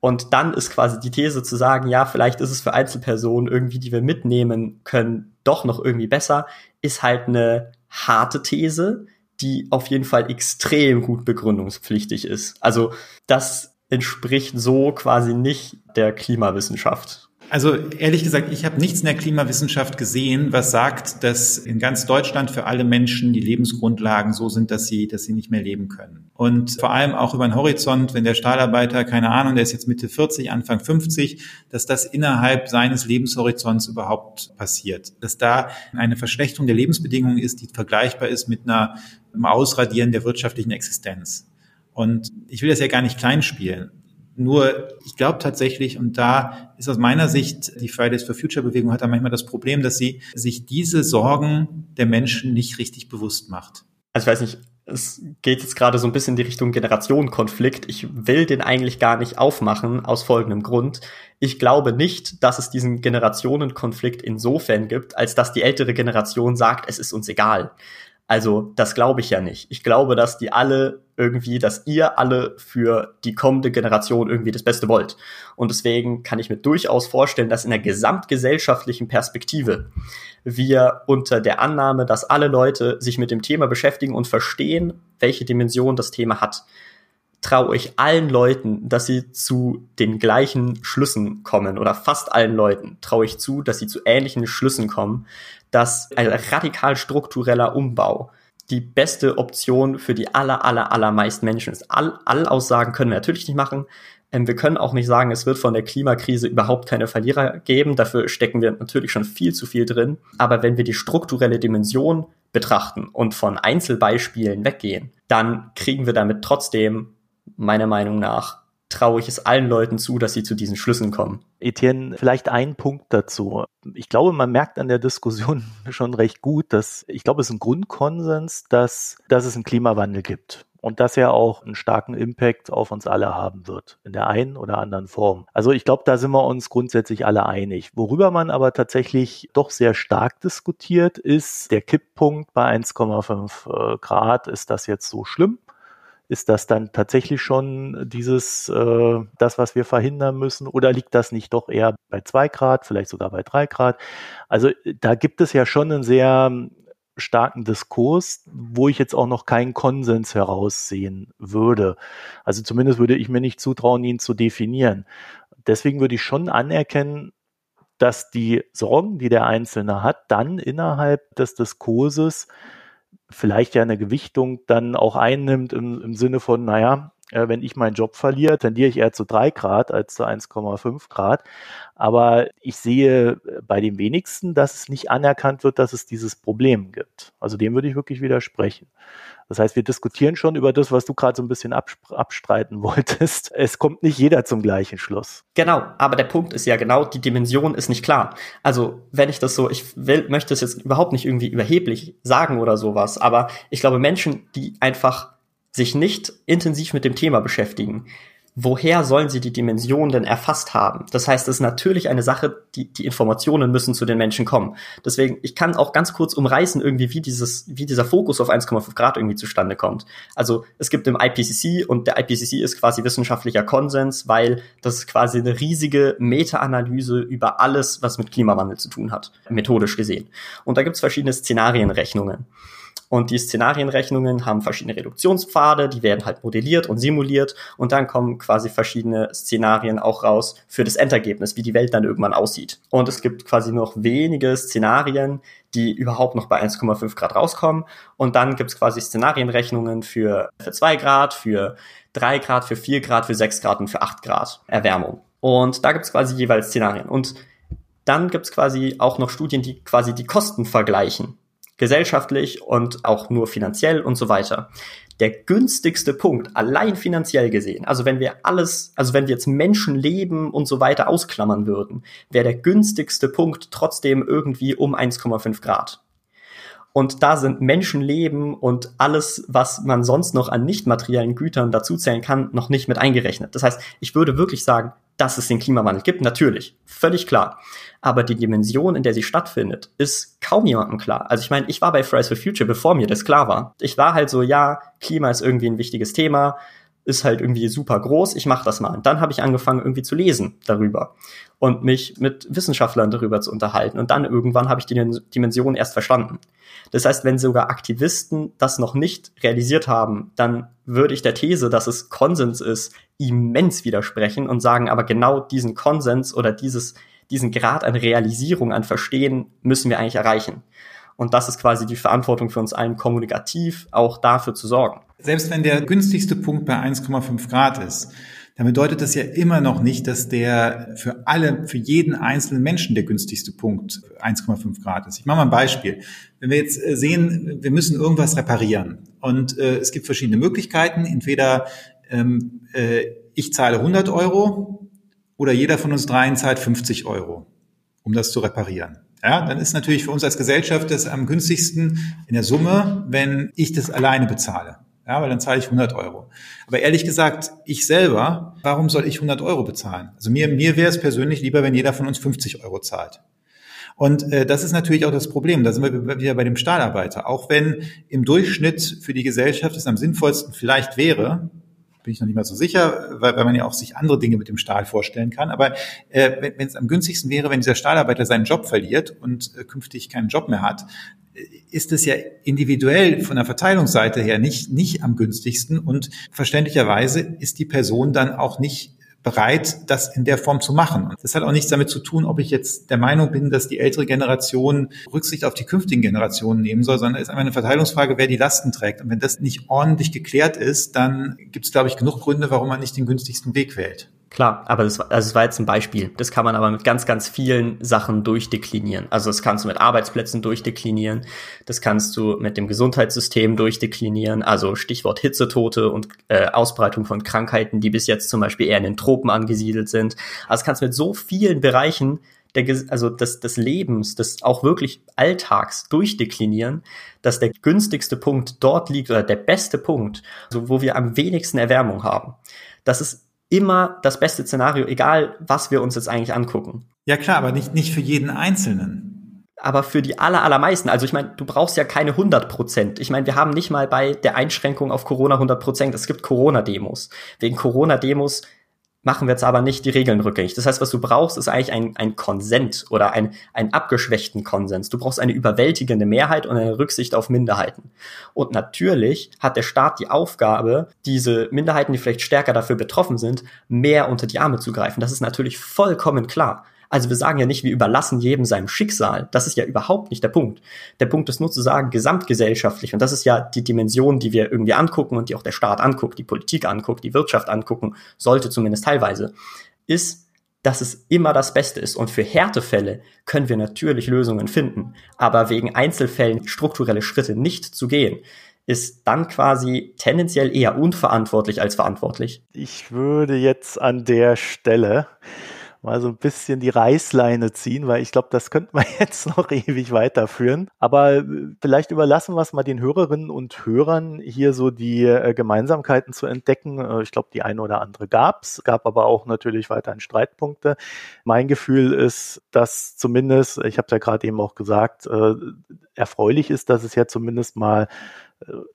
Und dann ist quasi die These zu sagen, ja, vielleicht ist es für Einzelpersonen irgendwie, die wir mitnehmen können, doch noch irgendwie besser, ist halt eine harte These, die auf jeden Fall extrem gut begründungspflichtig ist. Also das entspricht so quasi nicht der Klimawissenschaft. Also ehrlich gesagt, ich habe nichts in der Klimawissenschaft gesehen, was sagt, dass in ganz Deutschland für alle Menschen die Lebensgrundlagen so sind, dass sie, dass sie nicht mehr leben können. Und vor allem auch über den Horizont, wenn der Stahlarbeiter, keine Ahnung, der ist jetzt Mitte 40, Anfang 50, dass das innerhalb seines Lebenshorizonts überhaupt passiert. Dass da eine Verschlechterung der Lebensbedingungen ist, die vergleichbar ist mit einer, einem Ausradieren der wirtschaftlichen Existenz. Und ich will das ja gar nicht kleinspielen. Nur, ich glaube tatsächlich, und da ist aus meiner Sicht, die Fridays for Future Bewegung hat da manchmal das Problem, dass sie sich diese Sorgen der Menschen nicht richtig bewusst macht. Also ich weiß nicht, es geht jetzt gerade so ein bisschen in die Richtung Generationenkonflikt. Ich will den eigentlich gar nicht aufmachen, aus folgendem Grund. Ich glaube nicht, dass es diesen Generationenkonflikt insofern gibt, als dass die ältere Generation sagt, es ist uns egal. Also das glaube ich ja nicht. Ich glaube, dass die alle irgendwie, dass ihr alle für die kommende Generation irgendwie das Beste wollt. Und deswegen kann ich mir durchaus vorstellen, dass in der gesamtgesellschaftlichen Perspektive wir unter der Annahme, dass alle Leute sich mit dem Thema beschäftigen und verstehen, welche Dimension das Thema hat, traue ich allen Leuten, dass sie zu den gleichen Schlüssen kommen oder fast allen Leuten traue ich zu, dass sie zu ähnlichen Schlüssen kommen, dass ein radikal struktureller Umbau die beste Option für die aller, aller, allermeisten Menschen ist. All, all Aussagen können wir natürlich nicht machen. Ähm, wir können auch nicht sagen, es wird von der Klimakrise überhaupt keine Verlierer geben. Dafür stecken wir natürlich schon viel zu viel drin. Aber wenn wir die strukturelle Dimension betrachten und von Einzelbeispielen weggehen, dann kriegen wir damit trotzdem, meiner Meinung nach, traue ich es allen Leuten zu, dass sie zu diesen Schlüssen kommen. Etienne, vielleicht ein Punkt dazu. Ich glaube, man merkt an der Diskussion schon recht gut, dass ich glaube, es ist ein Grundkonsens, dass, dass es einen Klimawandel gibt und dass er auch einen starken Impact auf uns alle haben wird, in der einen oder anderen Form. Also ich glaube, da sind wir uns grundsätzlich alle einig. Worüber man aber tatsächlich doch sehr stark diskutiert, ist der Kipppunkt bei 1,5 äh, Grad. Ist das jetzt so schlimm? Ist das dann tatsächlich schon dieses, äh, das, was wir verhindern müssen? Oder liegt das nicht doch eher bei zwei Grad, vielleicht sogar bei drei Grad? Also da gibt es ja schon einen sehr starken Diskurs, wo ich jetzt auch noch keinen Konsens heraussehen würde. Also zumindest würde ich mir nicht zutrauen, ihn zu definieren. Deswegen würde ich schon anerkennen, dass die Sorgen, die der Einzelne hat, dann innerhalb des Diskurses vielleicht ja eine Gewichtung dann auch einnimmt im, im Sinne von, naja, äh, wenn ich meinen Job verliere, tendiere ich eher zu drei Grad als zu 1,5 Grad. Aber ich sehe bei den wenigsten, dass es nicht anerkannt wird, dass es dieses Problem gibt. Also dem würde ich wirklich widersprechen. Das heißt, wir diskutieren schon über das, was du gerade so ein bisschen abstreiten wolltest. Es kommt nicht jeder zum gleichen Schluss. Genau, aber der Punkt ist ja genau, die Dimension ist nicht klar. Also, wenn ich das so, ich will, möchte es jetzt überhaupt nicht irgendwie überheblich sagen oder sowas, aber ich glaube, Menschen, die einfach sich nicht intensiv mit dem Thema beschäftigen, woher sollen sie die Dimension denn erfasst haben? Das heißt, es ist natürlich eine Sache, die, die Informationen müssen zu den Menschen kommen. Deswegen, ich kann auch ganz kurz umreißen irgendwie, wie dieses, wie dieser Fokus auf 1,5 Grad irgendwie zustande kommt. Also, es gibt im IPCC und der IPCC ist quasi wissenschaftlicher Konsens, weil das ist quasi eine riesige Meta-Analyse über alles, was mit Klimawandel zu tun hat, methodisch gesehen. Und da gibt es verschiedene Szenarienrechnungen. Und die Szenarienrechnungen haben verschiedene Reduktionspfade, die werden halt modelliert und simuliert und dann kommen quasi verschiedene Szenarien auch raus für das Endergebnis, wie die Welt dann irgendwann aussieht. Und es gibt quasi noch wenige Szenarien, die überhaupt noch bei 1,5 Grad rauskommen. Und dann gibt es quasi Szenarienrechnungen für, für 2 Grad, für 3 Grad, für 4 Grad, für 6 Grad und für 8 Grad Erwärmung. Und da gibt es quasi jeweils Szenarien. Und dann gibt es quasi auch noch Studien, die quasi die Kosten vergleichen gesellschaftlich und auch nur finanziell und so weiter. Der günstigste Punkt, allein finanziell gesehen, also wenn wir alles, also wenn wir jetzt Menschenleben und so weiter ausklammern würden, wäre der günstigste Punkt trotzdem irgendwie um 1,5 Grad. Und da sind Menschenleben und alles, was man sonst noch an nicht materiellen Gütern dazuzählen kann, noch nicht mit eingerechnet. Das heißt, ich würde wirklich sagen, dass es den Klimawandel gibt, natürlich, völlig klar. Aber die Dimension, in der sie stattfindet, ist kaum jemandem klar. Also ich meine, ich war bei Fridays for Future, bevor mir das klar war. Ich war halt so, ja, Klima ist irgendwie ein wichtiges Thema, ist halt irgendwie super groß, ich mache das mal. Und dann habe ich angefangen irgendwie zu lesen darüber und mich mit Wissenschaftlern darüber zu unterhalten. Und dann irgendwann habe ich die Dimension erst verstanden. Das heißt, wenn sogar Aktivisten das noch nicht realisiert haben, dann würde ich der These, dass es Konsens ist, immens widersprechen und sagen, aber genau diesen Konsens oder dieses, diesen Grad an Realisierung, an Verstehen müssen wir eigentlich erreichen. Und das ist quasi die Verantwortung für uns allen kommunikativ, auch dafür zu sorgen. Selbst wenn der günstigste Punkt bei 1,5 Grad ist, dann bedeutet das ja immer noch nicht, dass der für alle, für jeden einzelnen Menschen der günstigste Punkt 1,5 Grad ist. Ich mache mal ein Beispiel. Wenn wir jetzt äh, sehen, wir müssen irgendwas reparieren und äh, es gibt verschiedene Möglichkeiten. Entweder ähm, äh, ich zahle 100 Euro oder jeder von uns dreien zahlt 50 Euro, um das zu reparieren. Ja, dann ist natürlich für uns als Gesellschaft das am günstigsten in der Summe, wenn ich das alleine bezahle. Ja, weil dann zahle ich 100 Euro. Aber ehrlich gesagt, ich selber, warum soll ich 100 Euro bezahlen? Also mir, mir wäre es persönlich lieber, wenn jeder von uns 50 Euro zahlt. Und äh, das ist natürlich auch das Problem. Da sind wir wieder bei dem Stahlarbeiter. Auch wenn im Durchschnitt für die Gesellschaft es am sinnvollsten vielleicht wäre, bin ich noch nicht mal so sicher, weil, weil man ja auch sich andere Dinge mit dem Stahl vorstellen kann. Aber äh, wenn, es am günstigsten wäre, wenn dieser Stahlarbeiter seinen Job verliert und äh, künftig keinen Job mehr hat, ist es ja individuell von der Verteilungsseite her nicht, nicht am günstigsten und verständlicherweise ist die Person dann auch nicht bereit, das in der Form zu machen. Und das hat auch nichts damit zu tun, ob ich jetzt der Meinung bin, dass die ältere Generation Rücksicht auf die künftigen Generationen nehmen soll, sondern es ist einfach eine Verteilungsfrage, wer die Lasten trägt. Und wenn das nicht ordentlich geklärt ist, dann gibt es, glaube ich, genug Gründe, warum man nicht den günstigsten Weg wählt. Klar, aber das, war, also das war jetzt ein Beispiel. Das kann man aber mit ganz, ganz vielen Sachen durchdeklinieren. Also das kannst du mit Arbeitsplätzen durchdeklinieren, das kannst du mit dem Gesundheitssystem durchdeklinieren, also Stichwort Hitzetote und äh, Ausbreitung von Krankheiten, die bis jetzt zum Beispiel eher in den Tropen angesiedelt sind. Also das kannst du mit so vielen Bereichen der, also des, des Lebens, des auch wirklich Alltags durchdeklinieren, dass der günstigste Punkt dort liegt oder der beste Punkt, also wo wir am wenigsten Erwärmung haben. Das ist immer das beste Szenario, egal was wir uns jetzt eigentlich angucken. Ja klar, aber nicht, nicht für jeden Einzelnen aber für die aller, allermeisten, also ich meine, du brauchst ja keine 100 Prozent. Ich meine, wir haben nicht mal bei der Einschränkung auf Corona 100 Prozent. Es gibt Corona-Demos. Wegen Corona-Demos machen wir jetzt aber nicht die Regeln rückgängig. Das heißt, was du brauchst, ist eigentlich ein, ein Konsent oder ein, ein abgeschwächten Konsens. Du brauchst eine überwältigende Mehrheit und eine Rücksicht auf Minderheiten. Und natürlich hat der Staat die Aufgabe, diese Minderheiten, die vielleicht stärker dafür betroffen sind, mehr unter die Arme zu greifen. Das ist natürlich vollkommen klar. Also wir sagen ja nicht, wir überlassen jedem seinem Schicksal. Das ist ja überhaupt nicht der Punkt. Der Punkt ist nur zu sagen, gesamtgesellschaftlich, und das ist ja die Dimension, die wir irgendwie angucken und die auch der Staat anguckt, die Politik anguckt, die Wirtschaft angucken, sollte zumindest teilweise, ist, dass es immer das Beste ist. Und für Härtefälle können wir natürlich Lösungen finden. Aber wegen Einzelfällen strukturelle Schritte nicht zu gehen, ist dann quasi tendenziell eher unverantwortlich als verantwortlich. Ich würde jetzt an der Stelle mal so ein bisschen die Reißleine ziehen, weil ich glaube, das könnte man jetzt noch ewig weiterführen. Aber äh, vielleicht überlassen wir es mal den Hörerinnen und Hörern, hier so die äh, Gemeinsamkeiten zu entdecken. Äh, ich glaube, die eine oder andere gab's, gab aber auch natürlich weiterhin Streitpunkte. Mein Gefühl ist, dass zumindest, ich habe es ja gerade eben auch gesagt, erfreulich ist, dass es ja zumindest mal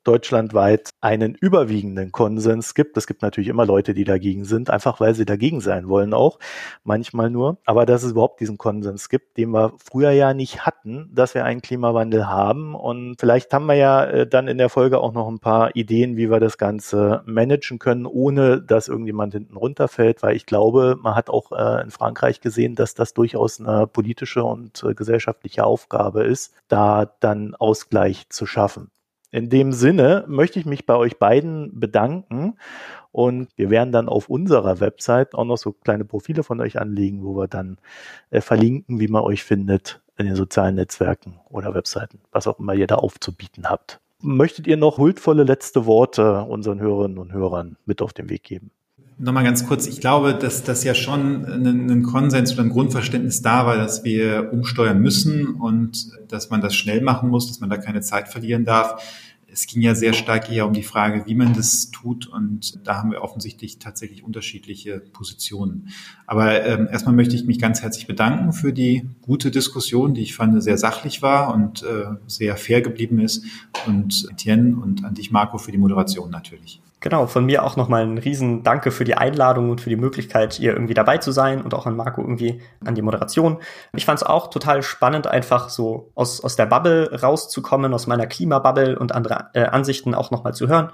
deutschlandweit einen überwiegenden Konsens gibt. Es gibt natürlich immer Leute, die dagegen sind, einfach weil sie dagegen sein wollen auch, manchmal nur. Aber dass es überhaupt diesen Konsens gibt, den wir früher ja nicht hatten, dass wir einen Klimawandel haben. Und vielleicht haben wir ja äh, dann in der Folge auch noch ein paar Ideen, wie wir das Ganze managen können, ohne dass irgendjemand hinten runterfällt, weil ich glaube, man hat auch äh, in Frankreich gesehen, dass das durchaus eine politische und äh, gesellschaftliche Aufgabe ist, da dann Ausgleich zu schaffen. In dem Sinne möchte ich mich bei euch beiden bedanken und wir werden dann auf unserer Website auch noch so kleine Profile von euch anlegen, wo wir dann äh, verlinken, wie man euch findet in den sozialen Netzwerken oder Webseiten, was auch immer ihr da aufzubieten habt. Möchtet ihr noch huldvolle letzte Worte unseren Hörerinnen und Hörern mit auf den Weg geben? Nochmal ganz kurz, ich glaube, dass das ja schon ein, Konsens oder ein Grundverständnis da war, dass wir umsteuern müssen und dass man das schnell machen muss, dass man da keine Zeit verlieren darf. Es ging ja sehr stark eher um die Frage, wie man das tut und da haben wir offensichtlich tatsächlich unterschiedliche Positionen. Aber ähm, erstmal möchte ich mich ganz herzlich bedanken für die gute Diskussion, die ich fand sehr sachlich war und äh, sehr fair geblieben ist und Etienne und an dich Marco für die Moderation natürlich. Genau, von mir auch nochmal ein riesen Danke für die Einladung und für die Möglichkeit, hier irgendwie dabei zu sein und auch an Marco irgendwie an die Moderation. Ich fand es auch total spannend, einfach so aus, aus der Bubble rauszukommen, aus meiner Klimabubble und andere äh, Ansichten auch nochmal zu hören.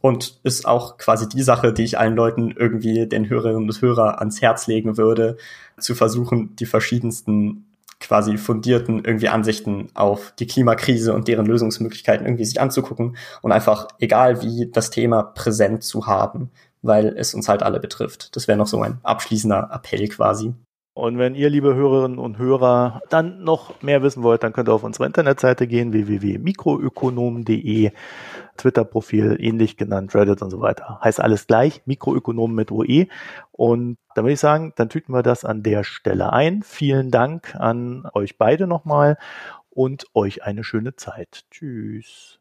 Und ist auch quasi die Sache, die ich allen Leuten irgendwie den Hörerinnen und Hörer ans Herz legen würde, zu versuchen, die verschiedensten quasi fundierten irgendwie Ansichten auf die Klimakrise und deren Lösungsmöglichkeiten irgendwie sich anzugucken und einfach, egal wie, das Thema präsent zu haben, weil es uns halt alle betrifft. Das wäre noch so ein abschließender Appell quasi. Und wenn ihr, liebe Hörerinnen und Hörer, dann noch mehr wissen wollt, dann könnt ihr auf unsere Internetseite gehen, www.mikroökonom.de. Twitter-Profil, ähnlich genannt, Reddit und so weiter. Heißt alles gleich, Mikroökonomen mit OE. Und da würde ich sagen, dann tüten wir das an der Stelle ein. Vielen Dank an euch beide nochmal und euch eine schöne Zeit. Tschüss.